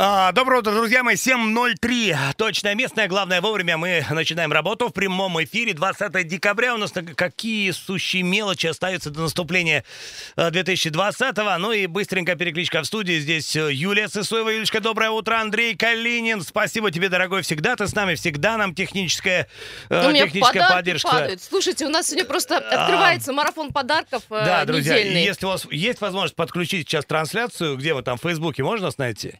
А, доброе утро, друзья мои. 7.03. Точное местное. Главное вовремя. Мы начинаем работу в прямом эфире. 20 декабря. У нас какие сущие мелочи остаются до наступления 2020-го. Ну и быстренько перекличка в студии. Здесь э, Юлия Сысоева. Юлечка, доброе утро. Андрей Калинин. Спасибо тебе, дорогой. Всегда ты с нами. Всегда нам техническая, у меня техническая поддержка. Падают. Слушайте, у нас сегодня просто открывается марафон подарков э, Да, друзья, недельный. если у вас есть возможность подключить сейчас трансляцию, где вы там в Фейсбуке, можно нас найти?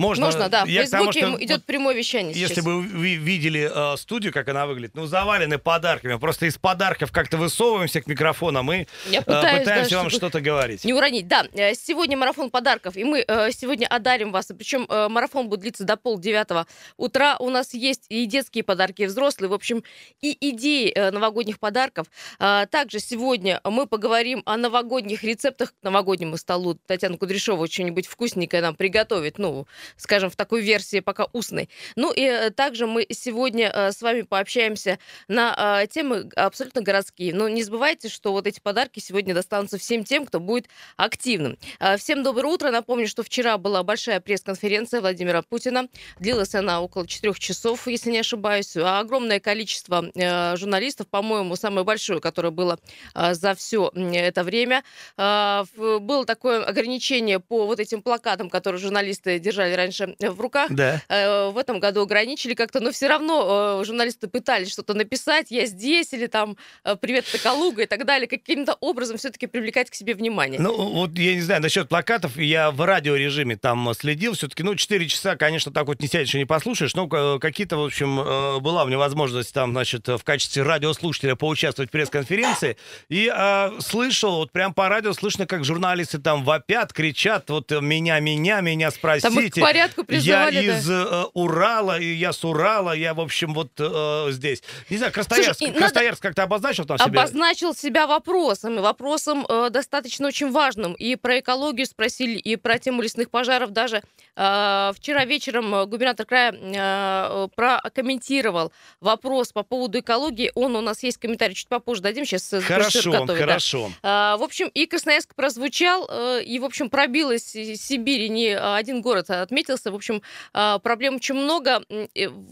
Можно, Можно да. В тому, Фейсбуке что идет вот прямое вещание Если сейчас. бы вы видели э, студию, как она выглядит, ну, завалены подарками. Просто из подарков как-то высовываемся к микрофону, а мы Я э, пытаюсь, пытаемся да, вам что-то говорить. Не уронить. Да, э, сегодня марафон подарков, и мы э, сегодня одарим вас. Причем э, марафон будет длиться до полдевятого утра. У нас есть и детские подарки, и взрослые. В общем, и идеи э, новогодних подарков. А, Также сегодня мы поговорим о новогодних рецептах к новогоднему столу. Татьяна Кудряшова что-нибудь вкусненькое нам приготовит. Ну, скажем, в такой версии пока устной. Ну и э, также мы сегодня э, с вами пообщаемся на э, темы абсолютно городские. Но не забывайте, что вот эти подарки сегодня достанутся всем тем, кто будет активным. Всем доброе утро. Напомню, что вчера была большая пресс-конференция Владимира Путина. Длилась она около четырех часов, если не ошибаюсь. А Огромное количество журналистов, по-моему, самое большое, которое было за все это время. Было такое ограничение по вот этим плакатам, которые журналисты держали раньше в руках. Да. Э, В этом году ограничили как-то, но все равно э, журналисты пытались что-то написать, я здесь, или там э, привет, это Калуга и так далее, каким-то образом все-таки привлекать к себе внимание. Ну, вот я не знаю, насчет плакатов, я в радиорежиме там следил, все-таки, ну, 4 часа, конечно, так вот не сядешь и не послушаешь, но э, какие-то, в общем, э, была у меня возможность там, значит, в качестве радиослушателя поучаствовать в пресс-конференции, и э, слышал, вот прям по радио слышно, как журналисты там вопят, кричат, вот э, меня, меня, меня спросите. К порядку Я призывали, да. из э, Урала, и я с Урала, я, в общем, вот э, здесь. Не знаю, Красноярск, Слушай, Красноярск как-то обозначил там себя? Обозначил себя вопросом, и вопросом э, достаточно очень важным. И про экологию спросили, и про тему лесных пожаров даже. Э, вчера вечером э, губернатор края э, прокомментировал вопрос по поводу экологии. Он у нас есть комментарий, чуть попозже дадим, сейчас э, Хорошо, готовит, да. хорошо. А, В общем, и Красноярск прозвучал, и, в общем, пробилась из Сибири, не один город отметился. В общем, а, проблем очень много.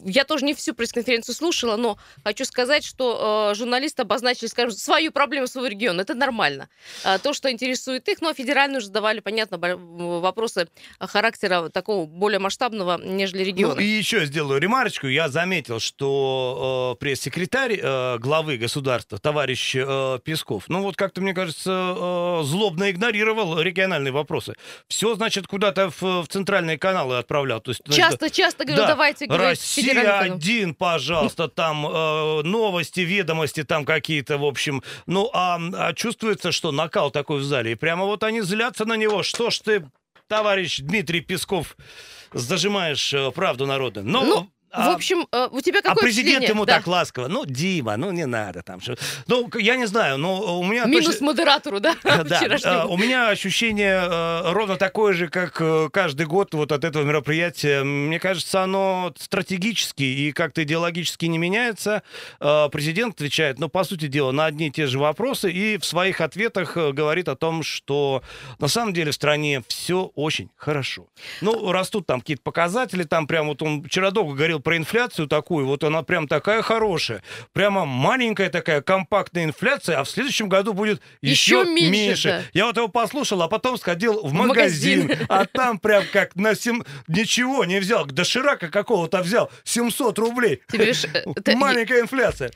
Я тоже не всю пресс-конференцию слушала, но хочу сказать, что э, журналисты обозначили, скажем, свою проблему своего региона. Это нормально. А, То, что интересует их, но федеральные уже задавали, понятно, вопросы характера такого более масштабного, нежели Ну, региона. и еще сделаю ремарочку. Я заметил, что э, пресс-секретарь э, главы государства, товарищ э, Песков, ну вот как-то, мне кажется, э, злобно игнорировал региональные вопросы. Все, значит, куда-то в, в центральные каналы отправлял. То есть, Часто, часто говорю, да, давайте говорить Россия один, пожалуйста, там э, новости, ведомости там какие-то, в общем. Ну, а, а чувствуется, что накал такой в зале. И прямо вот они злятся на него. Что ж ты, товарищ Дмитрий Песков, зажимаешь э, правду народа? Ну, Ну, а- В общем, э, у тебя а какое президент впечатление? ему Да. так ласково. Ну, Дима, ну не надо там. что- Ну, я не знаю, но у меня Минус точно- модератору, да, да, э, у меня ощущение э, ровно такое же, как э, каждый год вот от этого мероприятия. Мне кажется, оно стратегически и как-то идеологически не меняется. Э, Президент отвечает, ну, по сути дела, на одни и те же вопросы и в своих ответах э, говорит о том, что на самом деле в стране все очень хорошо. Ну, растут там какие-то показатели, там прям вот он вчера долго говорил про инфляцию такую, вот она прям такая хорошая, прямо маленькая такая компактная инфляция, а в следующем году будет еще, Еще меньше, меньше. да. Я вот его послушал, а потом сходил в магазин. магазин, а там прям как на сем... ничего не взял, доширака какого-то взял, 700 рублей. Тебе ж, э, Маленькая инфляция.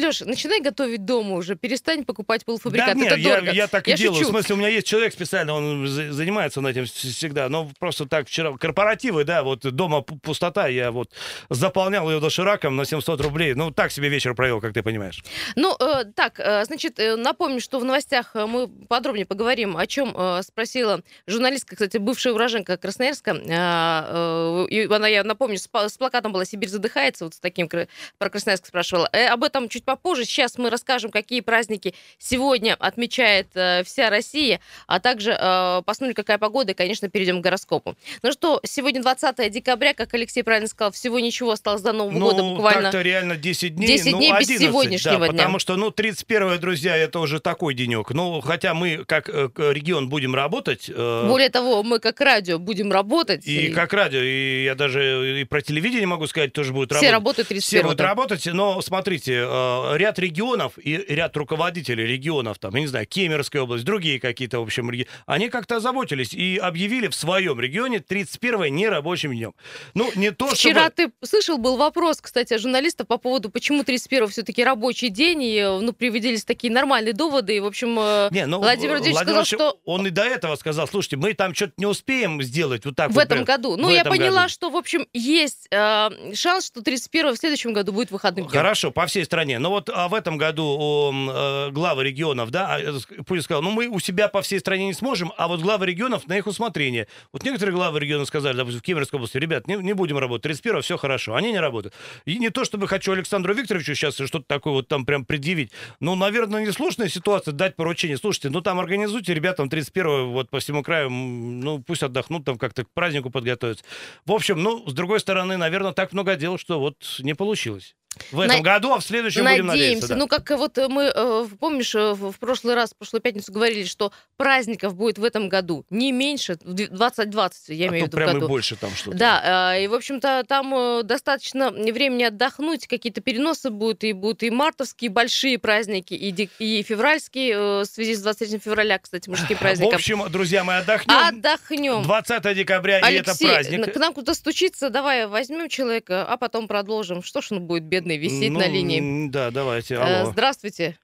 Леш, начинай готовить дома уже, перестань покупать полуфабрикаты. Да нет, это я, дорого. я так и Я делаю. шучу. В смысле, у меня есть человек специально, он за- занимается он этим вс- всегда. Но просто так вчера корпоративы, да, вот дома пу- пустота, я вот заполнял ее дошираком на 700 рублей. Ну, так себе вечер провел, как ты понимаешь. Ну, э, так, э, значит, э, напомню, что в новостях э, мы подробнее поговорим, о чем э, спросила журналистка, кстати, бывшая уроженка Красноярска. Э, э, она, я напомню, с, с плакатом была «Сибирь задыхается», вот с таким про Красноярск спрашивала. Э, об этом чуть попозже. Сейчас мы расскажем, какие праздники сегодня отмечает э, вся Россия, а также э, посмотрим, какая погода, и, конечно, перейдем к гороскопу. Ну что, сегодня 20 декабря, как Алексей правильно сказал, всего ничего осталось до Нового ну, года буквально. так-то реально 10 дней. 10 ну, дней без 11, сегодняшнего да, дня. Потому что, ну, 31 друзья, это уже такой денек. Ну, хотя мы, как э, регион, будем работать. э, Более того, мы как радио будем работать. и как радио, и я даже и про телевидение могу сказать, тоже будет все работать. работают Все 31 будут работать, но смотрите, э, ряд регионов и ряд руководителей регионов, там, я не знаю, Кемеровская область, другие какие-то, в общем, реги- они как-то озаботились и объявили в своем регионе 31 нерабочим днем. Ну, не то, Вчера чтобы... ты слышал, был вопрос, кстати, журналистов по поводу, почему 31 все-таки рабочий день, и, э, ну, приводились такие нормальные доводы, и, в общем, э, Не, ну, Владимир Владимирович сказал, Владимир что Он и до этого сказал, слушайте, мы там что-то не успеем сделать вот так в вот этом прям. году. Ну, я поняла, году. что, в общем, есть э, шанс, что 31 в следующем году будет выходным днем. Хорошо, по всей стране. Но вот а в этом году э, главы регионов, да, а, э, Путин сказал, ну мы у себя по всей стране не сможем, а вот главы регионов на их усмотрение. Вот некоторые главы регионов сказали, допустим, в Кемеровской области, ребят, не, не будем работать, 31 все хорошо, они не работают. И не то, чтобы хочу Александру Викторовичу сейчас что-то такое вот там прям предъявить, ну, наверное, несложная ситуация дать поручение. Слушайте, ну там организуйте ребятам 31 вот по всему краю, ну пусть отдохнут, там как-то к празднику подготовятся. В общем, ну, с другой стороны, наверное, так много дел, что вот не получилось. В этом На- году, а в следующем будем Надеемся. надеяться. да. Ну, как вот мы, э, помнишь, э, в в прошлый раз, в прошлую пятницу говорили, что праздников будет в этом году не меньше, в две- 2020, я а имею в виду прям и году. больше там что-то. Да, э, и, в общем-то, там э, достаточно времени отдохнуть, какие-то переносы будут, и будут и мартовские большие праздники, и, дек- и февральские, э, в связи с 23 февраля, кстати, мужским В праздником. общем, друзья, мы отдохнем. Отдохнем. 20 декабря, и это Алексей, праздник. к нам кто-то стучится, давай возьмем человека, а потом продолжим. Что ж он будет, бедный, висеть Ну, на линии? Да, давайте. Э, Алло. Здравствуйте.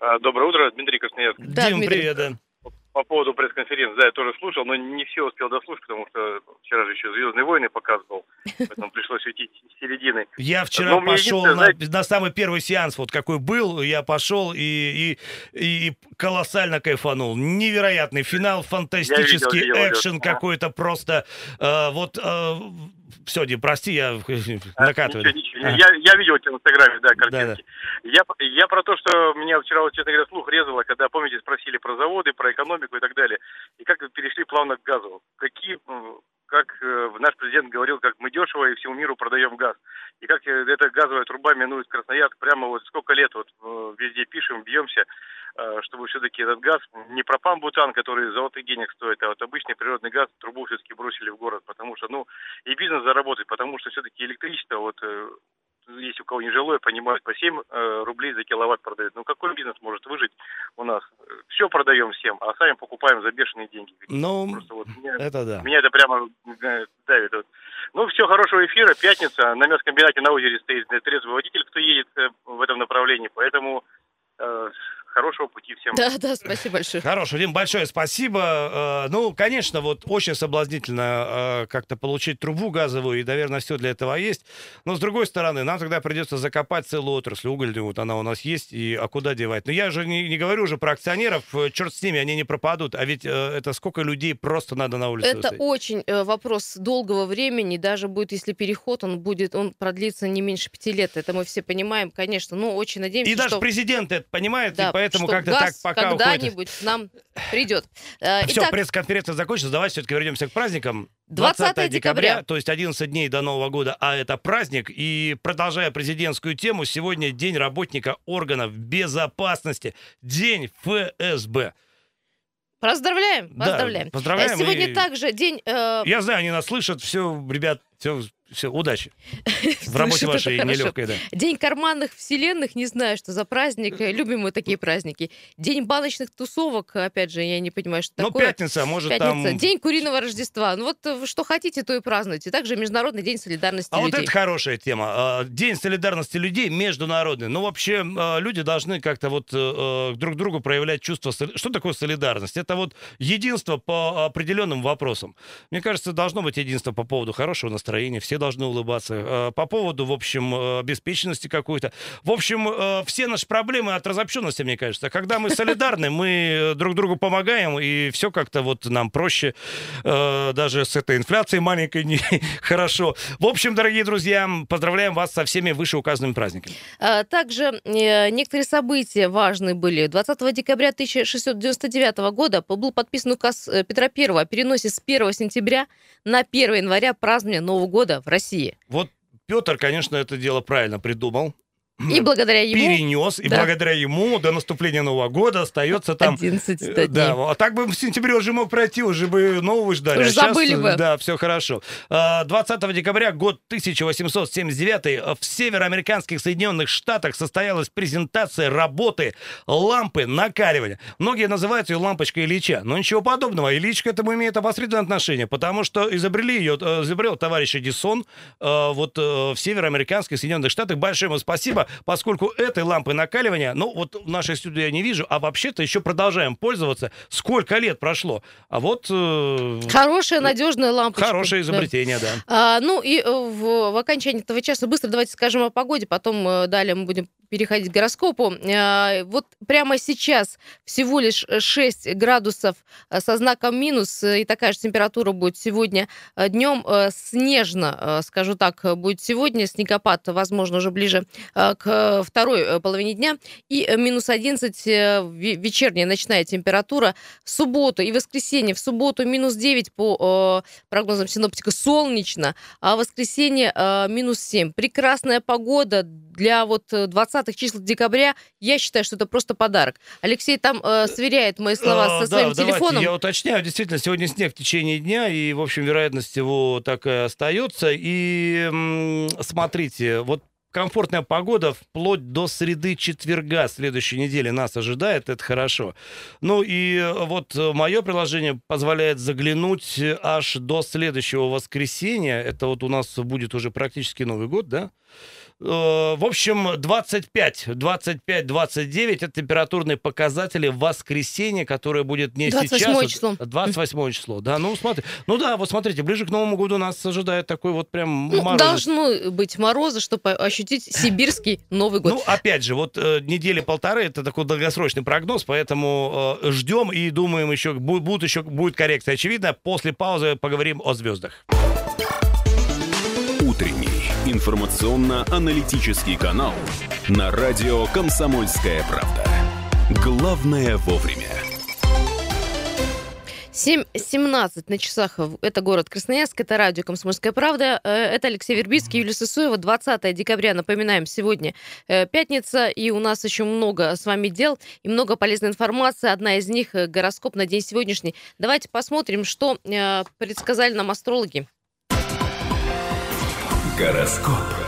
А, Доброе утро, Дмитрий Красноярск. Да, Дим, Дмитрий. привет. да. По поводу пресс-конференции, да, я тоже слушал, но не все успел дослушать, потому что вчера же еще «Звездные войны» показывал, поэтому пришлось уйти с середины. Я вчера Ну, мне пошел единственное, на, на самый первый сеанс, вот какой был, я пошел и, и, и колоссально кайфанул. Невероятный финал, фантастический видел, видел, экшен видел. какой-то просто. э, вот все, Дим, прости, я А, накатываю. ничего, ничего. Ага. Я, я видел тебя в Инстаграме, да, Да, да. картинки. Я, я про то, что меня вчера, вот, честно говоря, слух резало, когда, помните, спросили про заводы, про экономику и так далее. И как перешли плавно к газу. Какие, как э, наш президент говорил, как мы дешево и всему миру продаем газ. И как э, эта газовая труба минует Красноярск. Прямо вот сколько лет вот э, везде пишем, бьемся, чтобы все-таки этот газ, не пропан-бутан, который золотых денег стоит, а вот обычный природный газ, трубу все-таки бросили в город, потому что, ну, и бизнес заработает, потому что все-таки электричество, вот, если у кого не жилое, понимают, по 7 э, рублей за киловатт продают. Ну, какой бизнес может выжить у нас? Все продаем всем, а сами покупаем за бешеные деньги. Ну, Просто вот меня, это да. меня это прямо э, давит. Вот. Ну, все, хорошего эфира. Пятница. На мясокомбинате на озере стоит трезвый водитель, кто едет э, в этом направлении. Поэтому э, хорошего пути всем. Да, да, спасибо большое. Хорошо, Дим, большое спасибо. Э, Ну, конечно, вот очень соблазнительно э, как-то получить трубу газовую, и, наверное, все для этого есть. Но, с другой стороны, нам тогда придется закопать целую отрасль угольную, вот она у нас есть, и а куда девать? Но я же не, не говорю уже про акционеров, э, черт с ними, они не пропадут, а ведь это сколько людей просто надо на улице Это выставить. очень вопрос долгого времени, даже будет, если переход, он будет, он продлится не меньше пяти лет. Это мы все понимаем, конечно. Но очень надеемся, И даже что, президент это понимает, да, и поэтому что как-то так пока когда-нибудь к нам придет. Э, Все, пресс-конференция закончилась. Давайте все-таки вернемся к праздникам. 20 декабря. то есть 11 дней до Нового года, а это праздник. И продолжая президентскую тему, сегодня День работника органов безопасности, День ФСБ. поздравляем, Да, поздравляем. поздравляем Э, Сегодня и- также день... э, Я знаю, они нас слышат. Все, ребят, все, все, удачи. В работе вашей нелегкой, да. День карманных вселенных, не знаю, что за праздник. э, Любим мы такие праздники. День баночных тусовок, опять же, я не понимаю, что Ну, такое. пятница, может, Пятница. там... День куриного Рождества. Ну вот э, что хотите, то и празднуйте. Также Международный день солидарности А вот людей. это хорошая тема. А, День солидарности людей международный. Ну, вообще, а, люди должны как-то вот э, друг другу проявлять чувство... Что такое солидарность? Это вот единство по определенным вопросам. Мне кажется, должно быть единство по поводу хорошего настроения. Все должны улыбаться. Э, По поводу, в общем, э, обеспеченности какой-то. В общем, э, все наши проблемы от разобщенности, мне кажется. Когда мы солидарны, мы друг другу помогаем, и все как-то вот нам проще. Даже с этой инфляцией маленькой не хорошо. В общем, дорогие друзья, поздравляем вас со всеми вышеуказанными праздниками. Также некоторые события важные были. 20 декабря 1699 года был подписан указ Петра I о переносе с 1 сентября на 1 января празднования Нового года в России. Вот Петр, конечно, это дело правильно придумал. И благодаря ему... Перенес, и Да. благодаря ему до наступления Нового года остается там 11 Э, дней. Да, а так бы в сентябре уже мог пройти, уже бы нового ждали. Уже а забыли бы. Да, все хорошо. А, 20 декабря, год 1879, в североамериканских Соединенных Штатах состоялась презентация работы лампы накаливания. Многие называют ее лампочкой Ильича, но ничего подобного. Ильич к этому имеет опосредованное отношение, потому что изобрели ее, э, изобрел товарищ Эдисон э, вот э, в североамериканских Соединенных Штатах. Большое ему спасибо, поскольку этой лампы накаливания, ну вот в нашей студии я не вижу, а вообще-то еще продолжаем пользоваться. Сколько лет прошло? А вот э, Хорошая, надежная лампочка. хорошее Да. изобретение, да. А, ну и э, в, в окончании этого часа быстро давайте скажем о погоде, потом э, далее мы будем переходить к гороскопу. А, вот прямо сейчас всего лишь 6 градусов э, со знаком минус, э, и такая же температура будет сегодня днем. Снежно, э, скажу так, э, будет сегодня. Снегопад, возможно, уже ближе э, к второй э, половине дня. И э, минус 11 э, ве- вечерняя ночная температура. В субботу и воскресенье. В субботу минус 9 по э, прогнозам синоптика солнечно, а в воскресенье э, минус 7. Прекрасная погода для вот э, 20-х чисел декабря. Я считаю, что это просто подарок. Алексей там э, сверяет мои слова А, со своим да, давайте телефоном. я уточняю. Действительно, сегодня снег в течение дня, и, в общем, вероятность его так и остается. И смотрите, вот комфортная погода вплоть до среды четверга следующей недели нас ожидает, это хорошо. Ну и э, вот мое приложение позволяет заглянуть аж до следующего воскресенья. Это вот у нас будет уже практически Новый год, да? Э, В общем, 25, 25, 29 это температурные показатели воскресенье, которое будет не 28 сейчас. число. 28 число, да. Ну, смотри. Ну да, вот смотрите, ближе к Новому году нас ожидает такой вот прям Ну, мороз. должно быть морозы, чтобы ощутить сибирский Новый год. Ну, опять же, вот э, недели полторы это такой долгосрочный прогноз, поэтому э, ждем и думаем еще, бу- будут еще будет коррекция. Очевидно, после паузы поговорим о звездах. Информационно-аналитический канал на радио «Комсомольская правда». Главное вовремя. 7.17 на часах. Это город Красноярск, это радио «Комсомольская правда». Э, Это Алексей Вербицкий, Юлия Сысоева. 20 декабря, напоминаем, сегодня э, пятница, и у нас еще много с вами дел и много полезной информации. Одна из них э, – гороскоп на день сегодняшний. Давайте посмотрим, что предсказали нам астрологи. Гороскоп.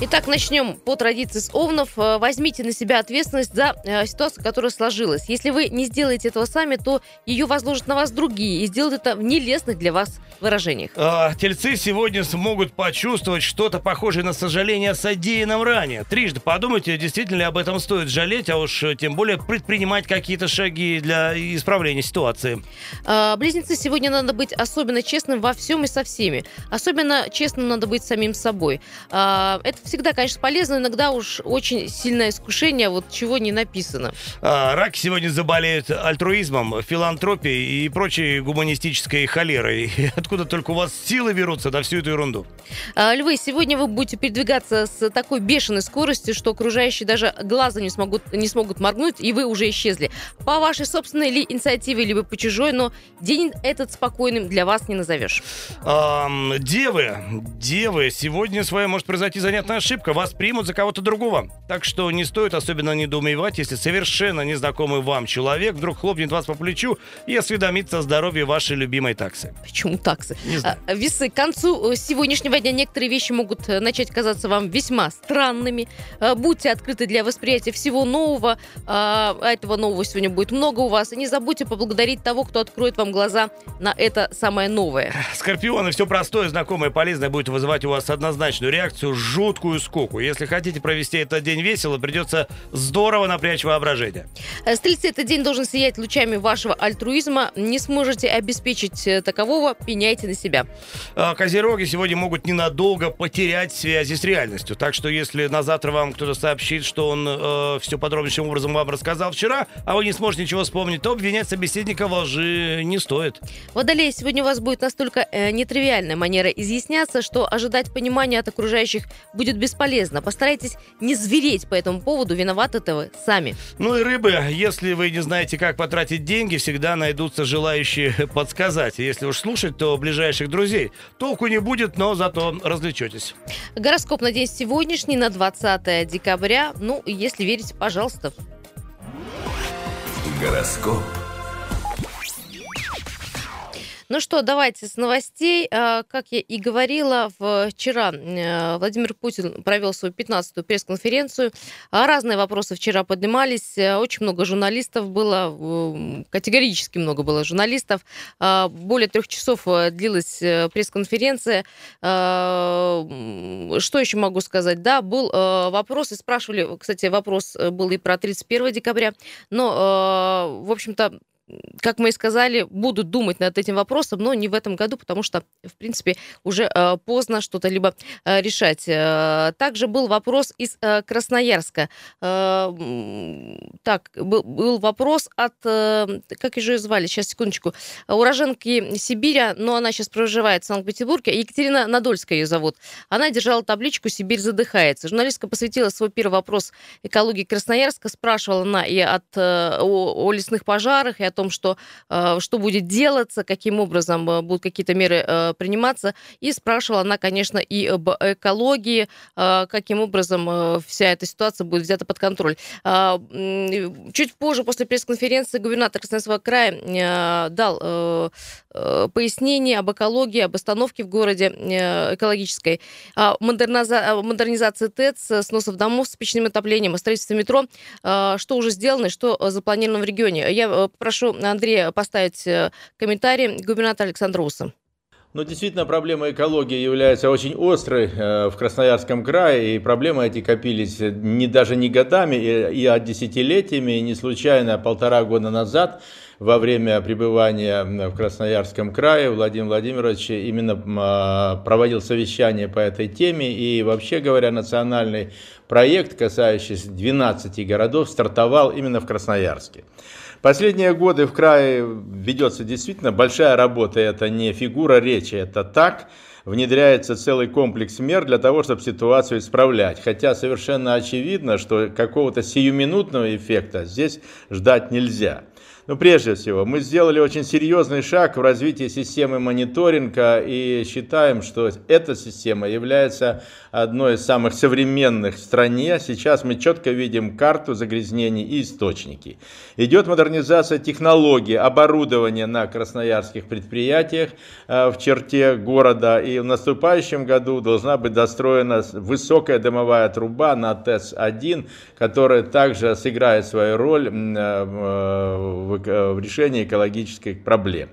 Итак, начнем по традиции с Овнов. Э, Возьмите на себя ответственность за э, ситуацию, которая сложилась. Если вы не сделаете этого сами, то ее возложат на вас другие и сделают это в нелестных для вас выражениях. А, Тельцы сегодня смогут почувствовать что-то похожее на сожаление о содеянном ранее. Трижды подумайте, действительно ли об этом стоит жалеть, а уж э, тем более предпринимать какие-то шаги для исправления ситуации. А, Близнецы, сегодня надо быть особенно честным во всем и со всеми. Особенно честным надо быть самим собой. А, Это всегда, конечно, полезно, иногда уж очень сильное искушение, вот чего не написано. А, Раки сегодня заболеют альтруизмом, филантропией и прочей гуманистической холерой. Откуда только у вас силы берутся на всю эту ерунду? А, Львы, сегодня вы будете передвигаться с такой бешеной скоростью, что окружающие даже глаза не смогут, не смогут моргнуть, и вы уже исчезли. По вашей собственной ли инициативе, либо по чужой, но день этот спокойным для вас не назовешь. Ам, девы, девы, сегодня с вами может произойти занятная ошибка. Вас примут за кого-то другого. Так что не стоит особенно недоумевать, если совершенно незнакомый вам человек вдруг хлопнет вас по плечу и осведомится о здоровье вашей любимой таксы. Почему таксы? Не знаю. А, Весы, к концу э, сегодняшнего дня некоторые вещи могут э, начать казаться вам весьма странными. А, Будьте открыты для восприятия всего нового. А а этого нового сегодня будет много у вас. И не забудьте поблагодарить того, кто откроет вам глаза на это самое новое. Скорпионы, все простое, знакомое, полезное будет вызывать у вас однозначную реакцию, жуткую скуку. Если хотите провести этот день весело, придется здорово напрячь воображение. Э, Стрельцы, этот день должен сиять лучами вашего альтруизма. Не сможете обеспечить э, такового, пеняйте на себя. А, Козероги сегодня могут ненадолго потерять связи с реальностью. Так что если на завтра вам кто-то сообщит, что он все подробнейшим образом вам рассказал вчера, а вы не сможете ничего вспомнить, то обвинять собеседника во лжи не стоит. Водолей, сегодня у вас будет настолько э, нетривиальная манера изъясняться, что ожидать понимания от окружающих будет бесполезно. Постарайтесь не звереть по этому поводу, виноваты-то вы сами. Ну и рыбы, если вы не знаете, как потратить деньги, всегда найдутся желающие подсказать. Если уж слушать, то ближайших друзей. Толку не будет, но зато развлечетесь. Гороскоп на день сегодняшний, на 20 декабря. Ну, если верите, пожалуйста. Гороскоп. Ну что, давайте с новостей. А, как я и говорила, вчера э, Владимир Путин провел свою 15-ю пресс-конференцию. А, разные вопросы вчера поднимались. Э, очень много журналистов было, категорически много было журналистов. А, более трех часов э, длилась пресс-конференция. Что еще могу сказать? Да, был вопрос, и спрашивали, кстати, вопрос был и про 31 декабря, но, в общем-то, как мы и сказали, будут думать над этим вопросом, но не в этом году, потому что, в принципе, уже э, поздно что-то либо э, решать. Э, также был вопрос из Красноярска. Так, был вопрос от, как же ее звали, сейчас, секундочку, уроженки Сибиря, но она сейчас проживает в Санкт-Петербурге, Екатерина Надольская ее зовут. Она держала табличку «Сибирь задыхается». Журналистка посвятила свой первый вопрос экологии Красноярска, спрашивала она и от, о, о лесных пожарах, и о том, что, э, что будет делаться, каким образом э, будут какие-то меры э, приниматься. И спрашивала она, конечно, и об экологии, каким образом вся эта ситуация будет взята под контроль. Чуть позже, после пресс-конференции, губернатор Красноярского края дал пояснение об экологии, об остановке в городе экологической, модернизации ТЭЦ, сносов домов с печным отоплением, о строительстве метро, что уже сделано и что запланировано в регионе. Я прошу прошу Андрея поставить э, комментарий губернатора Александра Уса. Ну, действительно, проблема экологии является очень острой э, в Красноярском крае, и проблемы эти копились не, даже не годами, и, и а десятилетиями, и не случайно полтора года назад во время пребывания в Красноярском крае Владимир Владимирович именно а, проводил совещание по этой теме, и вообще говоря, национальный проект, касающийся 12 городов, стартовал именно в Красноярске. Последние годы в крае ведется действительно большая работа, это не фигура речи, это так, внедряется целый комплекс мер для того, чтобы ситуацию исправлять. Хотя совершенно очевидно, что какого-то сиюминутного эффекта здесь ждать нельзя. Но прежде всего, мы сделали очень серьезный шаг в развитии системы мониторинга и считаем, что эта система является одной из самых современных в стране. Сейчас мы четко видим карту загрязнений и источники. Идет модернизация технологий, оборудования на красноярских предприятиях э, в черте города. И в наступающем году должна быть достроена высокая дымовая труба на ТЭС-1, которая также сыграет свою роль э, в в решении экологических проблем.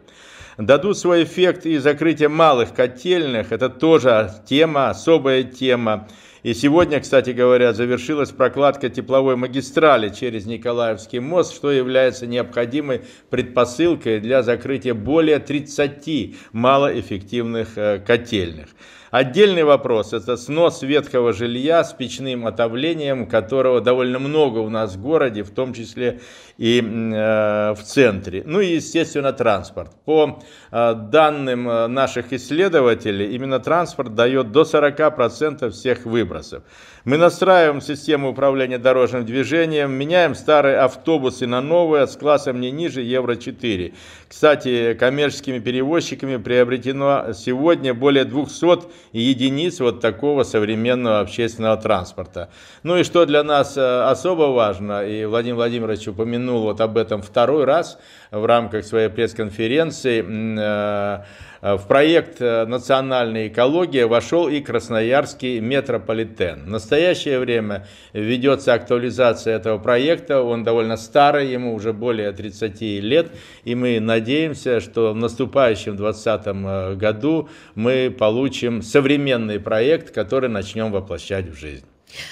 Дадут свой эффект и закрытие малых котельных, это тоже тема, особая тема. И сегодня, кстати говоря, завершилась прокладка тепловой магистрали через Николаевский мост, что является необходимой предпосылкой для закрытия более 30 малоэффективных э, котельных. Отдельный вопрос – это снос ветхого жилья с печным отоплением, которого довольно много у нас в городе, в том числе и э, в центре. Ну и, естественно, транспорт. По э, данным э, наших исследователей, именно транспорт дает до 40% всех выбросов. Мы настраиваем систему управления дорожным движением, меняем старые автобусы на новые с классом не ниже Евро-4. Кстати, коммерческими перевозчиками приобретено сегодня более 200 единиц вот такого современного общественного транспорта. Ну и что для нас э, особо важно, и Владимир Владимирович упомянул вот об этом второй раз в рамках своей пресс-конференции, э, в проект э, «Национальная экология» вошел и Красноярский метрополитен. В настоящее время ведется актуализация этого проекта, он довольно старый, ему уже более 30 лет, и мы надеемся, что в наступающем 2020 э, году мы получим современный проект, который начнем воплощать в жизнь.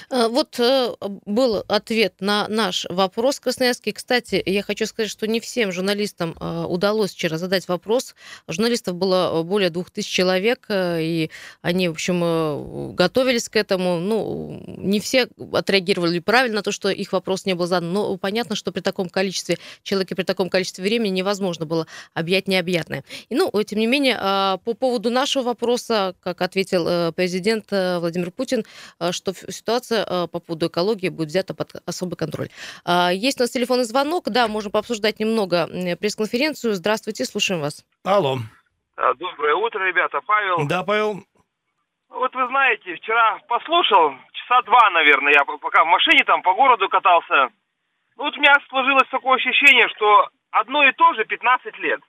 Э, вот э, был ответ на наш вопрос красноярский. Кстати, я хочу сказать, что не всем журналистам э, удалось вчера задать вопрос. Журналистов было более двух тысяч человек, и они, в общем, готовились к этому. Ну, не все отреагировали правильно на то, что их вопрос не был задан, но понятно, что при таком количестве человек и при таком количестве времени невозможно было объять необъятное. И, ну, тем не менее, по поводу нашего вопроса, как ответил президент Владимир Путин, что ситуация э, по поводу экологии будет взята под особый контроль. А, есть у нас телефонный звонок, да, можем пообсуждать немного пресс-конференцию. Здравствуйте, слушаем вас. Алло. Доброе утро, ребята. Павел. Да, Павел. Вот вы знаете, вчера послушал, часа два, наверное, я пока в машине там по городу катался. Ну, вот у меня сложилось такое ощущение, что одно и то же 15 лет.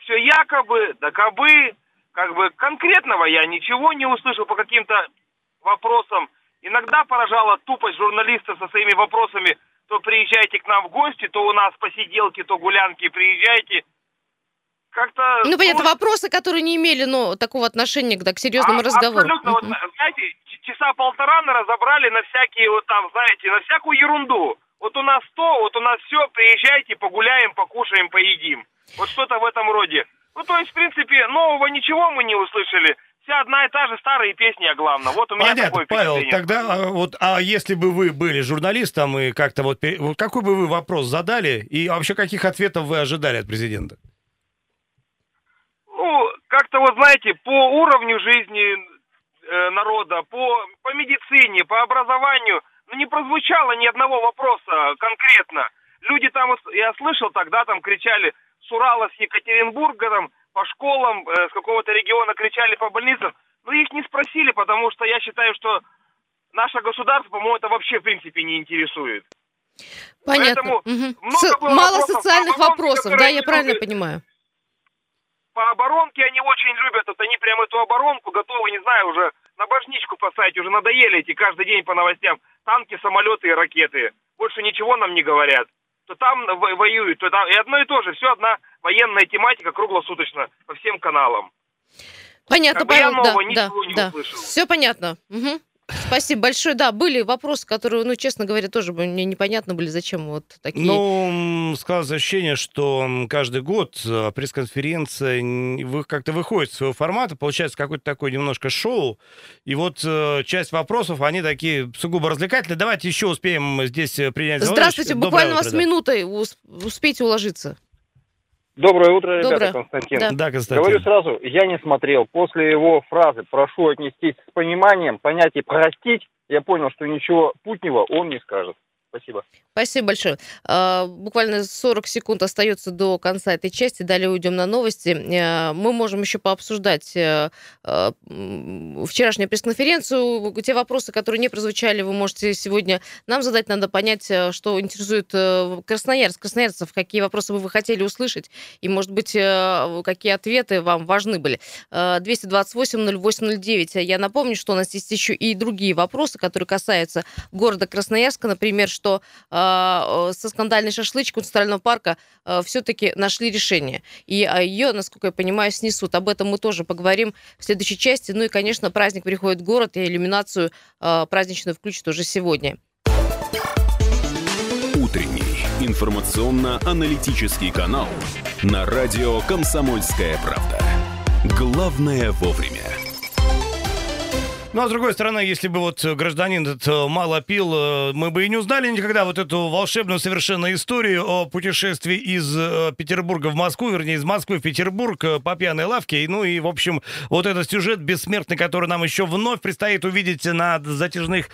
Все якобы, да кабы, как бы конкретного я ничего не услышал по каким-то вопросам. Иногда поражала тупость журналистов со своими вопросами, то приезжайте к нам в гости, то у нас посиделки, то гулянки, приезжайте. Как-то... Ну, понятно, ну, вопросы, которые не имели, ну, такого отношения да, к серьезному а, разговору. Абсолютно. Вот, знаете, часа полтора мы разобрали на всякие, вот там, знаете, на всякую ерунду. Вот у нас то, вот у нас все, приезжайте, погуляем, покушаем, поедим. Вот что-то в этом роде. Ну, то есть, в принципе, нового ничего мы не услышали вся одна и та же старые песни о главном. Вот у меня Понятно, такое Павел, тогда а, вот, а если бы вы были журналистом и как-то вот, вот какой бы вы вопрос задали и вообще каких ответов вы ожидали от президента? Ну, как-то вот, знаете, по уровню жизни э, народа, по, по медицине, по образованию, ну, не прозвучало ни одного вопроса конкретно. Люди там, я слышал, тогда там кричали с Урала, с Екатеринбурга, там, по школам э, с какого-то региона кричали по больницам, но их не спросили, потому что я считаю, что наше государство, по-моему, это вообще в принципе не интересует. Понятно. Угу. С- мало социальных вопросов, да, я правильно любят. понимаю. По оборонке они очень любят, вот они прям эту оборонку готовы, не знаю, уже на башничку поставить, уже надоели эти каждый день по новостям. Танки, самолеты и ракеты. Больше ничего нам не говорят то там воюют, то там и одно и то же, все одна военная тематика круглосуточно по всем каналам. Понятно, как Павел, да, да, да. Все понятно. Угу. Спасибо большое. Да, были вопросы, которые, ну, честно говоря, тоже мне непонятно были, зачем вот такие. Ну, складывается ощущение, что каждый год э, пресс-конференция как-то выходит из своего формата, получается какое-то такое немножко шоу, и вот э, часть вопросов, они такие сугубо развлекательные. Давайте еще успеем здесь э, принять Здравствуйте, буквально у вас да. минутой успейте уложиться. Доброе утро, ребята, Доброе. Константин. Да. да, Константин. Говорю сразу, я не смотрел. После его фразы «прошу отнестись с пониманием», понятие «простить», я понял, что ничего путнего он не скажет. Спасибо. Спасибо большое. А, буквально 40 секунд остается до конца этой части. Далее уйдем на новости. Э, мы можем еще пообсуждать э, э, вчерашнюю пресс-конференцию. Те вопросы, которые не прозвучали, вы можете сегодня нам задать. Надо понять, что интересует красноярск, красноярцев, какие вопросы бы вы хотели услышать, и, может быть, какие ответы вам важны были. 228-08-09. Я напомню, что у нас есть еще и другие вопросы, которые касаются города Красноярска. Например, что а, со скандальной шашлычкой у Центрального парка а, все-таки нашли решение. И а, ее, насколько я понимаю, снесут. Об этом мы тоже поговорим в следующей части. Ну и, конечно, праздник приходит в город, и иллюминацию праздничную включат уже сегодня. Утренний информационно-аналитический канал на радио «Комсомольская правда». Главное вовремя. Ну, а с другой стороны, если бы вот гражданин этот э, мало пил, э, мы бы и не узнали никогда вот эту волшебную совершенно историю о путешествии из э, Петербурга в Москву, вернее, из Москвы в Петербург по пьяной лавке. Ну и, в общем, вот этот сюжет бессмертный, который нам еще вновь предстоит увидеть на затяжных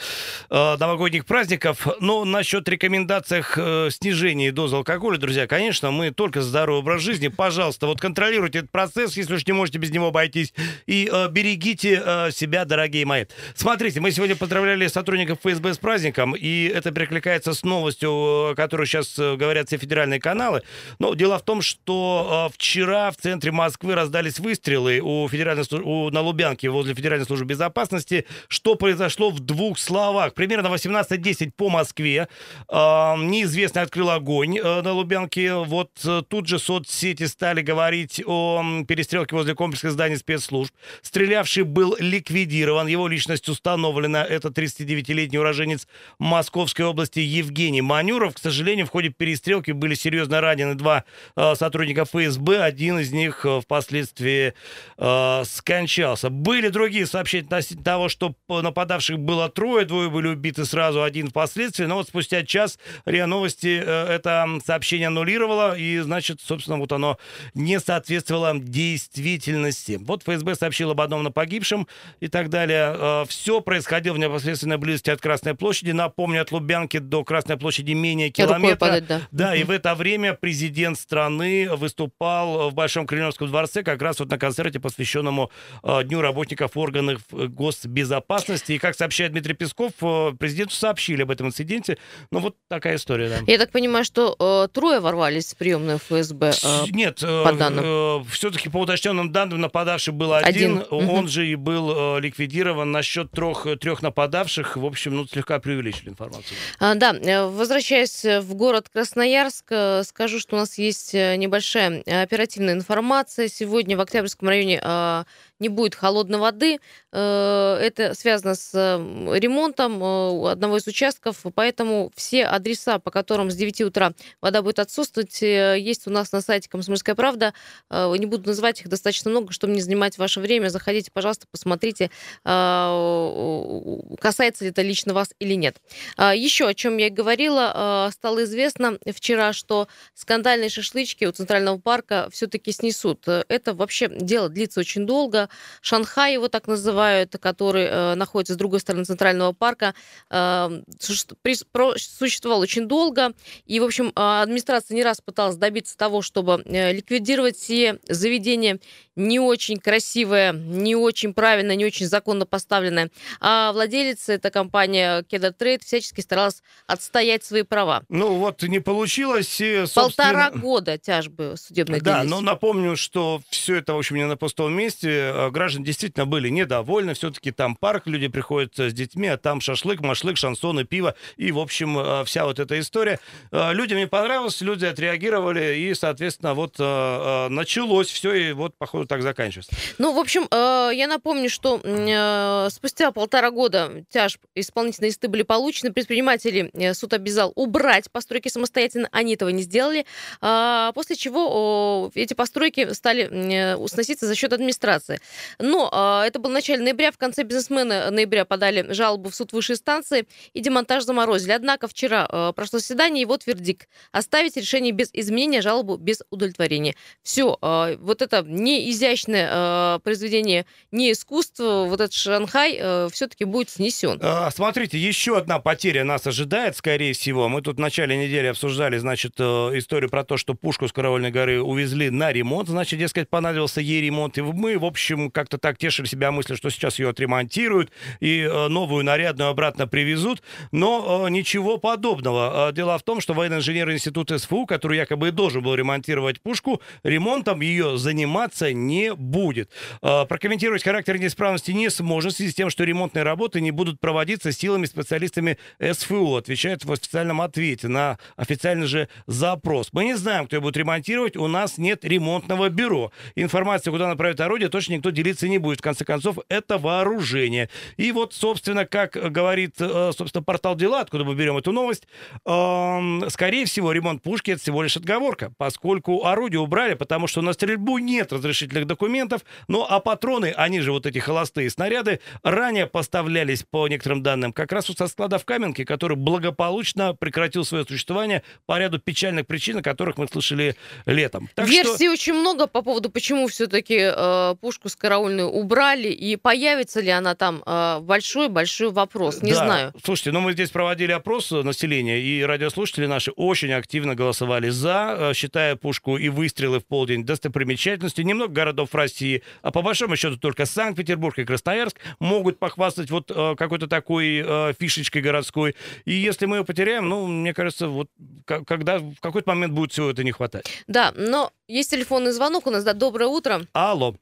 новогодних праздников. Но насчет рекомендациях э, снижения дозы алкоголя, друзья, конечно, мы только за здоровый образ жизни. Пожалуйста, вот контролируйте этот процесс, если уж не можете без него обойтись. И берегите себя, дорогие мои. Смотрите, мы сегодня поздравляли сотрудников ФСБ с праздником, и это перекликается с новостью, которую сейчас э, говорят все федеральные каналы. Но дело в том, что э, вчера в центре Москвы раздались выстрелы у федеральной у, на Лубянке возле Федеральной службы безопасности. Что произошло в двух словах? Примерно 18.10 по Москве э, неизвестный открыл огонь на Лубянке. Вот тут же соцсети стали говорить о перестрелке возле комплекса зданий спецслужб. Стрелявший был ликвидирован. Его его личность установлена. Это 39-летний уроженец Московской области Евгений Манюров. К сожалению, в ходе перестрелки были серьезно ранены два э, сотрудника ФСБ. Один из них э, впоследствии э, скончался. Были другие сообщения относительно того, что нападавших было трое, двое были убиты сразу, один впоследствии. Но вот спустя час РИА Новости э, это сообщение аннулировало, и, значит, собственно, вот оно не соответствовало действительности. Вот ФСБ сообщил об одном на погибшем и так далее. Э, Все происходило в непосредственной близости от Красной площади. Напомню, от Лубянки до Красной площади менее километра. Подать, да, да и в это время президент страны выступал в Большом Кремлевском дворце как раз вот на концерте, посвященному э, Дню работников органов госбезопасности. И, как сообщает Дмитрий Песков, э, президенту сообщили об этом инциденте. Ну, вот такая история, да. Я так понимаю, что э, трое ворвались в приемную ФСБ? Э, Нет, по данным. Э, все-таки по уточненным данным нападавший был один, один. он же и был э, ликвидирован. Насчет трех, трех нападавших, в общем, ну, слегка преувеличили информацию. А, да, э, возвращаясь в город Красноярск, э, скажу, что у нас есть э, небольшая оперативная информация. Сегодня в Октябрьском районе а, не будет холодной воды. Э, это связано с ремонтом э, одного из участков, поэтому все адреса, по которым с 9 утра вода будет отсутствовать, э, есть у нас на сайте «Комсомольская правда». Не буду называть их достаточно много, чтобы не занимать ваше время. Заходите, пожалуйста, посмотрите, касается ли это лично вас или нет. Еще о чем я говорила, стало известно вчера, что скандальные шашлычки у Центрального парка все-таки снесут. Это вообще дело длится очень долго. Шанхай его так называют, который э, находится с другой стороны Центрального парка, э, существовал очень долго. И, в общем, а, администрация не раз пыталась добиться того, чтобы э, ликвидировать все заведения не очень красивое, не очень правильное, не очень законно поставленное. А владелец, эта компания Кедр Трейд, всячески старалась отстоять свои права. Ну вот не получилось. И, собственно... Полтора года тяжбы судебной Да, длились. но напомню, что все это, в общем, не на пустом месте. А, граждане действительно были недовольны. Все-таки там парк, люди приходят с детьми, а там шашлык, машлык, шансоны, пиво. И, в общем, а, вся вот эта история. Людям не понравилось, люди отреагировали, и, соответственно, вот началось все, и вот, походу, так заканчивается. Ну, в общем, э, я напомню, что э, спустя полтора года тяжб исполнительные листы были получены. Предприниматели э, суд обязал убрать постройки самостоятельно. Они этого не сделали. А, после чего эти постройки стали сноситься за счет администрации. Но это было в начале ноября. В конце бизнесмены ноября подали жалобу в суд высшей инстанции и демонтаж заморозили. Однако вчера прошло заседание, и вот вердикт. Оставить решение без изменения, жалобу без удовлетворения. Все, вот это не изящное э, произведение не искусство, вот этот Шанхай э, все-таки будет снесен. А, смотрите, еще одна потеря нас ожидает, скорее всего. Мы тут в начале недели обсуждали, значит, э, историю про то, что пушку с Караульной горы увезли на ремонт, значит, дескать, понадобился ей ремонт. И мы, в общем, как-то так тешили себя мыслью, что сейчас ее отремонтируют и э, новую нарядную обратно привезут. Но э, ничего подобного. А, дело в том, что военно-инженерный институт СФУ, который якобы и должен был ремонтировать пушку, ремонтом ее заниматься не будет. Прокомментировать характер неисправности не сможет в связи с тем, что ремонтные работы не будут проводиться силами специалистами СФО, отвечает в официальном ответе на официальный же запрос. Мы не знаем, кто ее будет ремонтировать, у нас нет ремонтного бюро. Информация, куда направить орудие, точно никто делиться не будет. В конце концов, это вооружение. И вот, собственно, как говорит, э, собственно, портал «Дела», откуда мы берем эту новость, скорее всего, ремонт пушки — это всего лишь отговорка, поскольку орудие убрали, потому что на стрельбу нет разрешительных документов. Ну, а патроны, они же вот эти холостые снаряды, ранее поставлялись, по некоторым данным, как раз вот со склада в Каменке, который благополучно прекратил свое существование по ряду печальных причин, о которых мы слышали летом. Так Версий что... очень много по поводу, почему все-таки э, пушку с караульной убрали, и появится ли она там, большой-большой э, вопрос, не да. знаю. Слушайте, ну мы здесь проводили опрос населения, и радиослушатели наши очень активно голосовали за, э, считая пушку и выстрелы в полдень достопримечательностью. Немного городов России, а по большому счету только Санкт-Петербург и Красноярск могут похвастать вот э, какой-то такой э, фишечкой городской. И если мы ее потеряем, ну, мне кажется, вот когда в какой-то момент будет всего это не хватать. Да, но есть телефонный звонок у нас, да, доброе утро. Алло.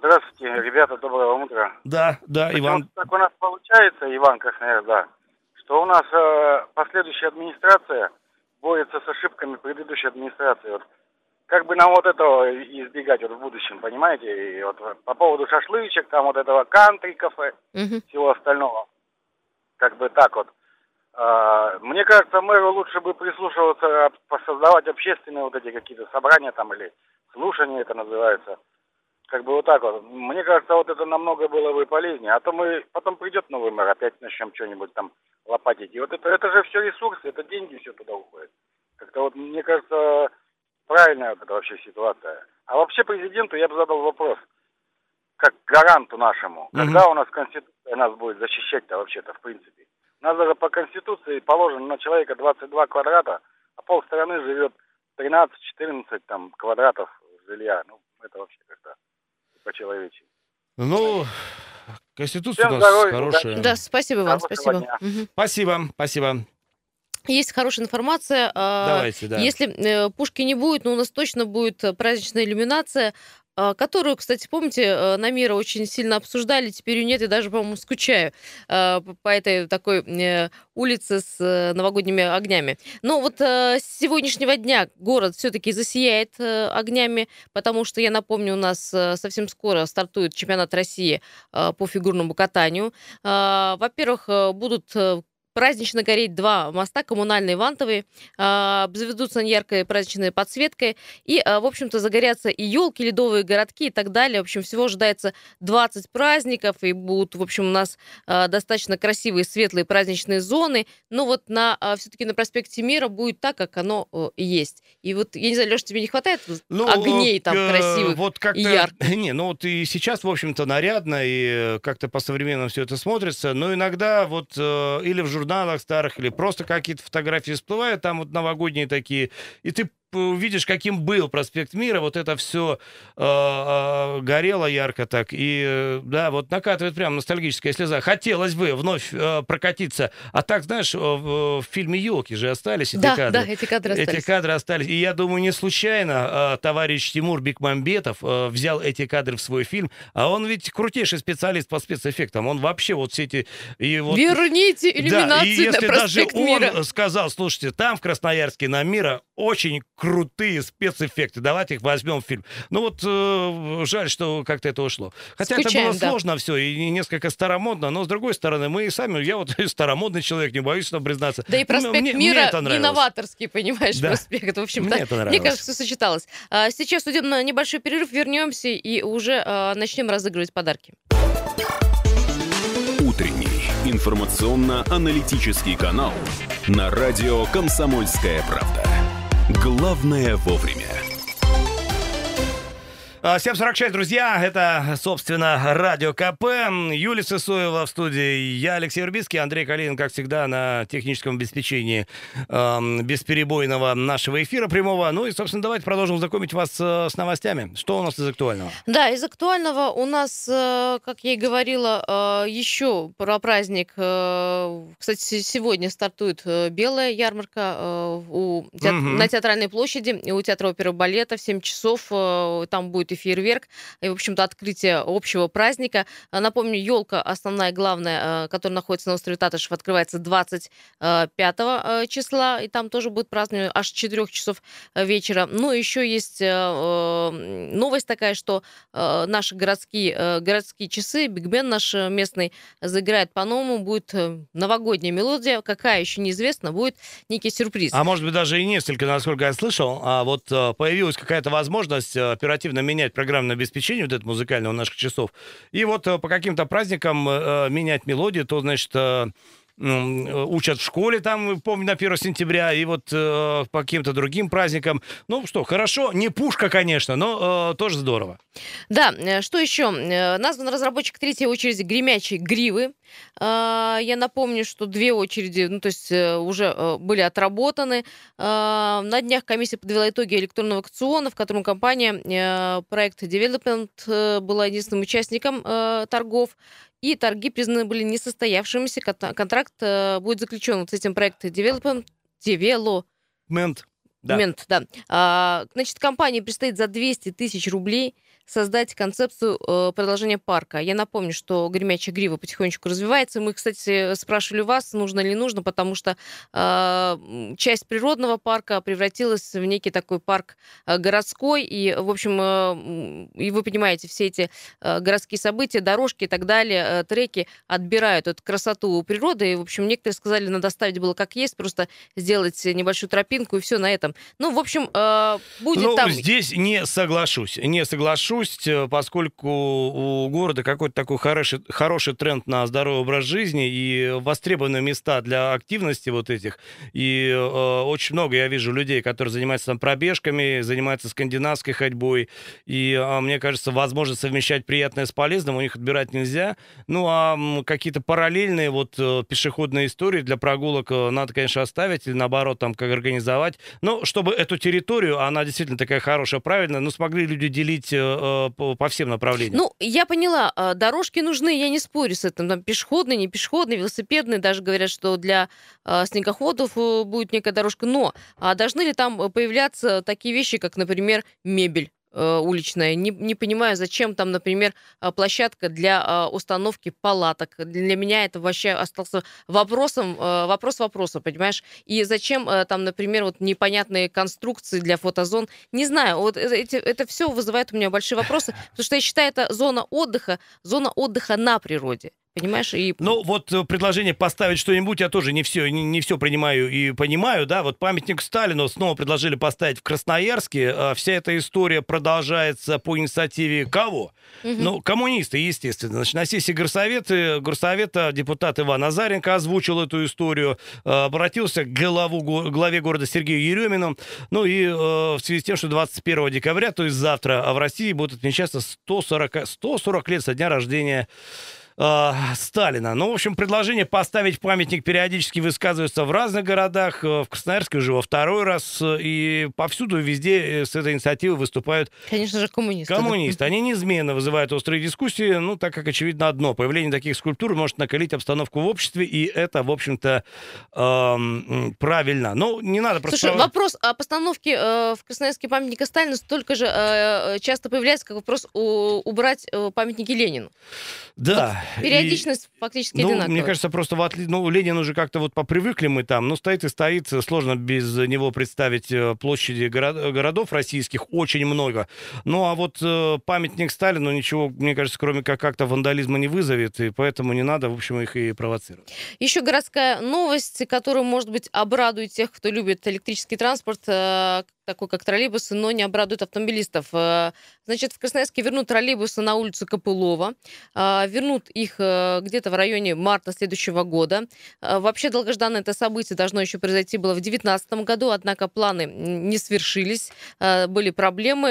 Здравствуйте, ребята, доброго утра. Да, да, Почему Иван. Так у нас получается, Иван Красноярск, да, что у нас э, последующая администрация борется с ошибками предыдущей администрации. Вот как бы нам вот этого избегать вот в будущем, понимаете? И вот по поводу шашлычек, там вот этого кантри кафе, Мгм. всего остального. Как бы так вот. А, Мне кажется, мэру лучше бы прислушиваться, посоздавать общественные вот эти какие-то собрания там или слушания это называется. Как бы вот так вот. Мне кажется, вот это намного было бы полезнее. А то мы потом придет новый мэр, опять начнем что-нибудь там лопатить. И вот это, это же все ресурсы, это деньги все туда уходят. Как-то вот, мне кажется, правильная вот эта вообще ситуация. А вообще президенту я бы задал вопрос, как гаранту нашему, Мгм. когда у нас Конституция нас будет защищать-то вообще-то, в принципе. У нас даже по Конституции положено на человека 22 квадрата, а полстраны живет 13-14 там квадратов жилья. Ну, это вообще как-то по-человечески. Ну, Конституция Всем у нас здоровья, хорошая. Да, спасибо, Иван, Хорошего спасибо. Мгм. Спасибо, спасибо. Есть хорошая информация. а, Давайте, да. Если э, пушки не будет, но у нас точно будет праздничная иллюминация, которую, кстати, помните, э, на мира очень сильно обсуждали, теперь ее нет, и даже, по-моему, скучаю э, по- этой такой э, улице с э, новогодними огнями. Но вот э, с сегодняшнего дня город все-таки засияет огнями, потому что, я напомню, у нас совсем скоро стартует чемпионат России по фигурному катанию. А, Во-первых, будут празднично гореть два моста, коммунальные, вантовые, а, обзаведутся яркой праздничной подсветкой, и, а, в общем-то, загорятся и елки, ледовые городки и так далее. В общем, всего ожидается 20 праздников, и будут, в общем, у нас а, достаточно красивые, светлые праздничные зоны, но вот на, все-таки на проспекте Мира будет так, как оно и есть. И вот, я не знаю, Леша, тебе не хватает Ну, огней там э, красивых? Вот как-то, и ярких? Не, ну вот и сейчас, в общем-то, нарядно, и э, как-то по-современному все это смотрится, но иногда вот э, или в журналах старых, или просто какие-то фотографии всплывают, там вот новогодние такие, и ты увидишь, каким был проспект Мира, вот это все горело ярко так, и э, да, вот накатывает прям ностальгическая слеза. Хотелось бы вновь э, прокатиться, а так, знаешь, э, в, фильме «Елки» же остались эти Да, кадры. да, эти кадры Эти остались. кадры остались. И я думаю, не случайно э, товарищ Тимур Бекмамбетов э, взял эти кадры в свой фильм. А он ведь крутейший специалист по спецэффектам. Он вообще вот все эти... И вот, Верните да, и иллюминацию если на даже он Мира. сказал, слушайте, там в Красноярске на Мира очень крутые спецэффекты, давайте их возьмем в фильм. Ну вот э, жаль, что как-то это ушло. Хотя Скучаем, это было да. сложно все и несколько старомодно, но с другой стороны, мы и сами, я вот старомодный человек, не боюсь нам признаться. Да и проспект Мне- мне Мира это не нравилось. новаторский, понимаешь, Да. проспект. В общем-то, Мне это мне нравилось. кажется, все сочеталось. А, Сейчас уйдем на небольшой перерыв, вернемся и уже а, начнем разыгрывать подарки. Утренний информационно-аналитический канал на радио «Комсомольская правда». Главное вовремя. А, 7.46, друзья, это, собственно, Радио КП. Юлия Сысоева в студии, я Алексей Урбицкий, Андрей Калинин, как всегда, на техническом обеспечении эм, бесперебойного нашего эфира прямого. Ну и, собственно, давайте продолжим знакомить вас э, с новостями. Что у нас из актуального? Да, из актуального у нас, э, как я и говорила, э, еще про праздник. э, Кстати, се- сегодня стартует э, белая ярмарка э, у теат- Мгм. на Театральной площади и у Театра оперы балета в 7 часов. э, Там будет и фейерверк, и, в общем-то, открытие общего праздника. А, Напомню, елка основная, главная, э, которая находится на острове Татышев, открывается 25 э, числа, и там тоже будет празднование аж 4 часов э, вечера. Ну, еще есть э, э, новость такая, что э, наши городские, э, городские часы, Биг Бен наш э, местный заиграет по-новому, будет э, новогодняя мелодия, какая еще неизвестно, будет некий сюрприз. А может быть, даже и несколько, насколько я слышал, а вот э, появилась какая-то возможность э, оперативно менять программное обеспечение вот это музыкальное у наших часов. И вот э, по каким-то праздникам э, менять мелодии, то, значит, э, э, учат в школе, там, помню, на 1 сентября, и вот э, по каким-то другим праздникам. Ну что, хорошо, не пушка, конечно, но э, тоже здорово. Да, э, что еще? Э, Назван разработчик третьей очереди гремячей гривы. А, Я напомню, что две очереди, ну, то есть э, уже э, были отработаны. А, На днях комиссия подвела итоги электронного аукциона, в котором компания э, проект Development была единственным участником торгов. И торги признаны были несостоявшимися. Кон- Контракт будет заключен вот с этим проектом Development, Development. Да. Мент, да. А, значит, компании предстоит за 200 тысяч рублей создать концепцию э, продолжения парка. Я напомню, что гремячая грива потихонечку развивается. Мы, кстати, спрашивали вас, нужно ли нужно, потому что э, часть природного парка превратилась в некий такой парк э, городской. И, в общем, э, и вы понимаете, все эти э, городские события, дорожки и так далее, э, треки отбирают эту красоту природы. И, в общем, некоторые сказали, надо оставить было как есть, просто сделать небольшую тропинку и все на этом. Ну, в общем, э, будет ну, там... здесь не соглашусь. Не соглашусь грусть, э, поскольку у города какой-то такой хороший, хороший тренд на здоровый образ жизни и востребованные места для активности вот этих. И э, очень много я вижу людей, которые занимаются там пробежками, занимаются скандинавской ходьбой. И э, мне кажется, возможно совмещать приятное с полезным у них отбирать нельзя. Ну, а какие-то параллельные вот э, пешеходные истории для прогулок э, надо, конечно, оставить или наоборот там как организовать. Но чтобы эту территорию, она действительно такая хорошая, правильная, ну, смогли люди делить э, Э, по, всем направлениям. Ну, я поняла, а, дорожки нужны, я не спорю с этим. Там пешеходные, не пешеходные, велосипедные. Даже говорят, что для а, снегоходов э, будет некая дорожка. Но а должны ли там появляться такие вещи, как, например, мебель? Э, уличная. Не, не понимаю, зачем там, например, а, площадка для а, установки палаток. Для меня это вообще остался вопросом, э, вопрос вопроса, понимаешь? И зачем э, там, например, вот непонятные конструкции для фотозон? Не знаю, вот эти, это все вызывает у меня большие вопросы, потому что я считаю, это зона отдыха, зона отдыха на природе. Понимаешь? И... Ну, вот э, предложение поставить что-нибудь, я тоже не все, не, не все принимаю и понимаю, да. Вот памятник Сталину снова предложили поставить в Красноярске. А вся эта история продолжается по инициативе кого? Угу. Ну, коммунисты, естественно. Значит, на сессии горсовета, горсовета депутат Иван Азаренко озвучил эту историю, э, обратился к главу, главе города Сергею Еремину. Ну и э, в связи с тем, что 21 декабря, то есть завтра, а в России будет отмечаться 140, 140 лет со дня рождения э, Сталина. Ну, в общем, предложение поставить памятник периодически высказывается в разных городах. Э, в Красноярске уже во второй раз. Э, и повсюду, везде э, с этой инициативой выступают... Конечно же, коммунисты. Коммунисты. Они неизменно вызывают острые дискуссии, ну, так как, очевидно, одно. Появление таких скульптур может накалить обстановку в обществе, и это, в общем-то, э, правильно. Но не надо просто... Слушай, вопрос о постановке э, в Красноярске памятника Сталину столько же э, часто появляется, как вопрос у, убрать э, памятники Ленину. Да. Периодичность и, фактически ну, одинаковая. Мне кажется, просто в отли... ну, Ленин уже как-то вот попривыкли мы там, ну, стоит и стоит, сложно без него представить э, площади город... городов российских, очень много. Ну, а вот э, памятник Сталину ничего, мне кажется, кроме как как-то вандализма не вызовет, и поэтому не надо, в общем, их и провоцировать. Еще городская новость, которая, может быть, обрадует тех, кто любит электрический транспорт, э, такой как троллейбусы, но не обрадует автомобилистов. Э, значит, в Красноярске вернут троллейбусы на улицу Копылова. Э, вернут их э, где-то в районе марта следующего года. Вообще долгожданное это событие должно еще произойти было в 2019 году, однако планы не свершились, были проблемы.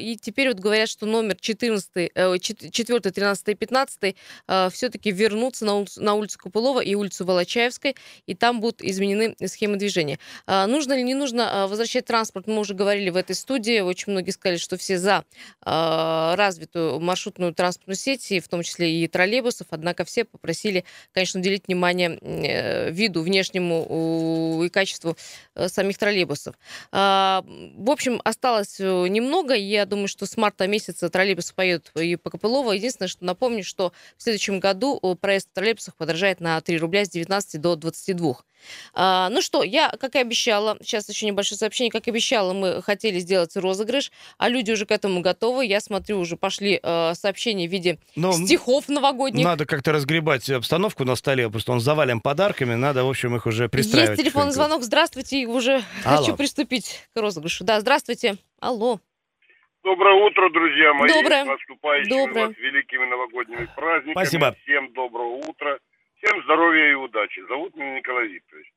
И теперь вот говорят, что номер 14, 4, 13 и 15 все-таки вернутся на улицу, на улицу Копылова и улицу Волочаевской, и там будут изменены схемы движения. Нужно или не нужно возвращать транспорт транспорт, мы уже говорили в этой студии, очень многие сказали, что все за э, развитую маршрутную транспортную сеть, и в том числе и троллейбусов, однако все попросили, конечно, уделить внимание э, виду внешнему э, и качеству э, самих троллейбусов. Э, в общем, осталось э, немного, я думаю, что с марта месяца троллейбусы поедут и по Копылово. Единственное, что напомню, что в следующем году э, проезд в подорожает на 3 рубля с 19 до 22. А, ну что, я, как и обещала, сейчас еще небольшое сообщение, как и обещала, мы хотели сделать розыгрыш, а люди уже к этому готовы. Я смотрю, уже пошли э, сообщения в виде Но стихов новогодних. Надо как-то разгребать обстановку на столе, просто он завален подарками, надо, в общем, их уже пристраивать. Есть телефонный звонок, здравствуйте, уже Алло. хочу приступить к розыгрышу. Да, здравствуйте. Алло. Доброе утро, друзья мои. Доброе. Наступающими Доброе. вас великими новогодними праздниками. Спасибо. Всем доброго утра. Всем здоровья и удачи. Зовут меня Николай Викторович.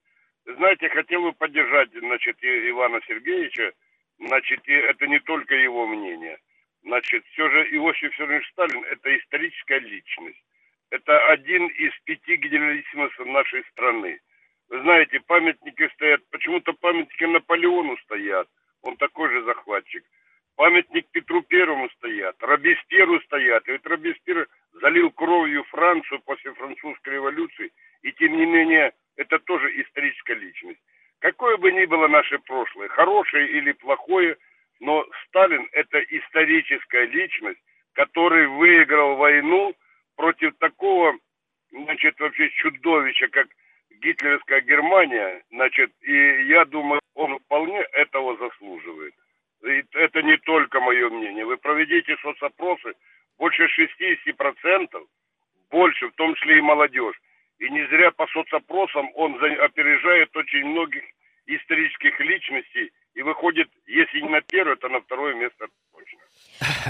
Знаете, хотел бы поддержать, значит, Ивана Сергеевича. Значит, это не только его мнение. Значит, все же Иосиф Виссарионович Сталин – это историческая личность. Это один из пяти генералиссимусов нашей страны. Вы знаете, памятники стоят, почему-то памятники Наполеону стоят. Он такой же захватчик. Памятник Петру Первому стоят, Робеспьеру стоят. И вот Робеспьер залил кровью Францию после французской революции, и тем не менее это тоже историческая личность. Какое бы ни было наше прошлое, хорошее или плохое, но Сталин это историческая личность, который выиграл войну против такого, значит, вообще чудовища, как гитлеровская Германия, значит, и я думаю, он вполне этого заслуживает. И это не только мое мнение. Вы проведите соцопросы, больше 60%, больше, в том числе и молодежь. И не зря по соцопросам он опережает очень многих исторических личностей и выходит, если не на первое, то на второе место точно.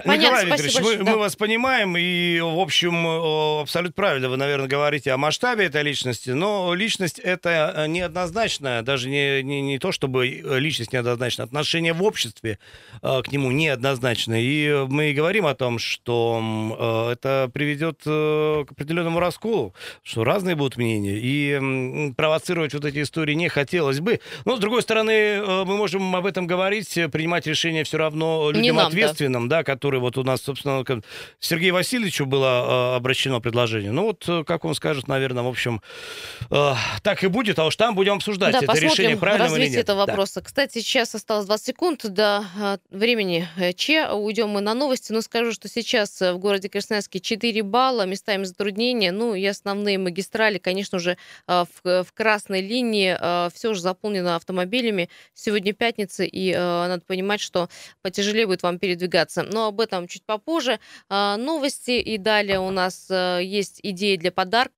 Понятно, Николай Викторович, мы, да. мы вас понимаем, и, в общем, абсолютно правильно вы, наверное, говорите о масштабе этой личности, но личность это э, неоднозначно, даже не, не, не то, чтобы личность неоднозначна, отношение в обществе э, к нему неоднозначно. И мы говорим о том, что э, это приведет к определенному расколу, что разные будут мнения, и провоцировать вот эти истории не хотелось бы. Но, с другой стороны, мы можем об этом говорить, принимать решения все равно людям нам, ответственным, да. Да, который вот у нас, собственно, Сергею Васильевичу было э, обращено предложение. Ну вот, э, как он скажет, наверное, в общем, э, так и будет, а уж там будем обсуждать да, это решение правильно или нет. этого вопроса. Да. Кстати, сейчас осталось 20 секунд до э, времени Че. Уйдем мы на новости, но скажу, что сейчас в городе Красноярске 4 балла, местами затруднения, ну и основные магистрали, конечно же, в, в красной линии все же заполнено автомобилями. Сегодня пятница, и надо понимать, что потяжелее будет вам передвигаться но об этом чуть попозже. А, новости и далее у нас э, есть идеи для подарка.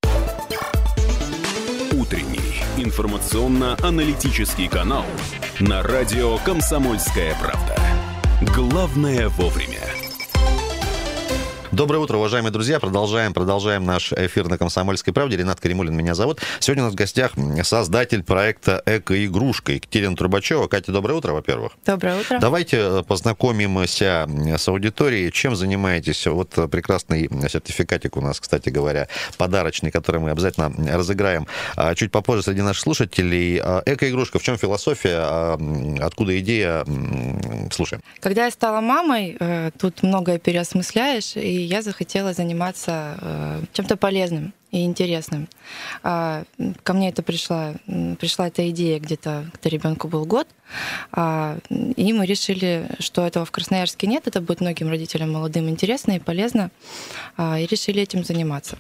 Утренний информационно-аналитический канал на радио «Комсомольская правда». Главное вовремя. Доброе утро, уважаемые друзья. Продолжаем, продолжаем наш эфир на «Комсомольской правде». Ренат Каримулин меня зовут. Сегодня у нас в гостях создатель проекта «Эко-игрушка» Екатерина Трубачева. Катя, доброе утро, во-первых. Доброе утро. Давайте э, познакомимся с аудиторией. Чем занимаетесь? Вот прекрасный сертификатик у нас, кстати говоря, подарочный, который мы обязательно разыграем чуть попозже среди наших слушателей. А эко-игрушка, в чем философия? А откуда идея? Слушаем. Когда я стала мамой, э, тут многое переосмысляешь, и я захотела заниматься э, чем-то полезным и интересным. А, ко мне это пришла, пришла эта идея где-то, когда ребенку был год, а, и мы решили, что этого в Красноярске нет, это будет многим родителям молодым интересно и полезно, а, и решили этим заниматься.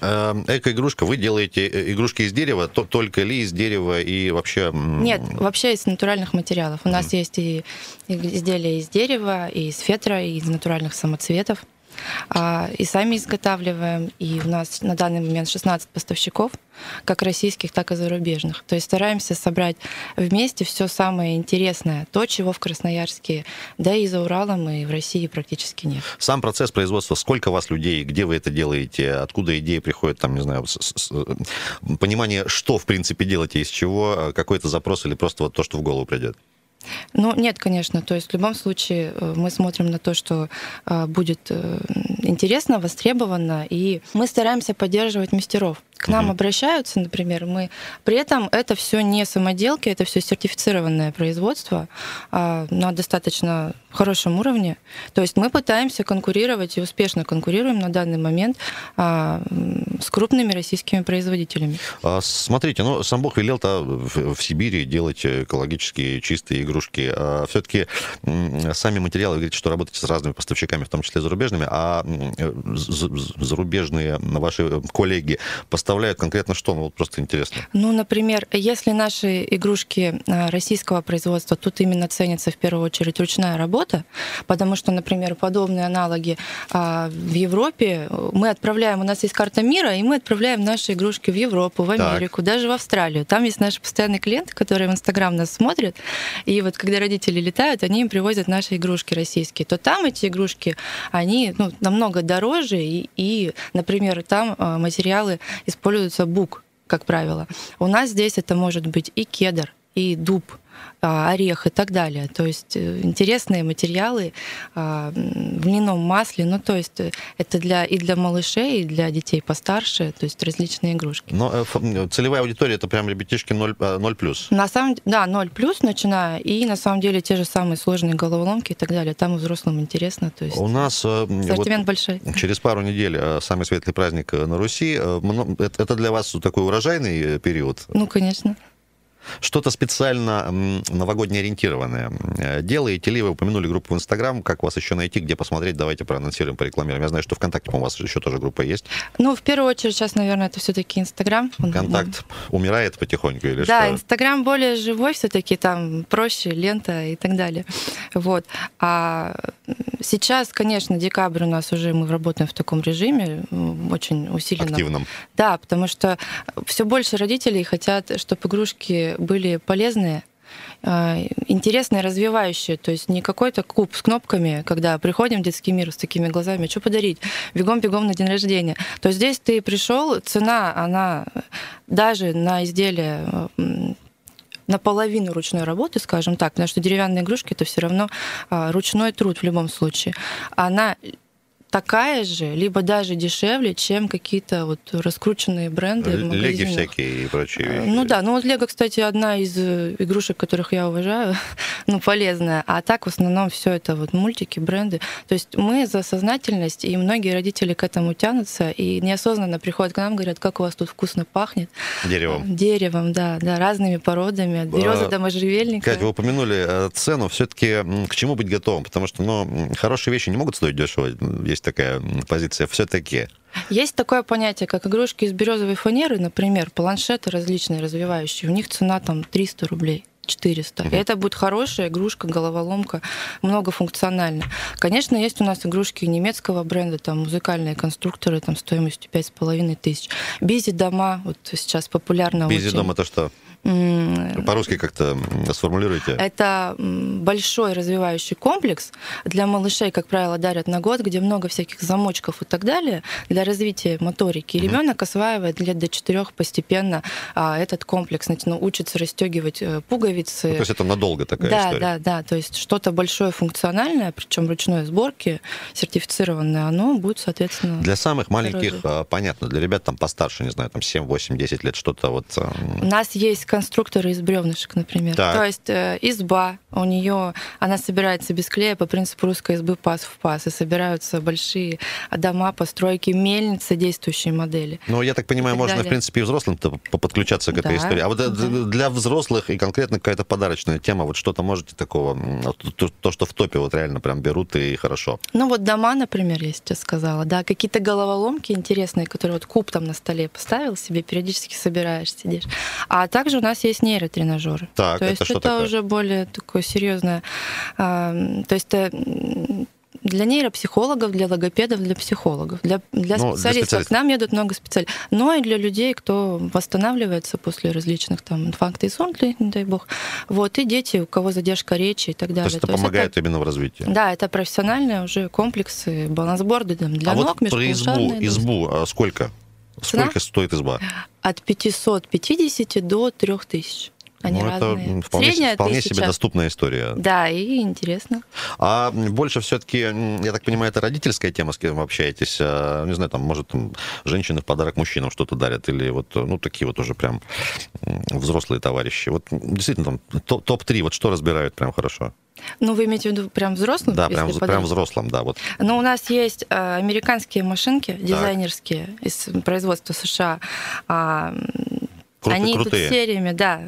Э, эко-игрушка, вы делаете э, игрушки из дерева, то, только ли из дерева и вообще... Нет, вообще из натуральных материалов. У нас mm. есть и изделия из дерева, и из фетра, и из натуральных самоцветов. А, и сами изготавливаем. И у нас на данный момент 16 поставщиков, как российских, так и зарубежных. То есть стараемся собрать вместе все самое интересное, то, чего в Красноярске, да и за Уралом, и в России практически нет. Сам процесс производства, сколько у вас людей, где вы это делаете, откуда идеи приходят, там, не знаю, с, с, понимание, что, в принципе, делаете, из чего, какой-то запрос или просто вот то, что в голову придет? Ну, нет, конечно. То есть в любом случае э, мы смотрим на то, что э, будет э, интересно, востребовано, и мы стараемся поддерживать мастеров. К нам угу. обращаются, например, мы при этом это все не самоделки, это все сертифицированное производство а, на достаточно хорошем уровне. То есть мы пытаемся конкурировать и успешно конкурируем на данный момент а, с крупными российскими производителями. А, смотрите, ну сам Бог велел-то в, в Сибири делать экологические чистые игрушки. А, все-таки сами материалы, вы говорите, что работаете с разными поставщиками, в том числе зарубежными, а зарубежные ваши коллеги поставляют конкретно что? Ну вот просто интересно. Ну, например, если наши игрушки а, российского производства, тут именно ценится в первую очередь ручная работа, потому что, например, подобные аналоги а, в Европе мы отправляем, у нас есть карта мира, и мы отправляем наши игрушки в Европу, в Америку, так. даже в Австралию. Там есть наши постоянные клиенты, которые в Инстаграм нас смотрят, и вот когда родители летают, они им привозят наши игрушки российские. То там эти игрушки, они ну, намного дороже, и, и, например, там а, материалы используются бук, как правило. У нас здесь это может быть и кедр, и дуб, орех и так далее. То есть э, интересные материалы а, в льняном масле. Ну, то есть э, это для, и для малышей, и для детей постарше, то есть различные игрушки. Но э, целевая аудитория это прям ребятишки 0, 0 плюс. На самом да, 0 плюс начиная, и на самом деле те же самые сложные головоломки и так далее. Там взрослым интересно. То есть У нас ассортимент вот большой. Через пару недель самый светлый праздник на Руси. Это для вас такой урожайный период? Ну, конечно. Что-то специально м, новогодне ориентированное. Э, Делаете ли вы, упомянули группу в Инстаграм, как вас еще найти, где посмотреть, давайте проанонсируем, порекламируем. Я знаю, что ВКонтакте, по-моему, у вас еще тоже группа есть. Ну, в первую очередь сейчас, наверное, это все-таки Инстаграм. Он- Контакт умирает потихоньку или Да, что? Инстаграм более живой все-таки, там проще, лента и так далее. Вот. А сейчас, конечно, декабрь у нас уже мы работаем в таком режиме, очень усиленно. Активном. Да, потому что все больше родителей хотят, чтобы игрушки были полезные, а, интересные, развивающие. То есть не какой-то куб с кнопками, когда приходим в детский мир с такими глазами, что подарить? Бегом-бегом на день рождения. То есть здесь ты пришел, цена, она даже на изделие наполовину ручной работы, скажем так, потому что деревянные игрушки это все равно а, ручной труд в любом случае. Она такая же, либо даже дешевле, чем какие-то вот раскрученные бренды в Леги всякие и прочие Э, вещи. Ну да, ну вот Лего, кстати, одна из э, игрушек, которых я уважаю, ну полезная. А так в основном все это вот мультики, бренды. То есть мы за сознательность, и многие родители к этому тянутся, и неосознанно приходят к нам, говорят, как у вас тут вкусно пахнет. Деревом. Деревом, да, да, разными породами, от березы А, до можжевельника. Кать, вы упомянули э, цену. Все-таки к чему быть готовым? Потому что, ну, хорошие вещи не могут стоить дешево. Есть такая позиция. Все-таки. Есть такое понятие, как игрушки из березовой фанеры, например, планшеты различные развивающие. У них цена там 300 рублей. 400. И это будет хорошая игрушка, головоломка, многофункциональная. Конечно, есть у нас игрушки немецкого бренда, там музыкальные конструкторы там стоимостью 5,5 тысяч. Бизи дома, вот сейчас популярно Бизи очень. дом это что? По-русски как-то сформулируйте. Это большой развивающий комплекс. Для малышей, как правило, дарят на год, где много всяких замочков и так далее для развития моторики. И ребенок осваивает лет до четырех постепенно а, этот комплекс, знаете, ну, учится расстегивать э, пуговицы. Ну, то есть это надолго такая да, история. да, да. То есть что-то большое функциональное, причем ручной сборки, сертифицированное, оно будет, соответственно. Для самых маленьких, дороже. а, понятно, для ребят там постарше, не знаю, там 7, 8, 10 лет, что-то вот... а, У нас есть конструкторы из бревнышек, например. Так. То есть э, изба, у нее, она собирается без клея по принципу русской избы пас в пас, и собираются большие дома, постройки, мельницы действующей модели. Ну, я так понимаю, можно, в далее. принципе, и взрослым подключаться к этой Да, истории. А вот э, да. для взрослых и конкретно какая-то подарочная тема, вот что-то можете такого, то, то, что в топе вот реально прям берут и хорошо. Ну вот дома, например, я сейчас сказала, да, какие-то головоломки интересные, которые вот куб там на столе поставил себе, периодически собираешь, сидишь. А также у нас есть нейротренажеры. Так, то это есть что это такое? уже более такое серьезное. То есть это м, для нейропсихологов, для логопедов, для психологов, для, для Ну, для специалистов. специалистов. К нам едут много специалистов. Но и для людей, кто восстанавливается после различных там инфаркта и сонты, не дай бог. Вот, и дети, у кого задержка речи и так То далее. есть это помогает именно в развитии. Да, это профессиональные уже комплексы, балансборды там, для а ног, вот про избу, избу а сколько? Цена? Сколько стоит изба? От 550 до 3000. Они ну, это разные. м, вполне, Средняя вполне тысяча. себе доступная история. Да, и интересно. А больше все-таки, я так понимаю, это родительская тема, с кем вы общаетесь? А, Не знаю, там, может, там, женщины в подарок мужчинам что-то дарят, или вот, ну, такие вот уже прям взрослые товарищи. Вот действительно, там, топ- топ-3, вот что разбирают прям хорошо? Ну, вы имеете в виду прям взрослым? Да, прям, прям взрослым, да, вот. Ну, у нас есть э, американские машинки, дизайнерские, из производства США. А, м, Крут- они крутые. идут сериями, да.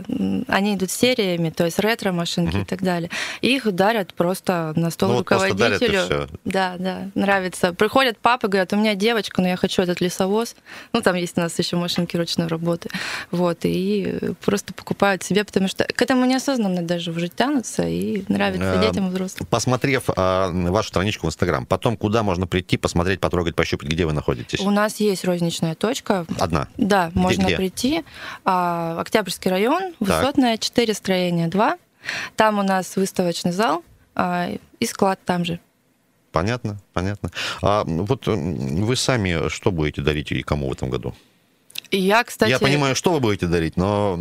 Они идут сериями, то есть ретро-машинки и так далее. И их дарят просто на стол Ну, вот руководителю. всё. Да, да, нравится. Приходят папы, говорят, у меня девочка, но я хочу этот лесовоз. Ну, там есть у нас еще машинки ручной работы. Вот, и просто покупают себе, потому что к этому неосознанно даже уже тянутся, и нравится А, детям и взрослым. Посмотрев а, вашу страничку в Инстаграм, потом куда можно прийти, посмотреть, потрогать, пощупать, где вы находитесь? У нас есть розничная точка. Одна. Да, можно где? прийти. А, Октябрьский район, Высотная, 4, строение 2. Там у нас выставочный зал а, и склад там же. Понятно, понятно. А вот вы сами что будете дарить и кому в этом году? Я, кстати, Я понимаю, что вы будете дарить, но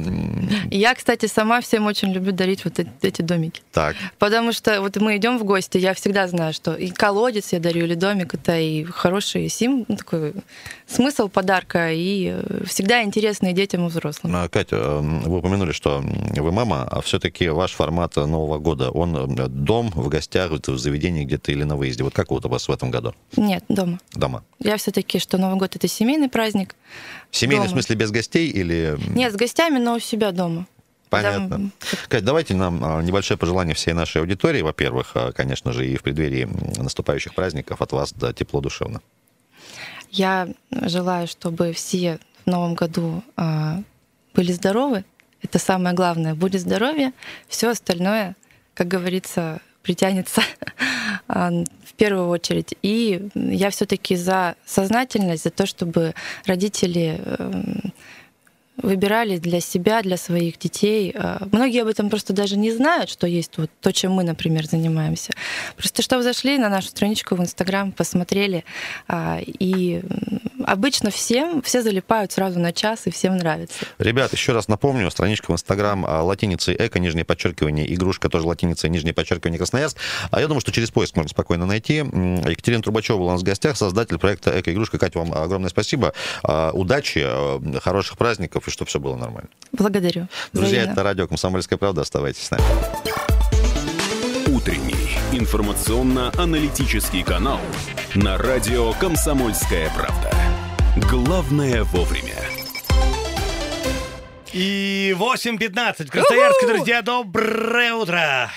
я, кстати, сама всем очень люблю дарить вот эти, домики. так. Потому что вот мы идем в гости, я всегда знаю, что и колодец я дарю, или домик, это и хороший сим, ну, такой смысл подарка, и э, всегда интересно и детям, и взрослым. А, Катя, вы упомянули, что вы мама, а все-таки ваш формат Нового года, он э, дом, в гостях, в заведении где-то или на выезде? Вот как вот у вас в этом году? Нет, дома. Дома. Я все-таки, что Новый год это семейный праздник. Семейный в Дома. смысле без гостей или... Нет, с гостями, но у себя дома. Понятно. Кать, давайте нам а, небольшое пожелание всей нашей аудитории, во-первых, а, конечно же, и в преддверии наступающих праздников от вас да, тепло душевно. Я желаю, чтобы все в новом году а, были здоровы. Это самое главное. Будет здоровье, все остальное, как говорится, притянется в первую очередь. И я все-таки за сознательность, за то, чтобы родители эм, выбирали для себя, для своих детей. А, Многие об этом просто даже не знают, что есть вот то, чем мы, например, занимаемся. Просто чтобы зашли на нашу страничку в Инстаграм, посмотрели. а, И обычно всем, все залипают сразу на час, и всем нравится. Ребят, еще раз напомню, страничка в Инстаграм а, латиницей эко, нижнее подчеркивание, игрушка тоже латиницей, нижнее подчеркивание Красноярск. А я думаю, что через поиск можно спокойно найти. Екатерина Трубачева была у нас в гостях, создатель проекта «Эко-игрушка». Катя, вам огромное спасибо. Удачи, хороших праздников и чтобы все было нормально. Благодарю. Друзья, Взаимно. это радио «Комсомольская правда». Оставайтесь с нами. Утренний информационно-аналитический канал на радио «Комсомольская правда». Главное вовремя. И 8.15 в Красноярске, Уху! друзья, доброе утро.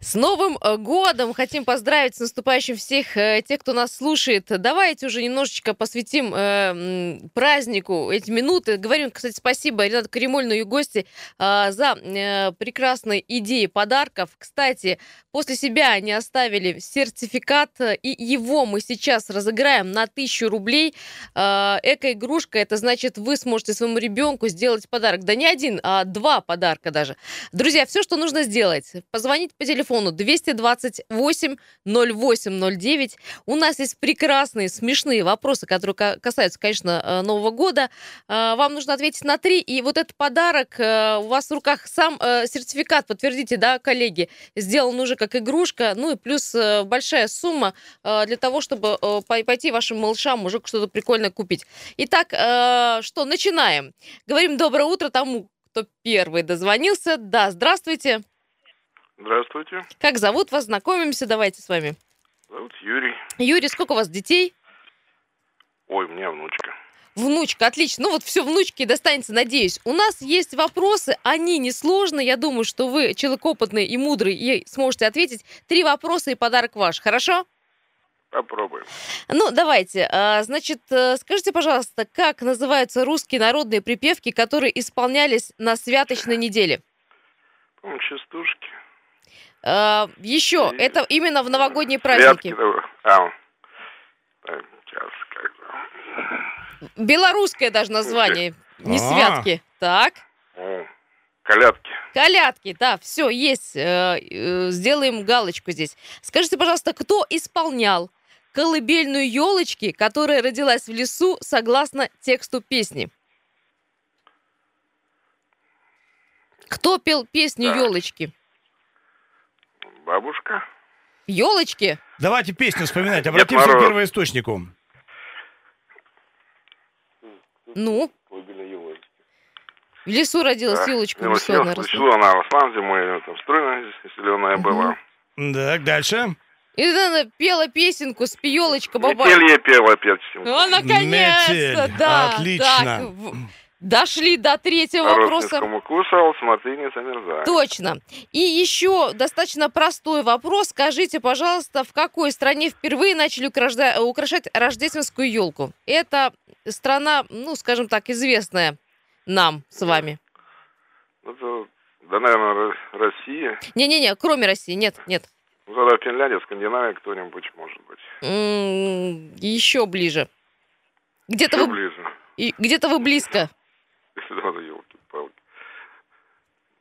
С Новым э, годом! Хотим поздравить с наступающим всех э, тех, кто нас слушает. Давайте уже немножечко посвятим э, празднику эти минуты. Говорим, кстати, спасибо Ренату Каримольну и гости э, за э, прекрасные идеи подарков. Кстати, после себя они оставили сертификат, и его мы сейчас разыграем на 1000 рублей. Э, Эко-игрушка, это значит, вы сможете своему ребенку сделать подарок. Да не один, а два подарка даже. Друзья, все, что нужно сделать, позвонить по телефону 228 0809. У нас есть прекрасные, смешные вопросы, которые ка- касаются, конечно, э, Нового года. Э, Вам нужно ответить на три, и вот этот подарок э, у вас в руках сам сертификат, подтвердите, да, коллеги, сделан уже как игрушка, ну и плюс большая сумма для того, чтобы пой- пойти вашим малышам уже что-то прикольное купить. Итак, что, начинаем. Говорим доброе утро тому, кто первый дозвонился. Да, здравствуйте. Здравствуйте. Как зовут вас? Знакомимся, давайте с вами. Зовут Юрий. Юрий, сколько у вас детей? Ой, у меня внучка. Внучка, отлично. Ну вот все внучке достанется, надеюсь. У нас есть вопросы, они несложные. Я думаю, что вы человек опытный и мудрый и сможете ответить. Три вопроса и подарок ваш, хорошо? Попробуем. Ну, давайте. А, Значит, э, скажите, пожалуйста, как называются русские народные припевки, которые исполнялись на святочной неделе? По-моему, частушки. А, Еще, И- это именно в новогодние праздники. А, сейчас как. Белорусское даже название, не А. святки. Так. Колядки. Колядки, да, все, есть. Э, э, Сделаем галочку здесь. Скажите, пожалуйста, кто исполнял колыбельную елочки, которая родилась в лесу согласно тексту песни? Кто пел песню елочки? Бабушка. Елочки? Давайте песню вспоминать. Обратимся к Мороз. первоисточнику. Ну, в лесу родилась Так, елочка, в ну, лесу она сначала- росла. она росла зимой, там стройная, зеленая Мгм. была. Так, дальше. И она пела песенку «Спи, елочка, баба». Метель ей пела песенку. А, наконец-то, Метель. да. Отлично. так, дошли до третьего вопроса. Кусал, смотри, не замерзай. Точно. И еще достаточно простой вопрос. Скажите, пожалуйста, в какой стране впервые начали украшда- украшать рождественскую елку? Это страна, ну, скажем так, известная нам с вами. Это, да, наверное, Россия. Не-не-не, кроме России, нет, нет. Ну, Тогда Финляндия, Скандинавия, кто-нибудь, может быть. еще ближе. Где-то Еще вы, ближе. и- где-то вы близко. Надо елки-палки.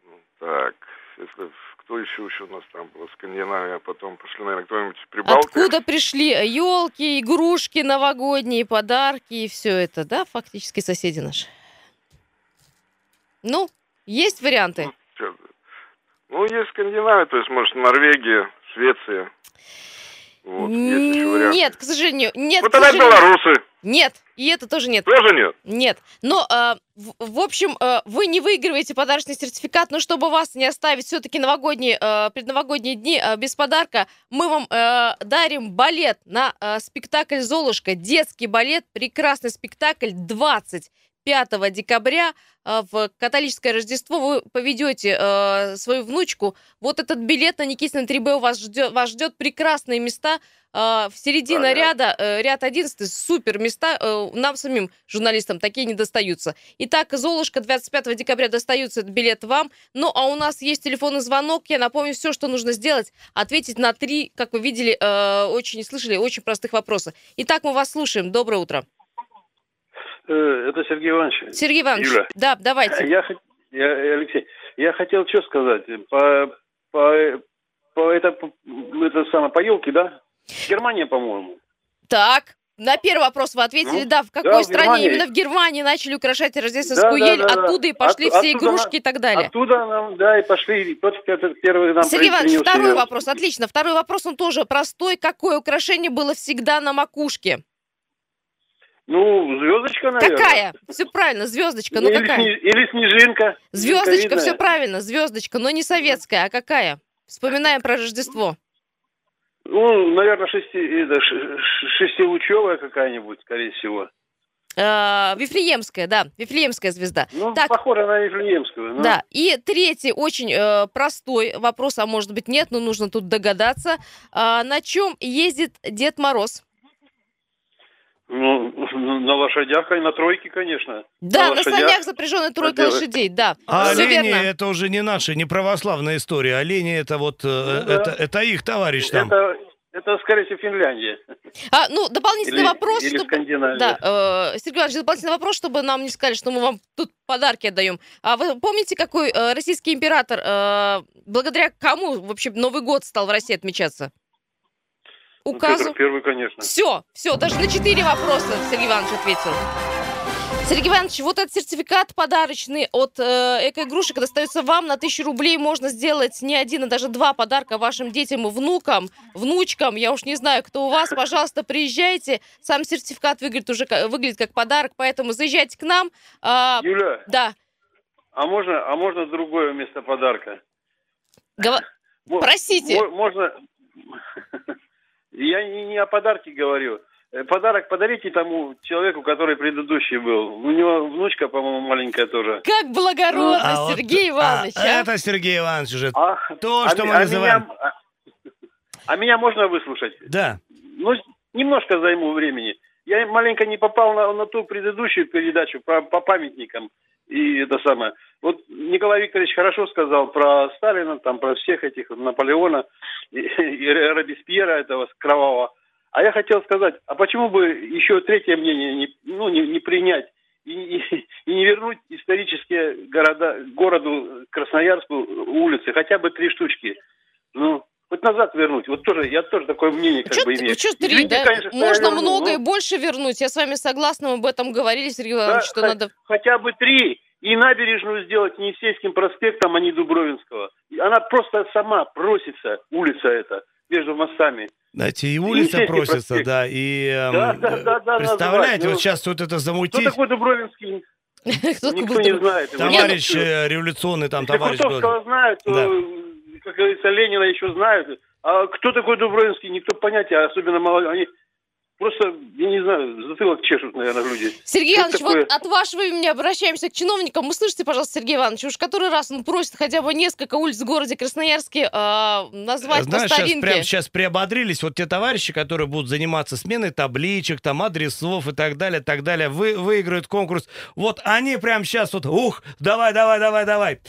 Ну, так, если кто еще еще у нас там был? Скандинавия, а потом пошли, наверное, кто-нибудь Прибалты. Откуда пришли елки, игрушки новогодние, подарки и все это, да, фактически соседи наши? Ну, есть варианты? Чё- Ну, есть Скандинавия, то есть, может, Норвегия, Швеция. Вот, есть еще варианты. Нет, к сожалению, нет. К тогда белорусы. Нет, и это тоже нет. Тоже нет? Нет. Но, э, в, в общем, э, вы не выигрываете подарочный сертификат, но чтобы вас не оставить все-таки новогодние, э, предновогодние дни э, без подарка, мы вам э, дарим балет на э, спектакль «Золушка». Детский балет, прекрасный спектакль, 25 25 декабря э, в католическое Рождество вы поведете э, свою внучку. Вот этот билет на Никитина 3Б у вас ждет, вас ждет прекрасные места. Э, в середине Ага. ряда, э, ряд 11, супер места. э, нам самим, журналистам, такие не достаются. Итак, Золушка, 25 декабря достаются этот билет вам. Ну, а у нас есть телефонный звонок. Я напомню, все, что нужно сделать, ответить на три, как вы видели, э, очень слышали, очень простых вопроса. Итак, мы вас слушаем. Доброе утро. Э, Это Сергей Иванович. Сергей Иванович, Юля. да, давайте. Я, я, Алексей, я хотел что сказать. По, по, по, это, это самое, по елке, да? Германия, по-моему. Так, на первый вопрос вы ответили, Ну, да, в какой да, в стране Германии. именно в Германии начали украшать рождественскую Да, да, ель, да, да. оттуда и пошли От- все игрушки на- и так далее. Оттуда нам, да, и пошли. это первый нам Сергей Иванович, второй вопрос, отлично. Второй вопрос, он тоже простой. Какое украшение было всегда на макушке? Ну, звездочка, наверное. Какая? Все правильно, звездочка. Ну или, какая? сни- или снежинка. Звездочка, все правильно, звездочка, но не советская, а какая? Вспоминаем про Рождество. Ну, наверное, шести, это, ш- ш- шестилучевая какая-нибудь, скорее всего. Э, Вифлеемская, да, Вифлеемская звезда. Ну, Так. похоже на Вифлеемскую. ну. Да, и третий очень э, простой вопрос, а может быть нет, но нужно тут догадаться. А, на чем ездит Дед Мороз? Ну, на лошадях, и на тройке, конечно. Да, на, лошадях. санях запряженной тройкой делать. лошадей, да. А Все олени верно. это уже не наша, не православная история. Олени это вот, э, Ну да. это, это их товарищ там. Это, это, скорее всего, Финляндия. А, ну, дополнительный Или, вопрос, или чтобы... Скандинавия. Да, э, Сергей Иванович, дополнительный вопрос, чтобы нам не сказали, что мы вам тут подарки отдаем. А вы помните, какой э, российский император, э, благодаря кому вообще Новый год стал в России отмечаться? Ну, Указу? Петр Первый, конечно. Все, все, даже на четыре вопроса Сергей Иванович ответил. Сергей Иванович, вот этот сертификат подарочный от э, Экоигрушек достается вам на тысячу рублей. Можно сделать не один, а даже два подарка вашим детям и внукам, внучкам. Я уж не знаю, кто у вас. Пожалуйста, приезжайте. Сам сертификат выглядит уже выглядит как подарок, поэтому заезжайте к нам. А, Юля, да, а можно, а можно другое вместо подарка? гова- мо- Можно... Я не, не о подарке говорю. Э, Подарок подарите тому человеку, который предыдущий был. У него внучка, по-моему, маленькая тоже. как благородно, А вот- Сергей Иванович. а, а. Это Сергей Иванович уже. А, То, а что ми- мы а называем. Меня, а, а меня можно выслушать? Да. Ну, немножко займу времени. Я маленько не попал на, на ту предыдущую передачу про, по памятникам. И это самое. Вот Николай Викторович хорошо сказал про Сталина, там, про всех этих, Наполеона и, и Робеспьера этого кровавого. А я хотел сказать, а почему бы еще третье мнение не, ну, не, не принять и, и- и не вернуть исторические города, городу Красноярску улицы, хотя бы три штучки. Ну, хоть назад вернуть. Вот тоже, я тоже такое мнение как Чё бы имею. чё три, Извините, да? конечно, Можно верну, много но- и больше вернуть. Я с вами согласна, мы об этом говорили, Сергей Да, Иванович, что х- надо... Хотя бы три. И набережную сделать не Евсейским проспектом, а не Дубровинского. И Она просто сама просится, улица эта, между мостами. Знаете, и улица Елисейский просится, проспект. да, и эм, Да, да, да, да, представляете, ну, вот сейчас вот это Кто замутить, такой Дубровинский? Кто такой Никто был не знает. товарищ э, революционный там, Если товарищ Крутовского был. знают, то, Да. Как говорится, Ленина еще знают. А кто такой Дубровинский, никто понятия, особенно молодые. Они просто, я не знаю, затылок чешут, наверное, люди. Сергей Что Иванович, такое? вот от вашего имени обращаемся к чиновникам. Услышите, пожалуйста, Сергей Иванович, уж который раз он просит хотя бы несколько улиц в городе Красноярске а, назвать Знаешь, по сейчас, старинке. прям, сейчас приободрились вот те товарищи, которые будут заниматься сменой табличек, там, адресов и так далее, так далее, вы, выиграют конкурс. Вот они прям сейчас вот, ух, давай, давай, давай, давай.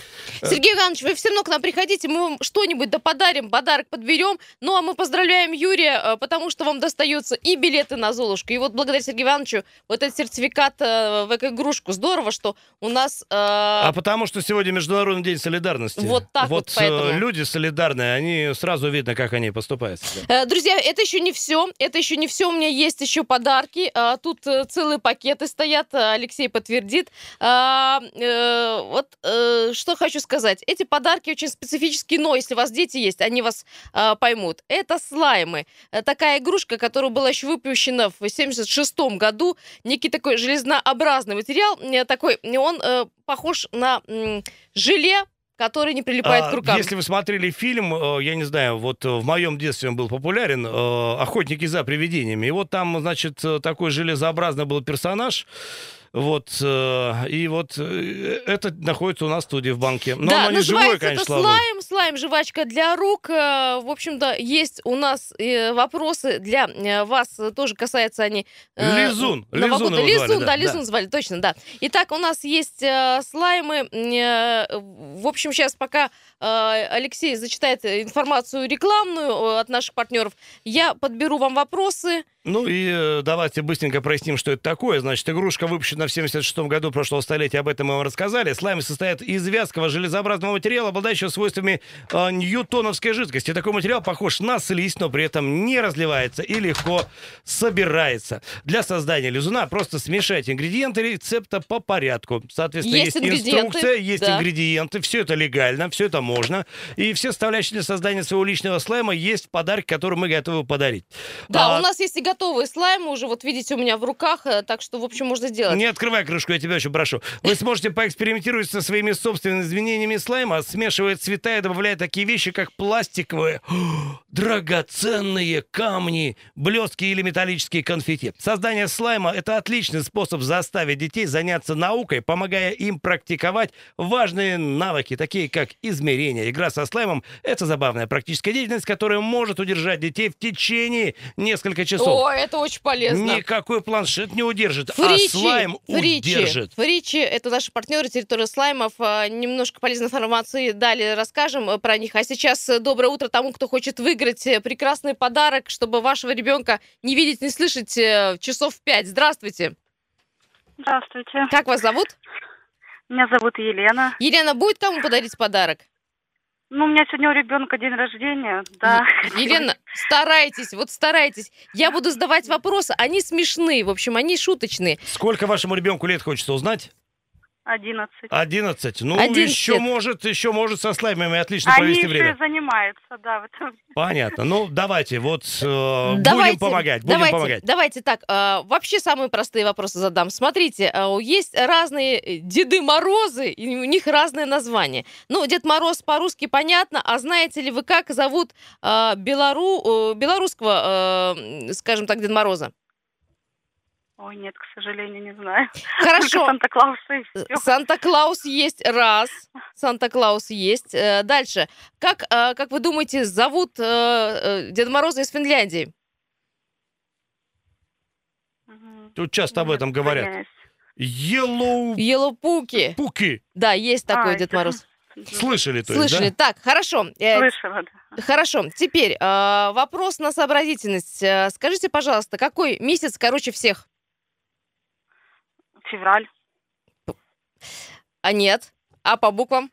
Сергей Иванович, вы все равно к нам приходите, мы вам что-нибудь да подарим, подарок подберем. Ну, а мы поздравляем Юрия, э, потому что вам достаются и билеты на Золушку. И вот благодаря Сергею Ивановичу вот этот сертификат э, в эко-игрушку. Здорово, что у нас... э, А потому что сегодня Международный день солидарности. Вот так вот Вот поэтому. э, люди солидарные, они сразу видно, как они поступают. Э, Друзья, это еще не все. Это еще не все. У меня есть еще подарки. А, Тут э, целые пакеты стоят. а, Алексей подтвердит. А, э, Вот э, что хочу сказать. Эти подарки очень специфические, но если у вас дети есть, они вас а, поймут. Это слаймы. Э, Такая игрушка, которая была еще выпущена в 76 году. Некий такой железнообразный материал. э, Такой, он э, похож на м, желе, который не прилипает А, к рукам. Если вы смотрели фильм, э, я не знаю, вот э, в моем детстве он был популярен, э, «Охотники за привидениями». И вот там, значит, э, такой железообразный был персонаж, Вот, э, и вот э, это находится у нас в студии в банке. Но да, оно не живое, конечно, это слайм, слайм, жвачка для рук. Э, В общем-то, есть у нас вопросы для вас, тоже касаются они... Лизун, Лизун его Лизун, да, да, да. Лизун звали, точно, да. Итак, у нас есть слаймы. В общем, сейчас пока Алексей зачитает информацию рекламную от наших партнеров, я подберу вам вопросы. Ну и э, давайте быстренько проясним, что это такое. Значит, игрушка выпущена в 76 году прошлого столетия, об этом мы вам рассказали. Слаймы состоят из вязкого железообразного материала, обладающего свойствами э, ньютоновской жидкости. Такой материал похож на слизь, но при этом не разливается и легко собирается. Для создания лизуна просто смешайте ингредиенты рецепта по порядку. Соответственно, Есть есть, инструкция, есть да. ингредиенты, все это легально, все это можно. И все составляющие для создания своего личного слайма есть подарок, который мы готовы подарить. Да, А, у нас есть и готовые слаймы уже, вот видите, у меня в руках, э, так что, в общем, можно сделать. Не открывай крышку, я тебя очень прошу. Вы сможете поэкспериментировать со своими собственными изменениями слайма, смешивая цвета и добавляя такие вещи, как пластиковые, драгоценные камни, блестки или металлические конфетти. Создание слайма – это отличный способ заставить детей заняться наукой, помогая им практиковать важные навыки, такие как измерение. Игра со слаймом – это забавная практическая деятельность, которая может удержать детей в течение нескольких часов. О, это очень полезно. Никакой планшет не удержит, Фричи, а слайм фричи, удержит. Фричи, это наши партнеры территории слаймов. А, Немножко полезной информации далее расскажем э, про них. А сейчас э, доброе утро тому, кто хочет выиграть э, прекрасный подарок, чтобы вашего ребенка не видеть, не слышать часов в пять. Здравствуйте. Здравствуйте. Как вас зовут? Меня зовут Елена. Елена, будет кому подарить подарок? Ну, у меня сегодня у ребенка день рождения, да. Елена, старайтесь, вот старайтесь. Я буду задавать вопросы, они смешные, в общем, они шуточные. Сколько вашему ребенку лет хочется узнать? Одиннадцать. 11. Ну, 11 еще может, еще может со слаймами отлично Они провести еще время. и занимаются, да. в этом. Понятно. Ну, давайте, вот э, Давайте, будем помогать, будем давайте, помогать. Давайте так, а, вообще самые простые вопросы задам. Смотрите, у- есть разные э, Деды Морозы, и у них разные названия. Ну, Дед Мороз по-русски понятно, а знаете ли вы, как зовут а, белору, э, белорусского, э, скажем так, Деда Мороза? Ой, нет, к сожалению, не знаю. Хорошо. Только Санта-Клауса и Э, все. Санта-Клаус есть раз. Санта-Клаус есть. Э, Дальше. Как, э, как вы думаете, зовут Деда Мороза из Финляндии? Тут часто об этом говорят. Yellow Елопуки. Пуки. Да, есть такой А, Дед Мороз. Слышали, то есть, Слышали. да? Так, хорошо. Слышала, да. Хорошо. Теперь э, вопрос на сообразительность. Скажите, пожалуйста, какой месяц короче всех? Февраль. А нет. А по буквам?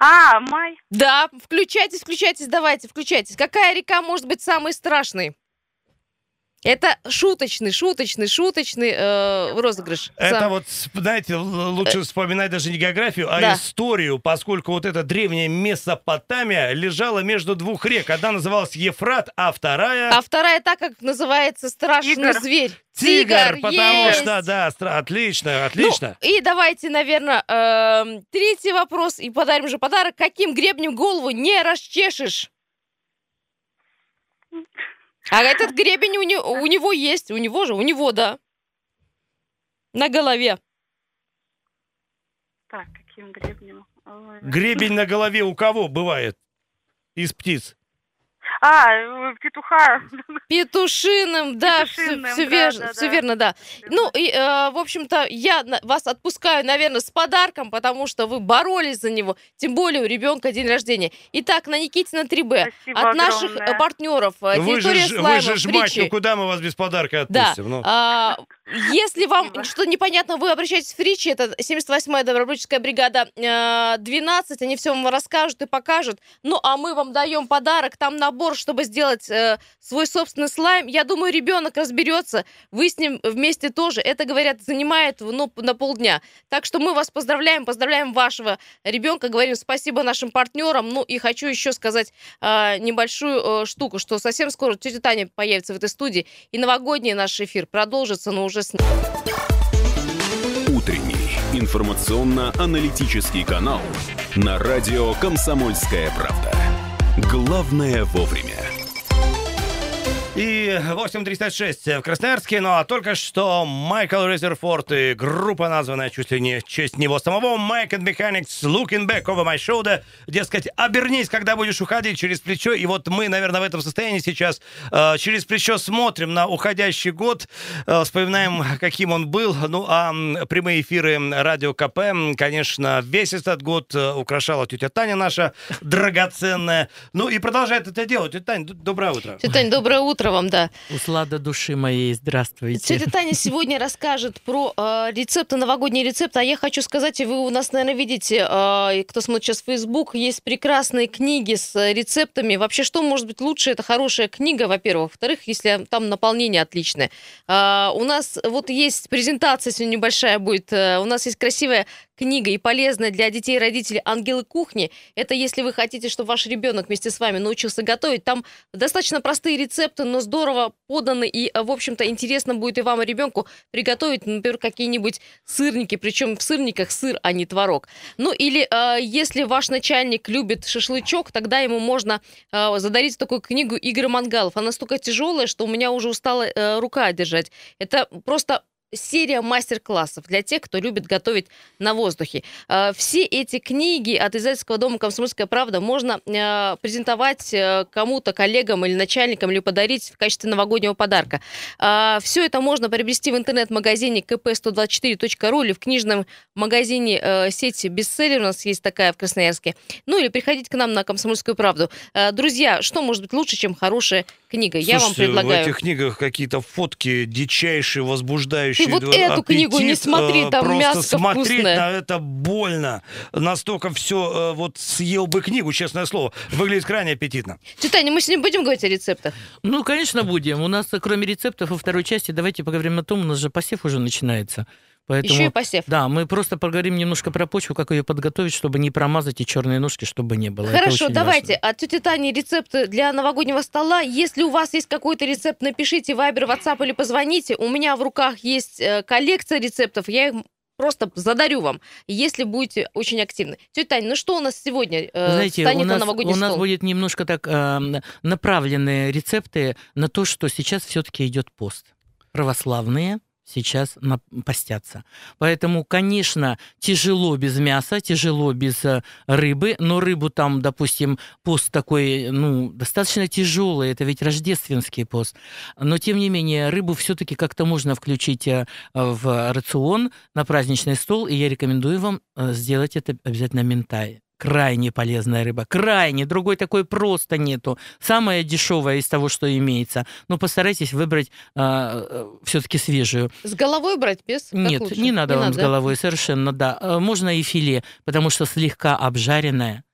А, май. Да, включайтесь, включайтесь, давайте, включайтесь. Какая река может быть самой страшной? Это шуточный, шуточный, шуточный э, розыгрыш. Это Сам- вот, знаете, лучше вспоминать даже не географию, а Да. историю, поскольку вот эта древняя Месопотамия лежала между двух рек. Одна называлась Ефрат, а вторая... А вторая так, как называется страшный Тигр. зверь. Тигр, потому есть. что, да, стра- отлично, отлично. Ну, и давайте, наверное, эм, третий вопрос, и подарим же подарок. Каким гребнем голову не расчешешь? А этот гребень у, не- у него есть, у него же, у него, да. На голове. Так, каким гребнем? Ой. Гребень на голове у кого бывает? Из птиц. А, э, петуха. Петушиным, да, Петушиным, все, да, верно, да, все да. верно, да. Ну, и, э, в общем-то, я вас отпускаю, наверное, с подарком, потому что вы боролись за него, тем более у ребенка день рождения. Итак, на Никитина 3Б Спасибо от наших огромное. э, партнеров э, Вы же, ж- вы же ж мать, Фричи. ну куда мы вас без подарка Да. отпустим? Ну. А, если вам Спасибо. что-то непонятно, вы обращайтесь в Фричи, это 78-я добровольческая бригада э, 12, они все вам расскажут и покажут. Ну, а мы вам даем подарок, там набор, чтобы сделать э, свой собственный слайм. Я думаю, ребенок разберется, вы с ним вместе тоже. Это, говорят, занимает ну, на полдня. Так что мы вас поздравляем, поздравляем вашего ребенка, говорим спасибо нашим партнерам. Ну, и хочу еще сказать э, небольшую э, штуку, что совсем скоро тетя Таня появится в этой студии, и новогодний наш эфир продолжится, но уже с Утренний информационно-аналитический канал на радио «Комсомольская правда». Главное вовремя. И 8.36 в Красноярске. Ну а только что Майкл Резерфорд и группа, названная чуть ли не в честь него самого, Mike and Mechanics Looking Back Over My Shoulder. Дескать, обернись, когда будешь уходить через плечо. И вот мы, наверное, в этом состоянии сейчас э, через плечо смотрим на уходящий год, э, вспоминаем, каким он был. Ну а прямые эфиры Радио КП, конечно, весь этот год э, украшала тетя Таня наша драгоценная. Ну и продолжает это делать. Тетя Таня, доброе утро. Тетя Таня, доброе утро вам, да. Услада души моей, здравствуйте. Тетя Таня сегодня расскажет про э, рецепты, новогодние рецепты. А я хочу сказать, и вы у нас, наверное, видите, э, кто смотрит сейчас Facebook, есть прекрасные книги с рецептами. Вообще, что может быть лучше? Это хорошая книга, во-первых. Во-вторых, если там наполнение отличное. Э, у нас вот есть презентация сегодня небольшая будет. Э, у нас есть красивая книга и полезная для детей и родителей «Ангелы кухни». Это если вы хотите, чтобы ваш ребенок вместе с вами научился готовить. Там достаточно простые рецепты, но здорово поданы. И, в общем-то, интересно будет и вам, и ребенку приготовить, например, какие-нибудь сырники. Причем в сырниках сыр, а не творог. Ну или э, если ваш начальник любит шашлычок, тогда ему можно э, задарить такую книгу Игоря Мангалов. Она настолько тяжелая, что у меня уже устала э, рука держать. Это просто серия мастер-классов для тех, кто любит готовить на воздухе. Э, все эти книги от издательского дома «Комсомольская правда» можно э, презентовать э, кому-то, коллегам или начальникам, или подарить в качестве новогоднего подарка. Все это можно приобрести в интернет-магазине kp124.ru или в книжном магазине сети «Бестселлер», у нас есть такая в Красноярске. Ну или приходите к нам на «Комсомольскую правду». Друзья, что может быть лучше, чем хорошая книга? Слушайте, Я вам предлагаю... в этих книгах какие-то фотки дичайшие, возбуждающие Ты вот эту книгу не смотри, там просто мяско смотреть вкусное. на это больно. Настолько все, вот съел бы книгу, честное слово. Выглядит крайне аппетитно. Таня, мы сегодня будем говорить о рецептах? Ну, конечно, будем. У нас, кроме рецептов, во второй части давайте поговорим о том, у нас же посев уже начинается. Поэтому, Еще и посев. Да, мы просто поговорим немножко про почву, как ее подготовить, чтобы не промазать и черные ножки, чтобы не было. Хорошо, давайте. важно. От тети Тани рецепты для новогоднего стола. Если у вас есть какой-то рецепт, напишите Вайбер, WhatsApp или позвоните. У меня в руках есть э, коллекция рецептов. Я их просто задарю вам, если будете очень активны. Тетя Таня, ну что у нас сегодня э, Знаете, станет у нас, на новогодний у нас стол? будет немножко так э, направленные рецепты на то, что сейчас все-таки идет пост. Православные сейчас постятся. Поэтому, конечно, тяжело без мяса, тяжело без э, рыбы, но рыбу там, допустим, пост такой, ну, достаточно тяжелый, это ведь рождественский пост. Но, тем не менее, рыбу все-таки как-то можно включить э, в рацион на праздничный стол, и я рекомендую вам э, сделать это обязательно ментай. Крайне полезная рыба. Крайне. Другой такой просто нету. Самая дешевая из того, что имеется. Но постарайтесь выбрать все-таки свежую. С головой брать без? Как Нет, лучше? не надо вам с да? головой, совершенно, да. Э, Можно и филе, потому что слегка обжаренная,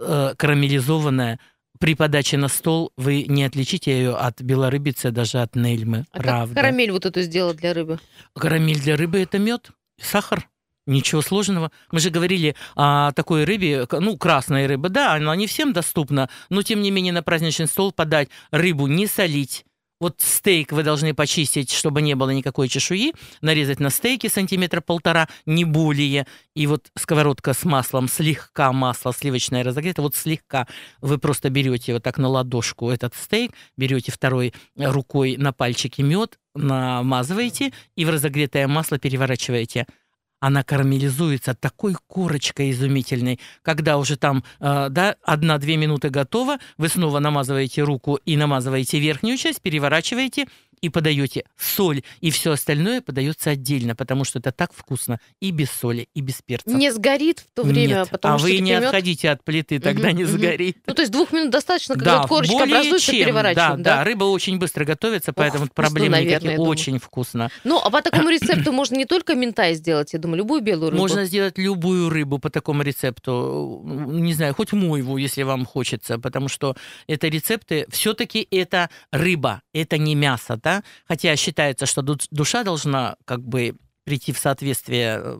э, карамелизованная, при подаче на стол вы не отличите ее от белорыбицы, даже от нельмы. А как правда. карамель вот эту сделать для рыбы? Карамель для рыбы это мед, сахар. Ничего сложного. Мы же говорили о такой рыбе, ну, красная рыба, да, она не всем доступна, но тем не менее на праздничный стол подать рыбу не солить. Вот стейк вы должны почистить, чтобы не было никакой чешуи, нарезать на стейки сантиметра полтора, не более. И вот сковородка с маслом, слегка масло сливочное разогрето, вот слегка вы просто берете вот так на ладошку этот стейк, берете второй рукой на пальчики мед, намазываете и в разогретое масло переворачиваете она карамелизуется такой корочкой изумительной, когда уже там, э, да, одна-две минуты готова, вы снова намазываете руку и намазываете верхнюю часть, переворачиваете и подаете соль, и все остальное подается отдельно, потому что это так вкусно и без соли, и без перца. Не сгорит в то время, Нет, потому а что вы не мёд- отходите от плиты, тогда Мгм, не мгм. сгорит. Ну, то есть двух минут достаточно, когда вот корочка образуется, чем. переворачиваем, да, да? да, рыба очень быстро готовится, поэтому вкусно, проблем наверное, никаких. думаю. Очень вкусно. Ну, а по такому рецепту можно не только ментай сделать, я думаю, любую белую рыбу. Можно сделать любую рыбу по такому рецепту. Не знаю, хоть мойву, если вам хочется, потому что это рецепты, все-таки это рыба, это не мясо, да? Хотя считается, что ду- душа должна как бы прийти в соответствие э,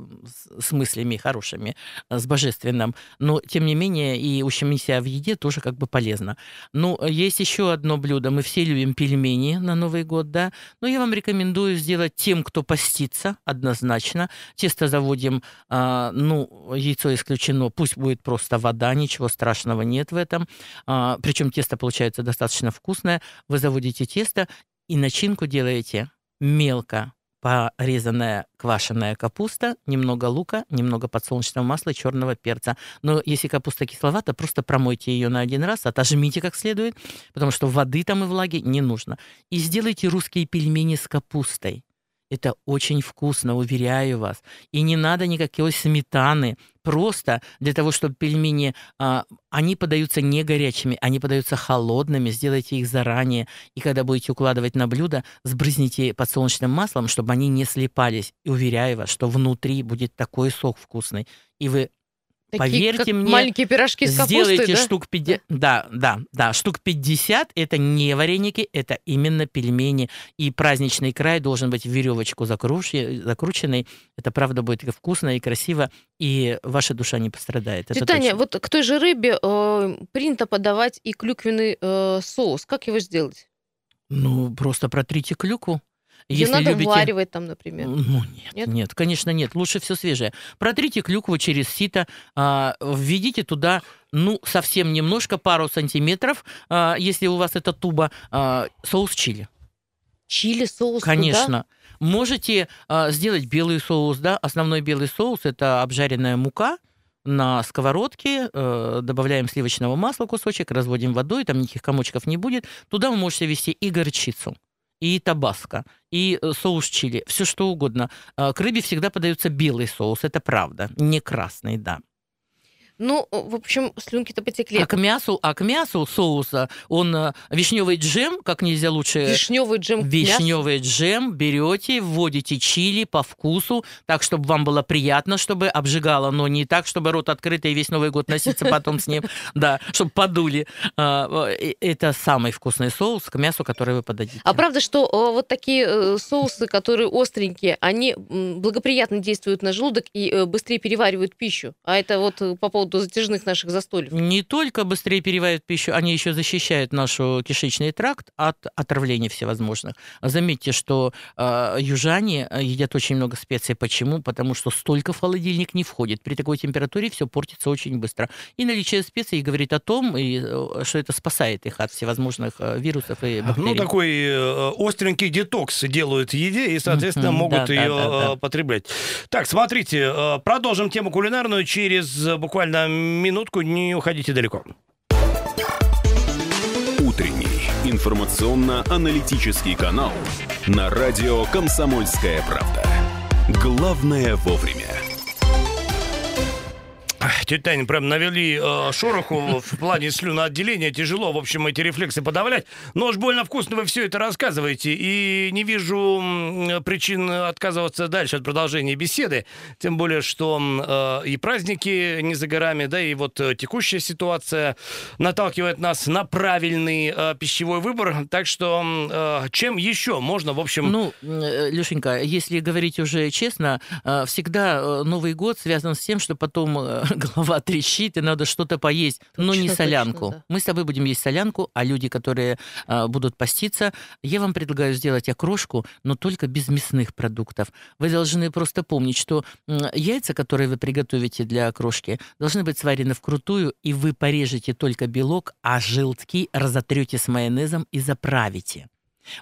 с мыслями хорошими, с божественным. Но, тем не менее, и ущемить себя в еде тоже как бы полезно. Ну, есть еще одно блюдо. Мы все любим пельмени на Новый год, да. Но я вам рекомендую сделать тем, кто постится, однозначно. Тесто заводим, а, ну, яйцо исключено, пусть будет просто вода, ничего страшного нет в этом. А, причем тесто получается достаточно вкусное. Вы заводите тесто и начинку делаете мелко порезанная квашеная капуста, немного лука, немного подсолнечного масла и черного перца. Но если капуста кисловата, просто промойте ее на один раз, отожмите как следует, потому что воды там и влаги не нужно. И сделайте русские пельмени с капустой. Это очень вкусно, уверяю вас. И не надо никакой сметаны. Просто для того, чтобы пельмени, а, они подаются не горячими, они подаются холодными. Сделайте их заранее. И когда будете укладывать на блюдо, сбрызните подсолнечным маслом, чтобы они не слипались. И уверяю вас, что внутри будет такой сок вкусный. И вы Такие, Поверьте мне, маленькие пирожки с капустой, сделайте да? штук 50, да, да, да, штук 50 это не вареники, это именно пельмени. И праздничный край должен быть в веревочку закруч- закрученный. Это правда будет вкусно, и красиво, и ваша душа не пострадает. Это Таня, вот к той же рыбе э, принято подавать и клюквенный э, соус. Как его сделать? Ну, просто протрите клюкву. Ее Если надо любите... варивать там, например. Ну, нет, нет, конечно, нет. Лучше все свежее. Протрите клюкву через сито, а, введите туда, ну, совсем немножко, пару сантиметров, а, если у вас это туба, а, соус чили. Чили соус туда? Конечно. Можете а, сделать белый соус, да. Основной белый соус это обжаренная мука на сковородке, э, добавляем сливочного масла кусочек, разводим водой, там никаких комочков не будет. Туда вы можете ввести и горчицу, и табаско, и э, соус чили, все что угодно. А, К рыбе всегда подается белый соус, это правда, не красный, да. Ну, в общем, слюнки-то потекли. А к мясу, а к мясу соуса он э, вишневый джем, как нельзя лучше. Вишневый джем? Вишневый джем берете, вводите чили по вкусу, так, чтобы вам было приятно, чтобы обжигало, но не так, чтобы рот открытый весь Новый год носиться потом с ним, да, чтобы подули. А, э, Это самый вкусный соус к мясу, который вы подадите. А правда, что э, вот такие э, соусы, которые остренькие, они благоприятно действуют на желудок и э, быстрее переваривают пищу? А это вот э, по поводу затяжных наших застольев. Не только быстрее переваривают пищу, они еще защищают наш кишечный тракт от отравлений всевозможных. Заметьте, что э, южане э, едят очень много специй. Почему? Потому что столько в холодильник не входит. При такой температуре все портится очень быстро. И наличие специй говорит о том, и, э, что это спасает их от всевозможных э, вирусов и бактерий. Ну, такой э, остренький детокс делают еде и, соответственно, могут да, ее да, да, да. э, потреблять. Так, смотрите, э, продолжим тему кулинарную через э, буквально минутку. Не уходите далеко. Утренний информационно-аналитический канал на радио «Комсомольская правда». Главное вовремя. Тетя прям навели э, шороху в плане слюноотделения. Тяжело, в общем, эти рефлексы подавлять. Но уж больно вкусно вы все это рассказываете. И не вижу причин отказываться дальше от продолжения беседы. Тем более, что э, и праздники не за горами, да, и вот э, текущая ситуация наталкивает нас на правильный э, пищевой выбор. Так что э, чем еще можно, в общем... Ну, э, Лешенька, если говорить уже честно, э, всегда Новый год связан с тем, что потом голова трещит, и надо что-то поесть, но не Точно, солянку. точно, да. Мы с тобой будем есть солянку, а люди, которые э, будут поститься, я вам предлагаю сделать окрошку, но только без мясных продуктов. Вы должны просто помнить, что яйца, которые вы приготовите для окрошки, должны быть сварены вкрутую, и вы порежете только белок, а желтки разотрете с майонезом и заправите.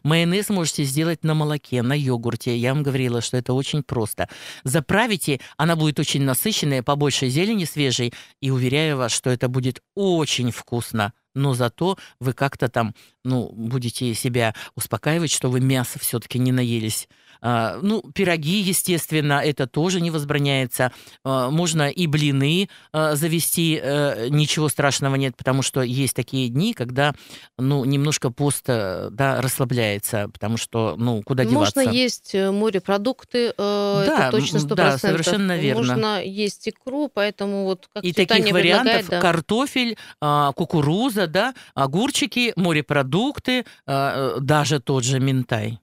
Майонез можете сделать на молоке, на йогурте. Я вам говорила, что это очень просто. Заправите, она будет очень насыщенная, побольше зелени свежей, и уверяю вас, что это будет очень вкусно. Но зато вы как-то там, ну, будете себя успокаивать, что вы мясо все-таки не наелись. А, ну, пироги, естественно, это тоже не возбраняется. А, можно и блины а, завести, э, ничего страшного нет, потому что есть такие дни, когда, ну, немножко пост, э, да, расслабляется, потому что, ну, куда деваться? Можно есть э, морепродукты, Да, это точно м, 100%. да, совершенно верно. Можно есть икру, поэтому вот как И таких вариантов да. картофель, кукуруза, да, огурчики, морепродукты, даже тот же минтай.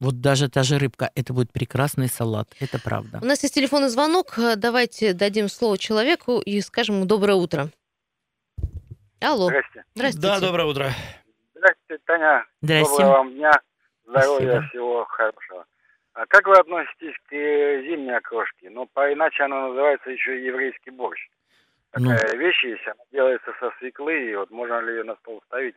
Вот даже та же рыбка, это будет прекрасный салат, это правда. У нас есть телефонный звонок. Э, Давайте дадим слово человеку и скажем ему доброе утро. Алло. Здрасте. Здравствуйте. Да, доброе утро. Здравствуйте, Таня. Здрасте. Доброго вам дня. Здоровья, Спасибо. всего хорошего. А как вы относитесь к зимней окрошке? Ну, по иначе она называется еще еврейский борщ. Ну. Такая вещь есть, она делается со свеклы, и вот можно ли ее на стол ставить?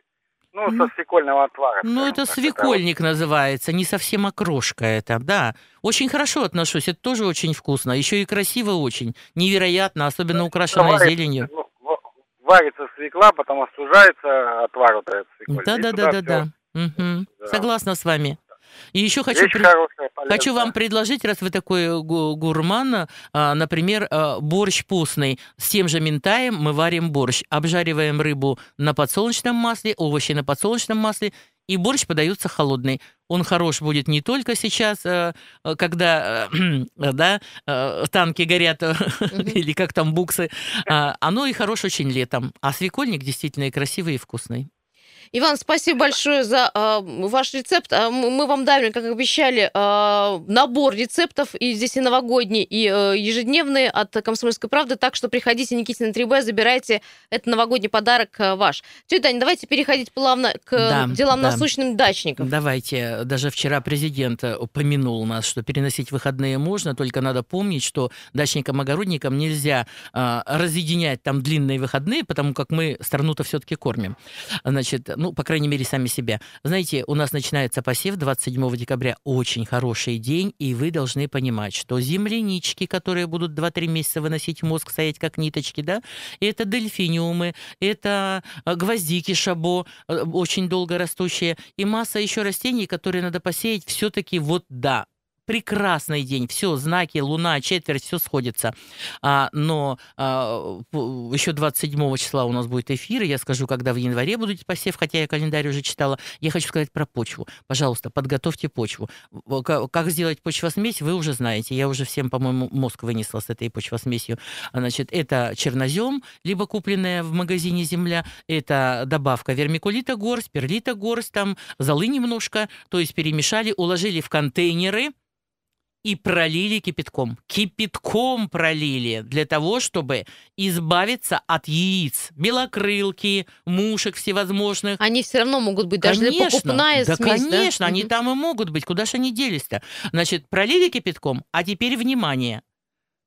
Ну, со свекольного отвара. Ну, это свекольник называется, не совсем окрошка это, да. Очень хорошо отношусь, это тоже очень вкусно, еще и красиво очень, невероятно, особенно украшенная Варится- зеленью. ну, Варится свекла, потом остужается отвар вот этот свекольный. Да, да, да, да, да. Мгм. Да. Согласна с вами. И еще хочу, Вещь при- хорошая, полезная. хочу вам предложить, раз вы такой гу- гурман, а, например, а, борщ постный. С тем же ментаем мы варим борщ. Обжариваем рыбу на подсолнечном масле, овощи на подсолнечном масле, и борщ подается холодный. Он хорош будет не только сейчас, э, э, когда э, да, э, танки горят, э, или как там буксы, а, оно и хорош очень летом. А свекольник действительно и красивый, и вкусный. Иван, спасибо большое за э, ваш рецепт. А Мы вам дали, как обещали, э, набор рецептов, и здесь и новогодние, и э, ежедневные от «Комсомольской правды». Так что приходите, Никитина 3Б, забирайте этот новогодний подарок э, ваш. Тетя Таня, давайте переходить плавно к э, Да, делам да. насущным дачников. Давайте. Даже вчера президент э, упомянул нас, что переносить выходные можно, только надо помнить, что дачникам-огородникам нельзя а, разъединять там длинные выходные, потому как мы страну-то все-таки кормим. Значит, ну, по крайней мере, сами себя. Знаете, у нас начинается посев 27 декабря, очень хороший день, и вы должны понимать, что землянички, которые будут 2-3 месяца выносить мозг, стоять как ниточки, да, это дельфиниумы, это э, гвоздики шабо, э, очень долго растущие, и масса еще растений, которые надо посеять все-таки вот да, прекрасный день, все, знаки, луна, четверть, все сходится. А, но а, еще 27 числа у нас будет эфир, и я скажу, когда в январе будет посев, хотя я календарь уже читала. Я хочу сказать про почву. Пожалуйста, подготовьте почву. Как сделать почвосмесь, вы уже знаете. Я уже всем, по-моему, мозг вынесла с этой почвосмесью. Значит, это чернозем, либо купленная в магазине земля, это добавка вермикулита горсть, перлита горсть, там золы немножко, то есть перемешали, уложили в контейнеры, и пролили кипятком. Кипятком пролили для того, чтобы избавиться от яиц, белокрылки, мушек всевозможных. Они все равно могут быть, даже если Конечно, покупная да, смесь, да? конечно, они Мгм. там и могут быть. Куда же они делись-то? Значит, пролили кипятком, а теперь внимание.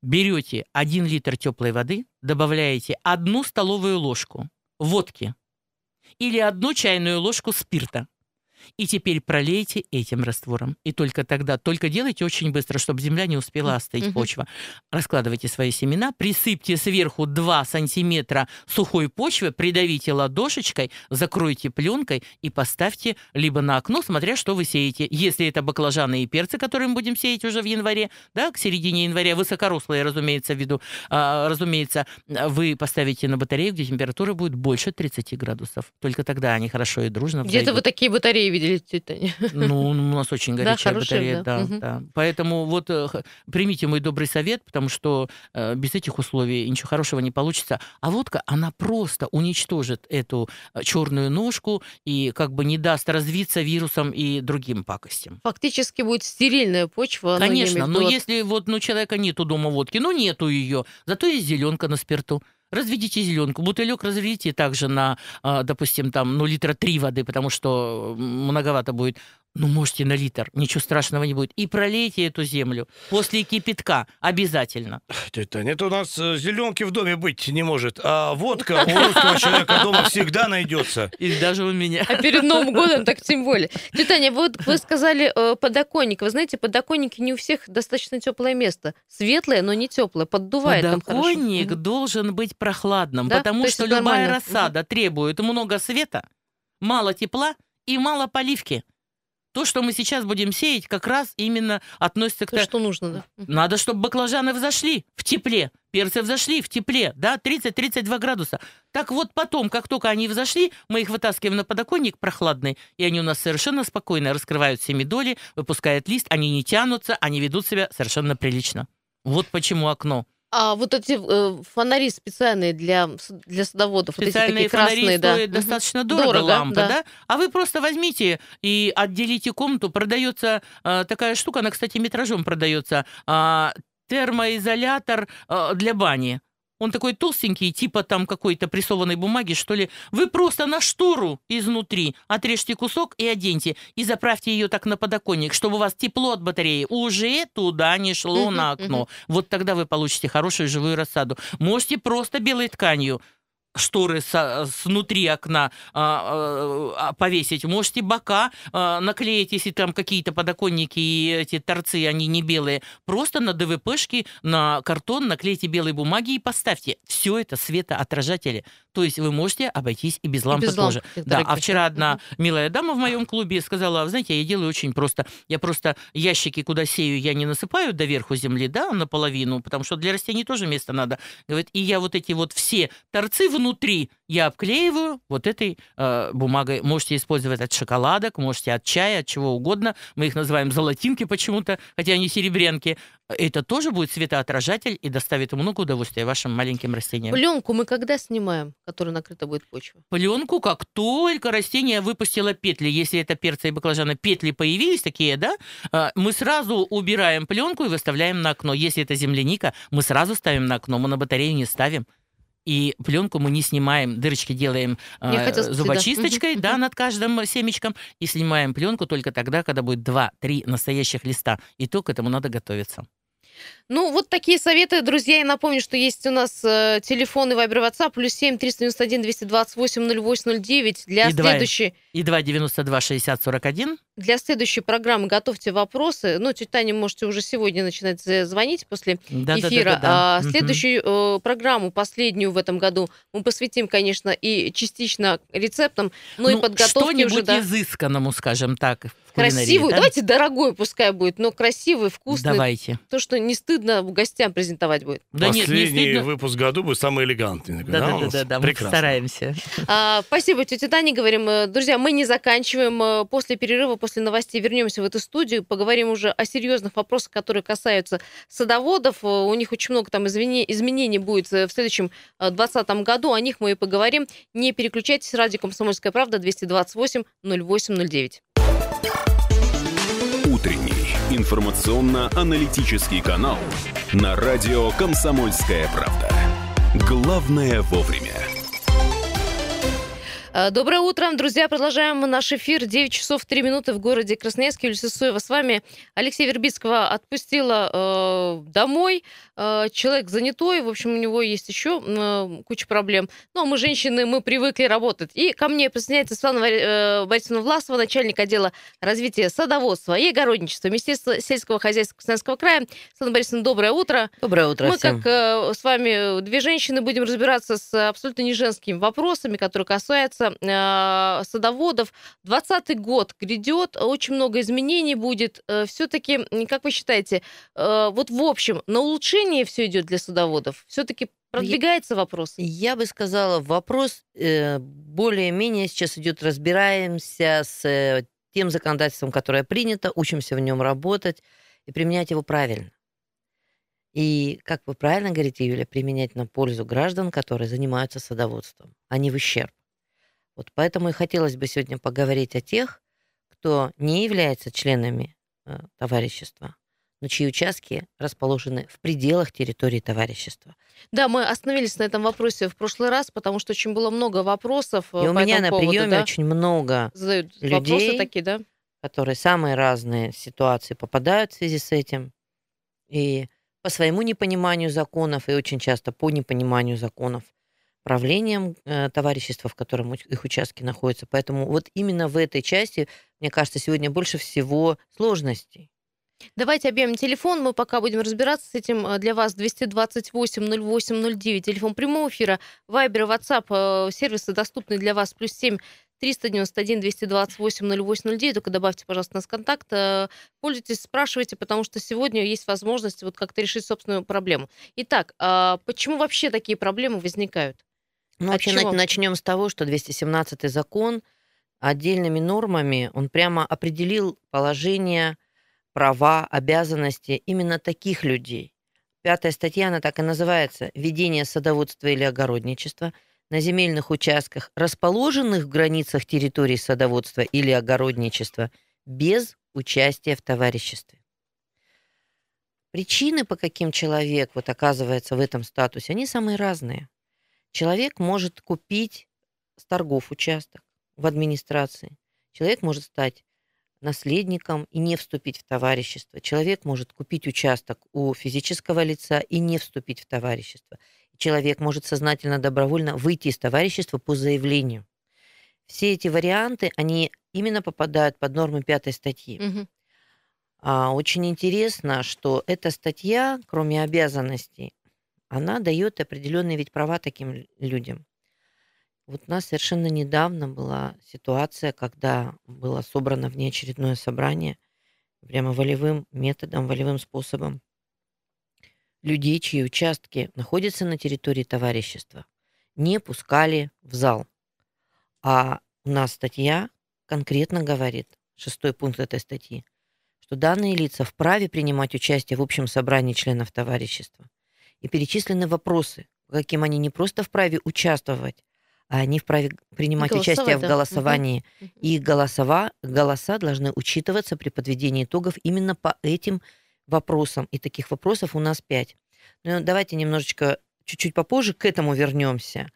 Берете 1 литр теплой воды, добавляете одну столовую ложку водки или одну чайную ложку спирта. И теперь пролейте этим раствором. И только тогда, только делайте очень быстро, чтобы земля не успела остыть, Мгм. почва. Раскладывайте свои семена, присыпьте сверху 2 сантиметра сухой почвы, придавите ладошечкой, закройте пленкой и поставьте либо на окно, смотря что вы сеете. Если это баклажаны и перцы, которые мы будем сеять уже в январе, да, к середине января, высокорослые, разумеется, в виду, а, разумеется, вы поставите на батарею, где температура будет больше 30 градусов. Только тогда они хорошо и дружно Где-то вы такие батареи видели, тетя Таня? Ну, у нас очень Да, горячая хорошие, батарея, да. да, Мгм. да. Поэтому вот э, примите мой добрый совет, потому что э, без этих условий ничего хорошего не получится. А водка, она просто уничтожит эту черную ножку и как бы не даст развиться вирусам и другим пакостям. Фактически будет стерильная почва. Конечно, но если вот ну, человека нету дома водки, ну нету ее, зато есть зеленка на спирту. Разведите зеленку, бутылек разведите также на, а, допустим, там, ну, литра три воды, потому что многовато будет. Ну, можете на литр, ничего страшного не будет. И пролейте эту землю после кипятка обязательно. Тетя это у нас зеленки в доме быть не может, а водка у русского человека дома всегда найдется. И даже у меня. А перед Новым годом так тем более. Тетя Таня, вот вы сказали э, подоконник. Вы знаете, подоконники не у всех достаточно теплое место. Светлое, но не теплое. Поддувает. Подоконник должен быть прохладным, Да? потому что любая нормально. рассада требует много света, мало тепла и мало поливки. То, что мы сейчас будем сеять, как раз именно относится к... То, что нужно, да. Надо, чтобы баклажаны взошли в тепле, перцы взошли в тепле, да, 30-32 градуса. Так вот потом, как только они взошли, мы их вытаскиваем на подоконник прохладный, и они у нас совершенно спокойно раскрывают семидоли, выпускают лист, они не тянутся, они ведут себя совершенно прилично. Вот почему окно. А вот эти э, фонари специальные для, для садоводов, вот эти Специальные такие красные, фонари да. стоят Мгм. достаточно дорого, Дорого, лампа, да. да. А вы просто возьмите и отделите комнату. Продается а, такая штука, она, кстати, метражом продается. а, термоизолятор а, для бани. Он такой толстенький, типа там какой-то прессованной бумаги, что ли. Вы просто на штору изнутри отрежьте кусок и оденьте. И заправьте ее так на подоконник, чтобы у вас тепло от батареи уже туда не шло на окно. Вот тогда вы получите хорошую живую рассаду. Можете просто белой тканью шторы со- снутри окна а, а, повесить. Можете бока а, наклеить, если там какие-то подоконники и эти торцы, они не белые. Просто на ДВПшки, на картон наклейте белой бумаги и поставьте. Все это светоотражатели. То есть вы можете обойтись и без лампы без ламп тоже. таких Да, а вчера одна милая дама в моем клубе сказала, «Вы знаете, я делаю очень просто. Я просто ящики, куда сею, я не насыпаю доверху земли, да, наполовину, потому что для растений тоже место надо. Говорит, и я вот эти вот все торцы внутри я обклеиваю вот этой э, бумагой. Можете использовать от шоколадок, можете от чая, от чего угодно. Мы их называем золотинки почему-то, хотя они серебрянки. Это тоже будет светоотражатель и доставит много удовольствия вашим маленьким растениям. Пленку мы когда снимаем, которая накрыта будет почва? Пленку, как только растение выпустило петли, если это перца и баклажана, петли появились такие, да, а, мы сразу убираем пленку и выставляем на окно. Если это земляника, мы сразу ставим на окно, мы на батарею не ставим. И пленку мы не снимаем, дырочки делаем да. зубочисточкой, да, над каждым семечком, и снимаем пленку только тогда, когда будет 2-3 настоящих листа. И то к этому надо готовиться. Ну, вот такие советы, друзья. Я напомню, что есть у нас э, телефон и вайбер WhatsApp, плюс 7 391 228 0809. Для и два- следующей, и 2,92 60 41. Для следующей программы готовьте вопросы. Ну, тетя Таня, можете уже сегодня начинать звонить после Да-да-да-да-да. эфира. А Мгм. следующую э, программу, последнюю в этом году, мы посвятим, конечно, и частично рецептам, но и подготовке что-нибудь уже, да, изысканному, скажем так, красивую. да? Давайте дорогой пускай будет, но красивый, вкусный. Давайте. То, что не стыдно гостям презентовать будет. Да нет, не Последний стыдно. выпуск году будет самый элегантный. Да, да, нас? да, да, мы Прекрасно. постараемся. А, спасибо, тетя Таня, говорим. Э, Друзья, мы не заканчиваем. Э, После перерыва, после новостей вернемся в эту студию, поговорим уже о серьезных вопросах, которые касаются садоводов. Э, У них очень много там изменений будет э, в следующем 2020 году. О них мы и поговорим. Не переключайтесь. Радио «Комсомольская правда» 228 0809. Утренний информационно-аналитический канал на радио «Комсомольская правда». Главное вовремя. Э, Доброе утро, друзья. Продолжаем наш эфир. 9 часов 3 минуты в городе Красноярске. Юлия Сысоева с вами. Алексей Вербицкого отпустила э, домой. Э, человек занятой. В общем, у него есть еще э, куча проблем. Но мы, женщины, мы привыкли работать. И ко мне присоединяется Светлана э, Борисовна Власова, начальник отдела развития садоводства и огородничества Министерства сельского хозяйства Красноярского края. Светлана Борисовна, доброе утро. Доброе утро Мы, всем. как э, с вами, две женщины, будем разбираться с абсолютно не женскими вопросами, которые касаются э, садоводов. 20 год грядет, очень много изменений будет. Все-таки, как вы считаете, э, вот в общем, на улучшение все идет для садоводов? Все-таки продвигается вопрос? Я бы сказала, вопрос э, более-менее сейчас идет, разбираемся с э, тем законодательством, которое принято, учимся в нем работать и применять его правильно. И, как вы правильно говорите, Юля, применять на пользу граждан, которые занимаются садоводством, а не в ущерб. Вот поэтому и хотелось бы сегодня поговорить о тех, кто не является членами э, товарищества, но чьи участки расположены в пределах территории товарищества. Да, мы остановились на этом вопросе в прошлый раз, потому что очень было много вопросов. э, И у по меня этому на поводу, приеме да. очень много Задают вопросы людей, такие, да? которые самые разные ситуации попадают в связи с этим. И по своему непониманию законов, и очень часто по непониманию законов правлением э, товарищества, в котором их участки находятся. Поэтому вот именно в этой части, мне кажется, сегодня больше всего сложностей. Давайте объявим телефон, мы пока будем разбираться с этим. Э, Для вас 228-08-09, телефон прямого эфира, Вайбер, WhatsApp, э, сервисы доступны для вас, плюс 7 391 228 0809, только добавьте, пожалуйста, нас контакт, э, пользуйтесь, спрашивайте, потому что сегодня есть возможность вот как-то решить собственную проблему. Итак, а почему вообще такие проблемы возникают? Ну, От вообще, чего? начнем с того, что 217 закон отдельными нормами, он прямо определил положение, права, обязанности именно таких людей. Пятая статья, она так и называется «Ведение садоводства или огородничества на земельных участках, расположенных в границах территории садоводства или огородничества, без участия в товариществе». Причины, по каким человек вот оказывается в этом статусе, они самые разные. Человек может купить с торгов участок в администрации. Человек может стать наследником и не вступить в товарищество. Человек может купить участок у физического лица и не вступить в товарищество. Человек может сознательно, добровольно выйти из товарищества по заявлению. Все эти варианты, они именно попадают под нормы пятой статьи. Мгм. А, очень интересно, что эта статья, кроме обязанностей, она дает определенные ведь права таким лю- людям. Вот у нас совершенно недавно была ситуация, когда было собрано внеочередное собрание прямо волевым методом, волевым способом людей, чьи участки находятся на территории товарищества, не пускали в зал. А у нас статья конкретно говорит, шестой пункт этой статьи, что данные лица вправе принимать участие в общем собрании членов товарищества. И перечислены вопросы, по каким они не просто вправе участвовать, а они вправе принимать участие в да. голосовании. И голосова, голоса должны учитываться при подведении итогов именно по этим вопросам. И таких вопросов у нас пять. Но давайте немножечко, чуть-чуть попозже к этому вернемся.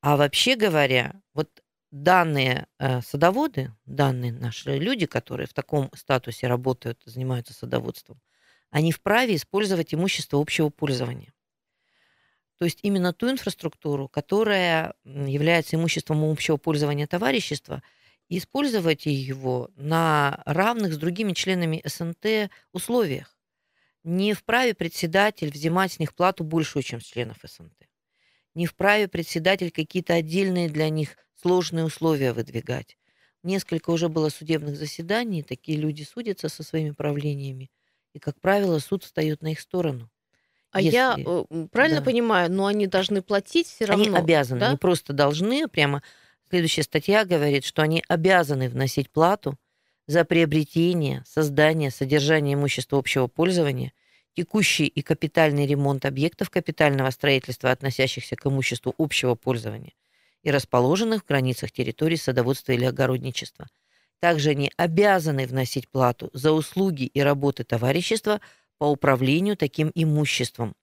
А вообще говоря, вот данные э, садоводы, данные наши люди, которые в таком статусе работают, занимаются садоводством, они вправе использовать имущество общего пользования. То есть именно ту инфраструктуру, которая является имуществом общего пользования товарищества, и использовать его на равных с другими членами СНТ условиях. Не вправе председатель взимать с них плату большую, чем с членов СНТ. Не вправе председатель какие-то отдельные для них сложные условия выдвигать. Несколько уже было судебных заседаний, такие люди судятся со своими правлениями, и, как правило, суд встает на их сторону. А я Если- э, м, правильно да. понимаю, но они должны платить все равно. Они обязаны, да? не просто должны, прямо следующая статья говорит, что они обязаны вносить плату за приобретение, создание, содержание имущества общего пользования, текущий и капитальный ремонт объектов капитального строительства, относящихся к имуществу общего пользования и расположенных в границах территории садоводства или огородничества. Также они обязаны вносить плату за услуги и работы товарищества по управлению таким имуществом.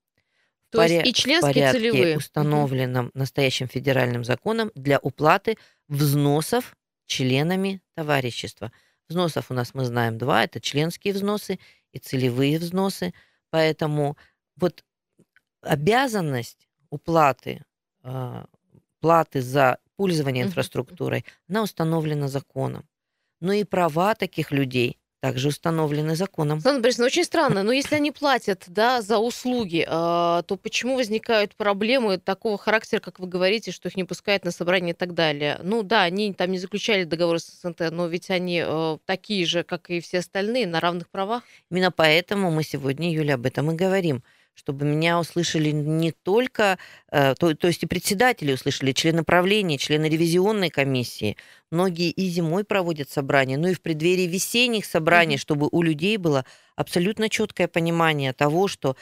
То есть поря- и в членские порядке, целевые. Установленном настоящим федеральным законом для уплаты взносов членами товарищества. Взносов у нас мы знаем два, это членские взносы и целевые взносы. Поэтому вот обязанность уплаты а, платы за пользование инфраструктурой, она установлена законом. Но и права таких людей также установлены законом. Сандра Борисовна, очень странно, но если они платят да, за услуги, а, то почему возникают проблемы такого характера, как вы говорите, что их не пускают на собрание и так далее? Ну да, они там не заключали договор с СНТ, но ведь они э, такие же, как и все остальные, на равных правах. Именно поэтому мы сегодня, Юля, об этом и говорим, чтобы меня услышали не только, э, то, то есть и председатели услышали, члены правления, члены ревизионной комиссии. Многие и зимой проводят собрания, но и в преддверии весенних собраний, чтобы у людей было абсолютно четкое понимание того, что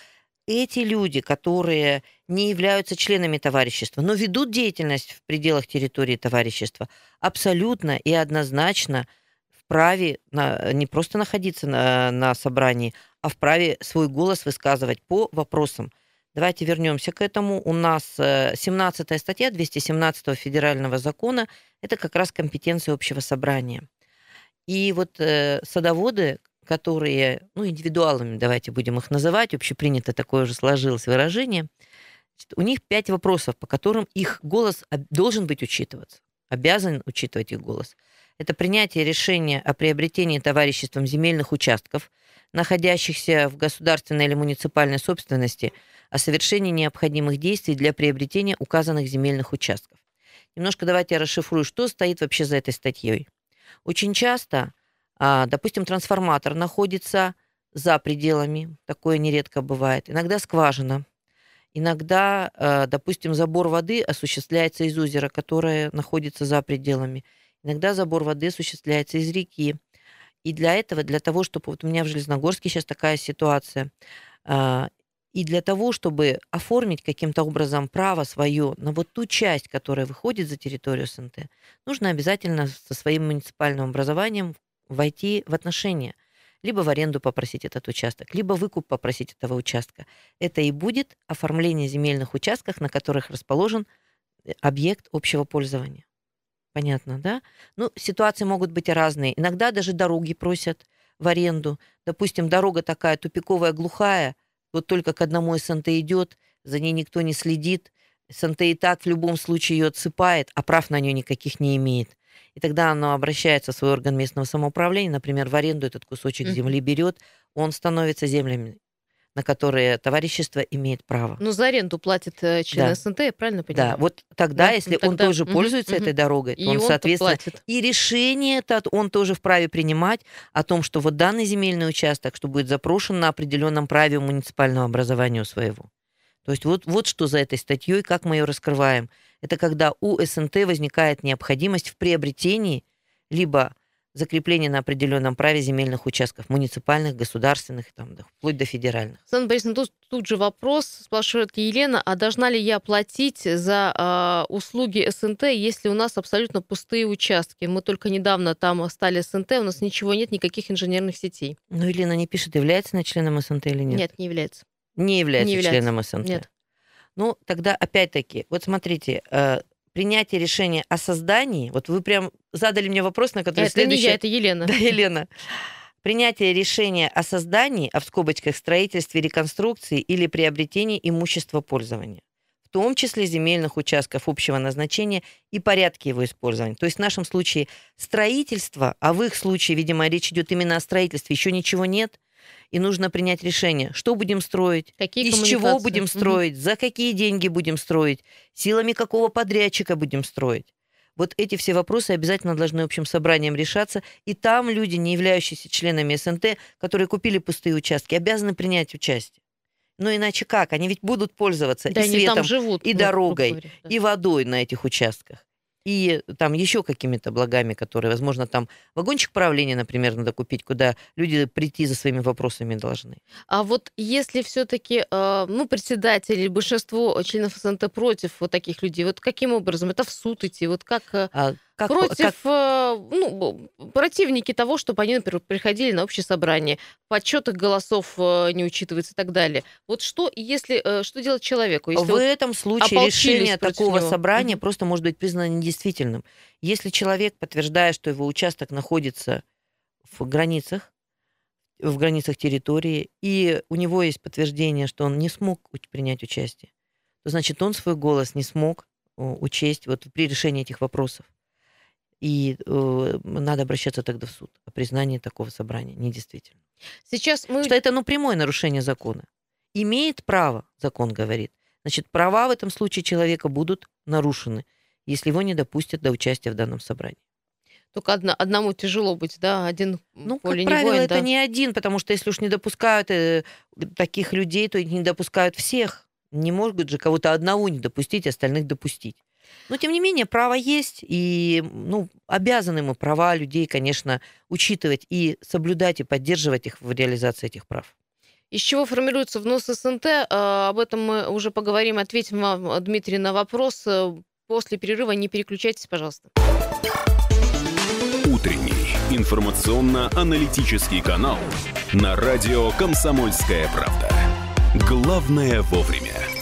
эти люди, которые не являются членами товарищества, но ведут деятельность в пределах территории товарищества, абсолютно и однозначно вправе на- не просто находиться на, на собрании, а вправе свой голос высказывать по вопросам. Давайте вернемся к этому. У нас 17 статья 217 федерального закона – это как раз компетенция общего собрания. И вот э, садоводы, которые, ну, индивидуалами, давайте будем их называть, общепринято такое уже сложилось выражение, значит, у них пять вопросов, по которым их голос должен быть учитываться, обязан учитывать их голос. Это принятие решения о приобретении товариществом земельных участков, находящихся в государственной или муниципальной собственности, о совершении необходимых действий для приобретения указанных земельных участков. Немножко давайте я расшифрую, что стоит вообще за этой статьей. Очень часто, а, допустим, трансформатор находится за пределами, такое нередко бывает. Иногда скважина, иногда, а, допустим, забор воды осуществляется из озера, которое находится за пределами. Иногда забор воды осуществляется из реки. И для этого, для того, чтобы... Вот у меня в Железногорске сейчас такая ситуация. а, И для того, чтобы оформить каким-то образом право свое на вот ту часть, которая выходит за территорию СНТ, нужно обязательно со своим муниципальным образованием войти в отношения. Либо в аренду попросить этот участок, либо выкуп попросить этого участка. Это и будет оформление земельных участков, на которых расположен э, объект общего пользования. Понятно, да? Ну, ситуации могут быть разные. Иногда даже дороги просят в аренду. Допустим, дорога такая тупиковая, глухая, вот только к одному СНТ идет, за ней никто не следит, СНТ и так в любом случае ее отсыпает, а прав на нее никаких не имеет. И тогда оно обращается в свой орган местного самоуправления, например, в аренду этот кусочек земли берет, он становится землями на которые товарищество имеет право. Ну, за аренду платит э, член Да. СНТ, я правильно понимаю? Да, вот тогда, Да, если ну, он тогда- тоже мгм, пользуется мгм. этой дорогой, то И он, он-то соответственно, платит. и решение это он тоже вправе принимать о том, что вот данный земельный участок, что будет запрошен на определенном праве муниципального образования своего. То есть вот, вот что за этой статьей, как мы ее раскрываем. Это когда у СНТ возникает необходимость в приобретении либо закрепления на определенном праве земельных участков, муниципальных, государственных, там, да, вплоть до федеральных. Александра Борисовна, тут, тут же вопрос, спрашивает Елена, а должна ли я платить за а, услуги СНТ, если у нас абсолютно пустые участки? Мы только недавно там стали СНТ, у нас ничего нет, никаких инженерных сетей. Ну, Елена не пишет, является она членом СНТ или нет? Нет, не является. Не является, Не является. членом СНТ. Нет. Ну, тогда опять-таки, вот смотрите, э, принятие решения о создании, вот вы прям задали мне вопрос, на который Это не следующий... я, это Елена. Да, Елена. Принятие решения о создании, а в скобочках строительстве, реконструкции или приобретении имущества пользования, в том числе земельных участков общего назначения и порядке его использования. То есть в нашем случае строительство, а в их случае, видимо, речь идет именно о строительстве, еще ничего нет, и нужно принять решение, что будем строить, Какие из чего будем строить, за какие деньги будем строить, силами какого подрядчика будем строить. Вот эти все вопросы обязательно должны общим собранием решаться, и там люди, не являющиеся членами СНТ, которые купили пустые участки, обязаны принять участие. Но иначе как? Они ведь будут пользоваться Да, и светом, живут, и дорогой, говоря, да. и водой на этих участках. И там еще какими-то благами, которые, возможно, там вагончик правления, например, надо купить, куда люди прийти за своими вопросами должны. А вот если все-таки, ну, председатель или большинство членов СНТ против вот таких людей, вот каким образом? Это в суд идти? Вот как, э, А как- против, как- э, ну, противники того, чтобы они, например, приходили на общее собрание, подсчет их голосов э, не учитывается и так далее. Вот что, если, э, что делать человеку? Если в вот этом случае решение такого него? собрания Мгм. просто может быть признано недействительным. Если человек подтверждает, что его участок находится в границах, в границах территории, и у него есть подтверждение, что он не смог принять участие, то значит он свой голос не смог учесть вот при решении этих вопросов. И э, надо обращаться тогда в суд о признании такого собрания недействительным. Сейчас мы... Что это ну прямое нарушение закона. Имеет право, закон говорит. Значит, права в этом случае человека будут нарушены, если его не допустят до участия в данном собрании. Только одно- одному тяжело быть, да, один Ну, поле как не правило, воин, это да. не один, потому что если уж не допускают э, таких людей, то не допускают всех. Не могут же кого-то одного не допустить, остальных допустить. Но, тем не менее, право есть, и ну, обязаны мы права людей, конечно, учитывать и соблюдать, и поддерживать их в реализации этих прав. Из чего формируется внос СНТ? Э, Об этом мы уже поговорим. Ответим вам, Дмитрий, на вопрос. Э, После перерыва не переключайтесь, пожалуйста. Утренний информационно-аналитический канал на радио «Комсомольская правда». Главное вовремя.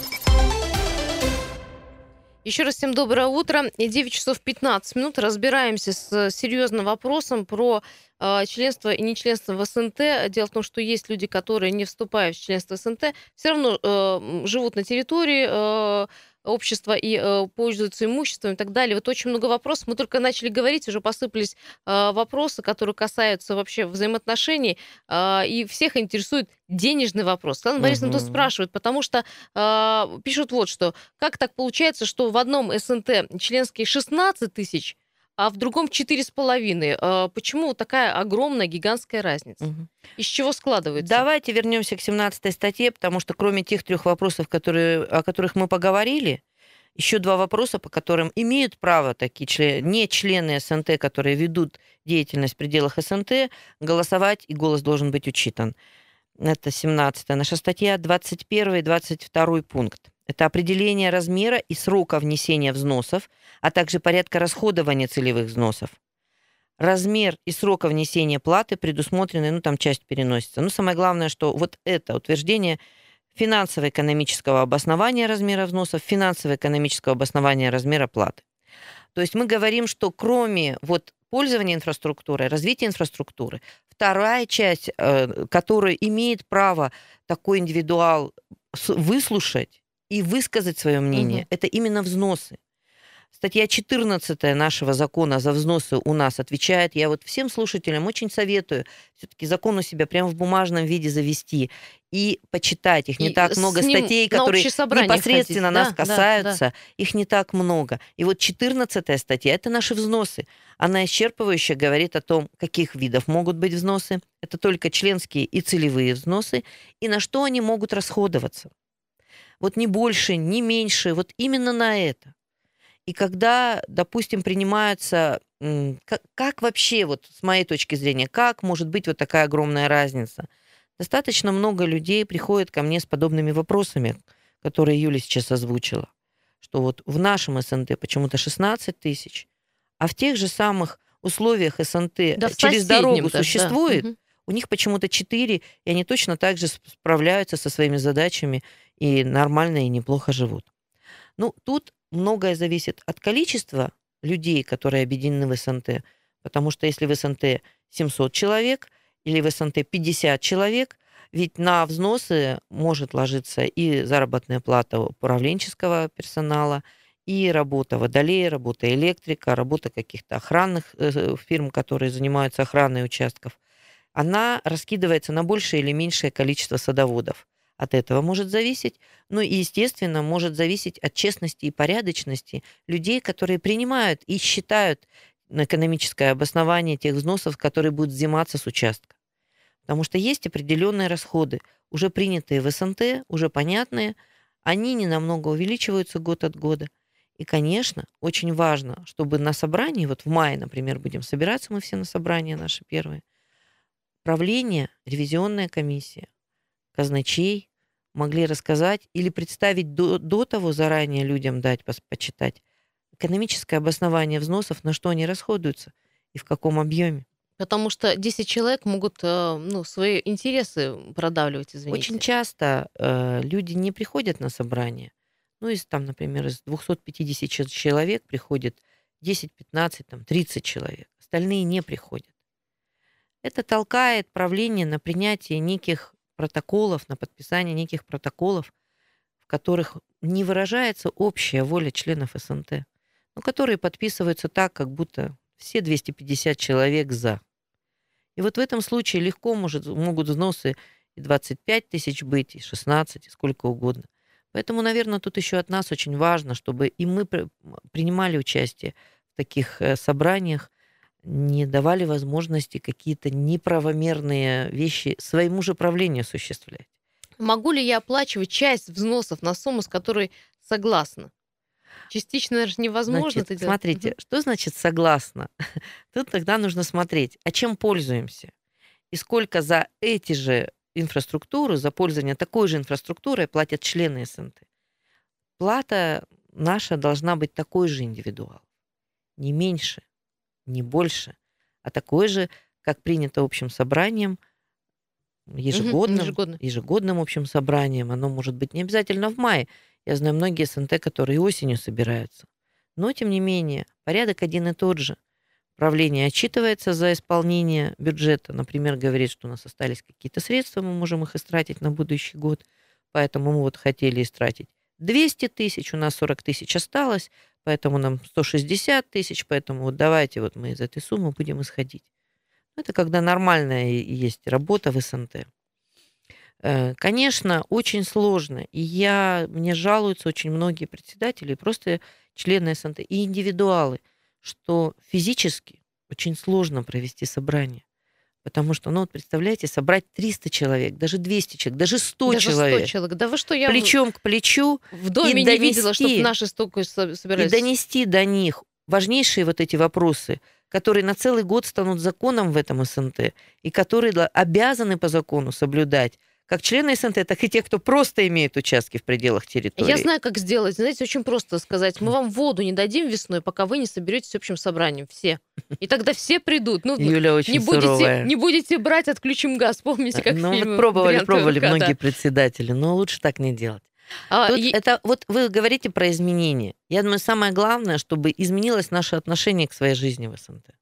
Еще раз всем доброе утро. И 9 часов 15 минут. Разбираемся с серьезным вопросом про э, членство и нечленство в СНТ. Дело в том, что есть люди, которые, не вступая в членство СНТ, все равно э, живут на территории э, общества и э, пользуются имуществом и так далее. Вот очень много вопросов. Мы только начали говорить, уже посыпались э, вопросы, которые касаются вообще взаимоотношений, э, и всех интересует денежный вопрос. Светлана Борисовна тут Мгм. спрашивает, потому что э, пишут вот что. Как так получается, что в одном СНТ членские 16 тысяч, а в другом 4,5? Э, почему такая огромная, гигантская разница? Из чего складывается? Давайте вернемся к 17 статье, потому что кроме тех трех вопросов, которые, о которых мы поговорили, еще два вопроса, по которым имеют право такие член, не члены СНТ, которые ведут деятельность в пределах СНТ, голосовать, и голос должен быть учитан. это 17 наша статья, 21 и 22 пункт. Это определение размера и срока внесения взносов, а также порядка расходования целевых взносов. Размер и срока внесения платы предусмотрены, ну там часть переносится. Но самое главное, что вот это утверждение финансово-экономического обоснования размера взносов, финансово-экономического обоснования размера платы. То есть мы говорим, что кроме вот пользования инфраструктурой, развития инфраструктуры, вторая часть, э, которая имеет право такой индивидуал выслушать и высказать свое мнение, угу. это именно взносы. Статья 14 нашего закона за взносы у нас отвечает. Я вот всем слушателям очень советую все-таки закон у себя прямо в бумажном виде завести и почитать. Их не и так много статей, которые непосредственно ходить. нас да, касаются. Да, да. Их не так много. И вот 14 статья – это наши взносы. Она исчерпывающе говорит о том, каких видов могут быть взносы. Это только членские и целевые взносы. И на что они могут расходоваться. Вот не больше, не меньше. Вот именно на это. И когда, допустим, принимаются... Как, как вообще, вот с моей точки зрения, как может быть вот такая огромная разница? Достаточно много людей приходят ко мне с подобными вопросами, которые Юля сейчас озвучила. Что вот в нашем СНТ почему-то 16 тысяч, а в тех же самых условиях СНТ да, через дорогу даже, существует, да. у них почему-то 4, и они точно так же справляются со своими задачами и нормально и неплохо живут. Ну, тут многое зависит от количества людей, которые объединены в СНТ. Потому что если в СНТ 700 человек или в СНТ 50 человек, ведь на взносы может ложиться и заработная плата управленческого персонала, и работа водолея, работа электрика, работа каких-то охранных э, фирм, которые занимаются охраной участков. Она раскидывается на большее или меньшее количество садоводов от этого может зависеть. Ну и, естественно, может зависеть от честности и порядочности людей, которые принимают и считают экономическое обоснование тех взносов, которые будут взиматься с участка. Потому что есть определенные расходы, уже принятые в СНТ, уже понятные, они не намного увеличиваются год от года. И, конечно, очень важно, чтобы на собрании, вот в мае, например, будем собираться мы все на собрания наши первые, правление, ревизионная комиссия, казначей могли рассказать или представить до, до того заранее людям дать почитать экономическое обоснование взносов, на что они расходуются и в каком объеме. Потому что 10 человек могут э, ну, свои интересы продавливать, извините. Очень часто э, люди не приходят на собрание. Ну, из там, например, из 250 человек приходит 10, 15, там, 30 человек. Остальные не приходят. Это толкает правление на принятие неких протоколов, на подписание неких протоколов, в которых не выражается общая воля членов СНТ, но которые подписываются так, как будто все 250 человек за. И вот в этом случае легко может, могут взносы и 25 тысяч быть, и 16, и сколько угодно. Поэтому, наверное, тут еще от нас очень важно, чтобы и мы принимали участие в таких э, собраниях, не давали возможности какие-то неправомерные вещи своему же правлению осуществлять. Могу ли я оплачивать часть взносов на сумму, с которой согласна? Частично это же невозможно значит, это делать. Смотрите, угу. что значит согласна? Тут тогда нужно смотреть, а чем пользуемся? И сколько за эти же инфраструктуры, за пользование такой же инфраструктурой платят члены СНТ. Плата наша должна быть такой же индивидуал, не меньше не больше, а такое же, как принято общим собранием, ежегодным, угу, ежегодно. ежегодным общим собранием. Оно может быть не обязательно в мае. Я знаю многие СНТ, которые осенью собираются. Но, тем не менее, порядок один и тот же. Правление отчитывается за исполнение бюджета. Например, говорит, что у нас остались какие-то средства, мы можем их истратить на будущий год. Поэтому мы вот хотели истратить 200 тысяч, у нас 40 тысяч осталось, поэтому нам 160 тысяч, поэтому вот давайте вот мы из этой суммы будем исходить. Ну, это когда нормальная есть работа в СНТ. Э, конечно, очень сложно. И я, мне жалуются очень многие председатели, просто члены СНТ и индивидуалы, что физически очень сложно провести собрание. Потому что, ну вот представляете, собрать 300 человек, даже 200 человек, даже 100 даже человек. 100 человек. Да вы что, я... Плечом к плечу. В доме и не донести, видела, чтобы наши столько собирались. И донести до них важнейшие вот эти вопросы, которые на целый год станут законом в этом СНТ, и которые обязаны по закону соблюдать как члены СНТ, так и те, кто просто имеет участки в пределах территории. Я знаю, как сделать. Знаете, очень просто сказать. Мы вам воду не дадим весной, пока вы не соберетесь общим собранием. Все. И тогда все придут. Ну, Юля очень не будете, суровая. не будете брать, отключим газ. Помните, как ну, в фильме вот пробовали, «Бриллиантовая пробовали рука», да. многие председатели, но лучше так не делать. А, Тут и- это вот вы говорите про изменения. Я думаю, самое главное, чтобы изменилось наше отношение к своей жизни в СНТ.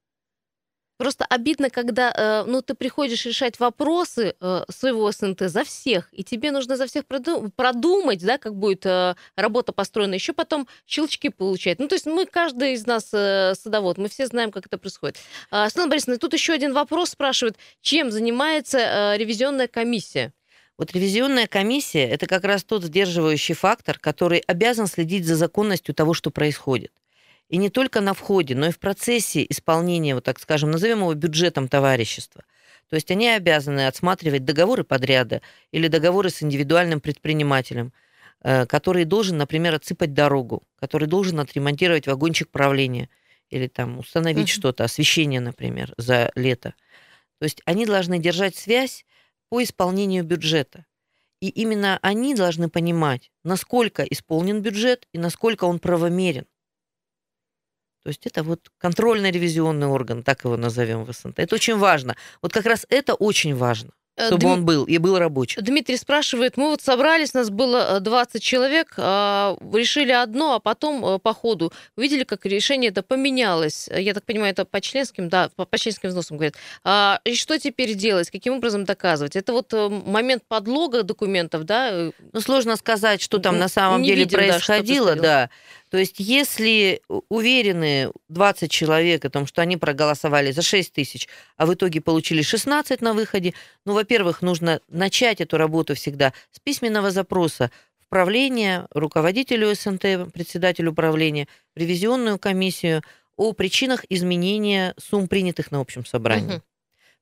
Просто обидно, когда э, ну, ты приходишь решать вопросы э, своего СНТ за всех, и тебе нужно за всех проду- продумать, да, как будет э, работа построена, еще потом щелчки получать. Ну, то есть мы, каждый из нас садовод, мы все знаем, как это происходит. А, Светлана Борисовна, тут еще один вопрос спрашивают, чем занимается ревизионная комиссия? Вот ревизионная комиссия – это как раз тот сдерживающий фактор, который обязан следить за законностью того, что происходит. И не только на входе, но и в процессе исполнения, вот так скажем, назовем его бюджетом товарищества. То есть они обязаны отсматривать договоры подряда или договоры с индивидуальным предпринимателем, э, который должен, например, отсыпать дорогу, который должен отремонтировать вагончик правления или там установить Мгм. что-то, освещение, например, за лето. То есть они должны держать связь по исполнению бюджета. И именно они должны понимать, насколько исполнен бюджет и насколько он правомерен. То есть это вот контрольно-ревизионный орган, так его назовем в СНТ. Это очень важно. Вот как раз это очень важно, Э, чтобы Дми- он был и был рабочим. Дмитрий спрашивает, мы вот собрались, нас было э, 20 человек, а, решили одно, а потом э, по ходу увидели, как решение это поменялось. Э, Я так понимаю, это по членским, да, по, членским взносам говорят. А, и что теперь делать, каким образом доказывать? Это вот э, момент подлога документов, да? э, Ну, сложно сказать, что там на самом не деле видим, происходило. да. То есть, если уверены 20 человек о том, что они проголосовали за 6 тысяч, а в итоге получили 16 на выходе, ну, во-первых, нужно начать эту работу всегда с письменного запроса в правление, руководителю СНТ, председателю управления, ревизионную комиссию о причинах изменения сумм, принятых на общем собрании. Мгм.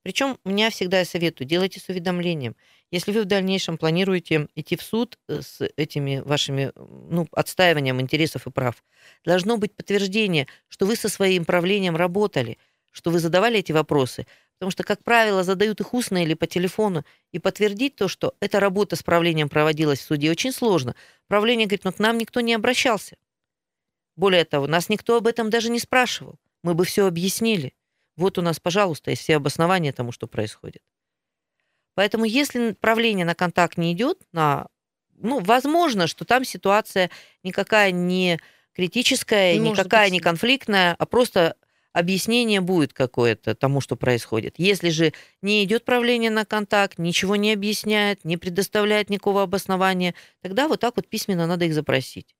Причем меня всегда я советую, делайте с уведомлением. Если вы в дальнейшем планируете идти в суд э, с этими вашими ну, отстаиванием интересов и прав, должно быть подтверждение, что вы со своим правлением работали, что вы задавали эти вопросы. Потому что, как правило, задают их устно или по телефону, и подтвердить то, что эта работа с правлением проводилась в суде, очень сложно. Правление говорит, ну к нам никто не обращался. Более того, нас никто об этом даже не спрашивал. Мы бы все объяснили. Вот у нас, пожалуйста, есть все обоснования тому, что происходит. Поэтому если правление на контакт не идет, на, ну, возможно, что там ситуация никакая не критическая, Может никакая быть. не конфликтная, а просто объяснение будет какое-то тому, что происходит. Если же не идет правление на контакт, ничего не объясняет, не предоставляет никакого обоснования, тогда вот так вот письменно надо их запросить.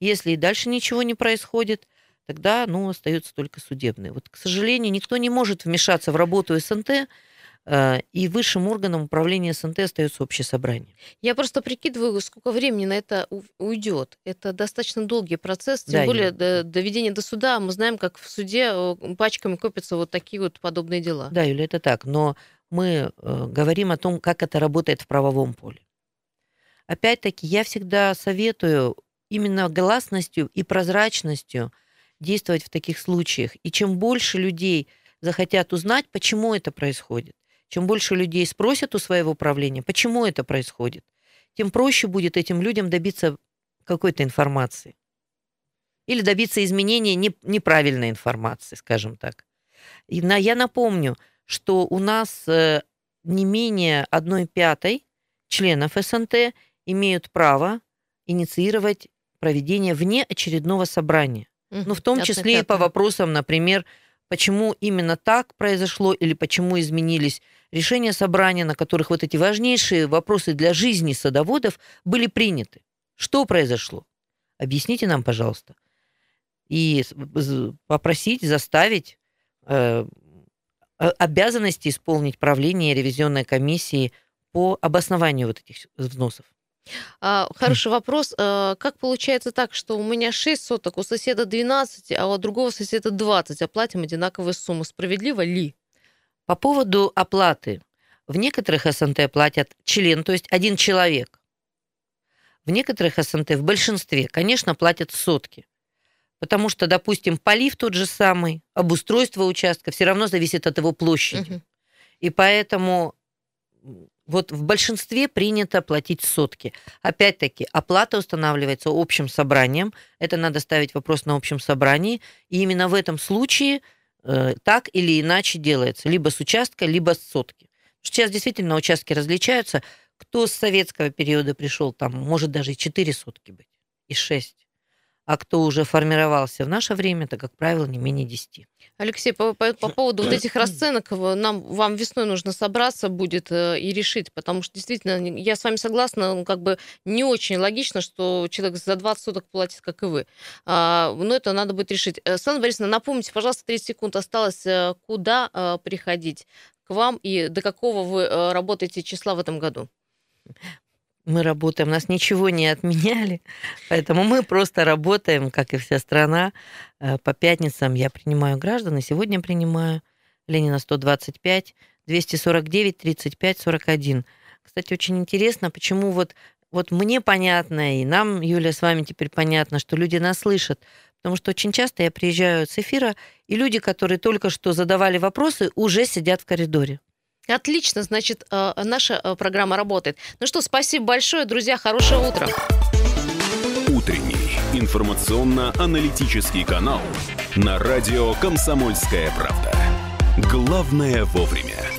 Если и дальше ничего не происходит, тогда, ну, остается только судебное. Вот, к сожалению, никто не может вмешаться в работу СНТ, и высшим органом управления СНТ остается общее собрание. Я просто прикидываю, сколько времени на это уйдет. Это достаточно долгий процесс, тем Да, более до доведения до суда. Мы знаем, как в суде э, пачками копятся вот такие вот подобные дела. Да, Юля, это так. Но мы э, говорим о том, как это работает в правовом поле. Опять-таки, я всегда советую именно гласностью и прозрачностью действовать в таких случаях. И чем больше людей захотят узнать, почему это происходит, чем больше людей спросят у своего правления, почему это происходит, тем проще будет этим людям добиться какой-то информации. Или добиться изменения не- неправильной информации, скажем так. И на- я напомню, что у нас э, не менее одной пятой членов СНТ имеют право инициировать проведение вне очередного собрания. Ну, в том числе и по вопросам, например, почему именно так произошло или почему изменились решения собрания, на которых вот эти важнейшие вопросы для жизни садоводов были приняты. Что произошло? Объясните нам, пожалуйста. И попросить, заставить э, обязанности исполнить правление ревизионной комиссии по обоснованию вот этих взносов. А, хороший вопрос. А, Как получается так, что у меня 6 соток, у соседа 12, а у другого соседа 20, а платим одинаковые суммы? Справедливо ли? По поводу оплаты. В некоторых СНТ платят член, то есть один человек. В некоторых СНТ, в большинстве, конечно, платят сотки. Потому что, допустим, полив тот же самый, обустройство участка все равно зависит от его площади. Мгм. И поэтому Вот в большинстве принято платить сотки. Опять-таки, оплата устанавливается общим собранием. Это надо ставить вопрос на общем собрании. И именно в этом случае э, так или иначе делается. Либо с участка, либо с сотки. Сейчас действительно участки различаются. Кто с советского периода пришел, там может даже и 4 сотки быть, и 6 а кто уже формировался в наше время, это, как правило, не менее 10. Алексей, по, по, по поводу вот этих расценок, нам, вам весной нужно собраться будет э, и решить, потому что действительно, я с вами согласна, ну, как бы не очень логично, что человек за 20 суток платит, как и вы. А, но это надо будет решить. Э, Светлана Борисовна, напомните, пожалуйста, 30 секунд осталось, э, куда приходить к вам и до какого вы работаете числа в этом году? Мы работаем, нас ничего не отменяли, поэтому мы просто работаем, как и вся страна. Э, по пятницам я принимаю граждан, и сегодня принимаю Ленина 125, 249, 35, 41. Кстати, очень интересно, почему вот, вот мне понятно, и нам, Юля, с вами теперь понятно, что люди нас слышат, потому что очень часто я приезжаю с эфира, и люди, которые только что задавали вопросы, уже сидят в коридоре. Отлично, значит, э, наша э, программа работает. Ну что, спасибо большое, друзья, хорошего утра. Утренний информационно-аналитический канал на радио «Комсомольская правда». Главное вовремя.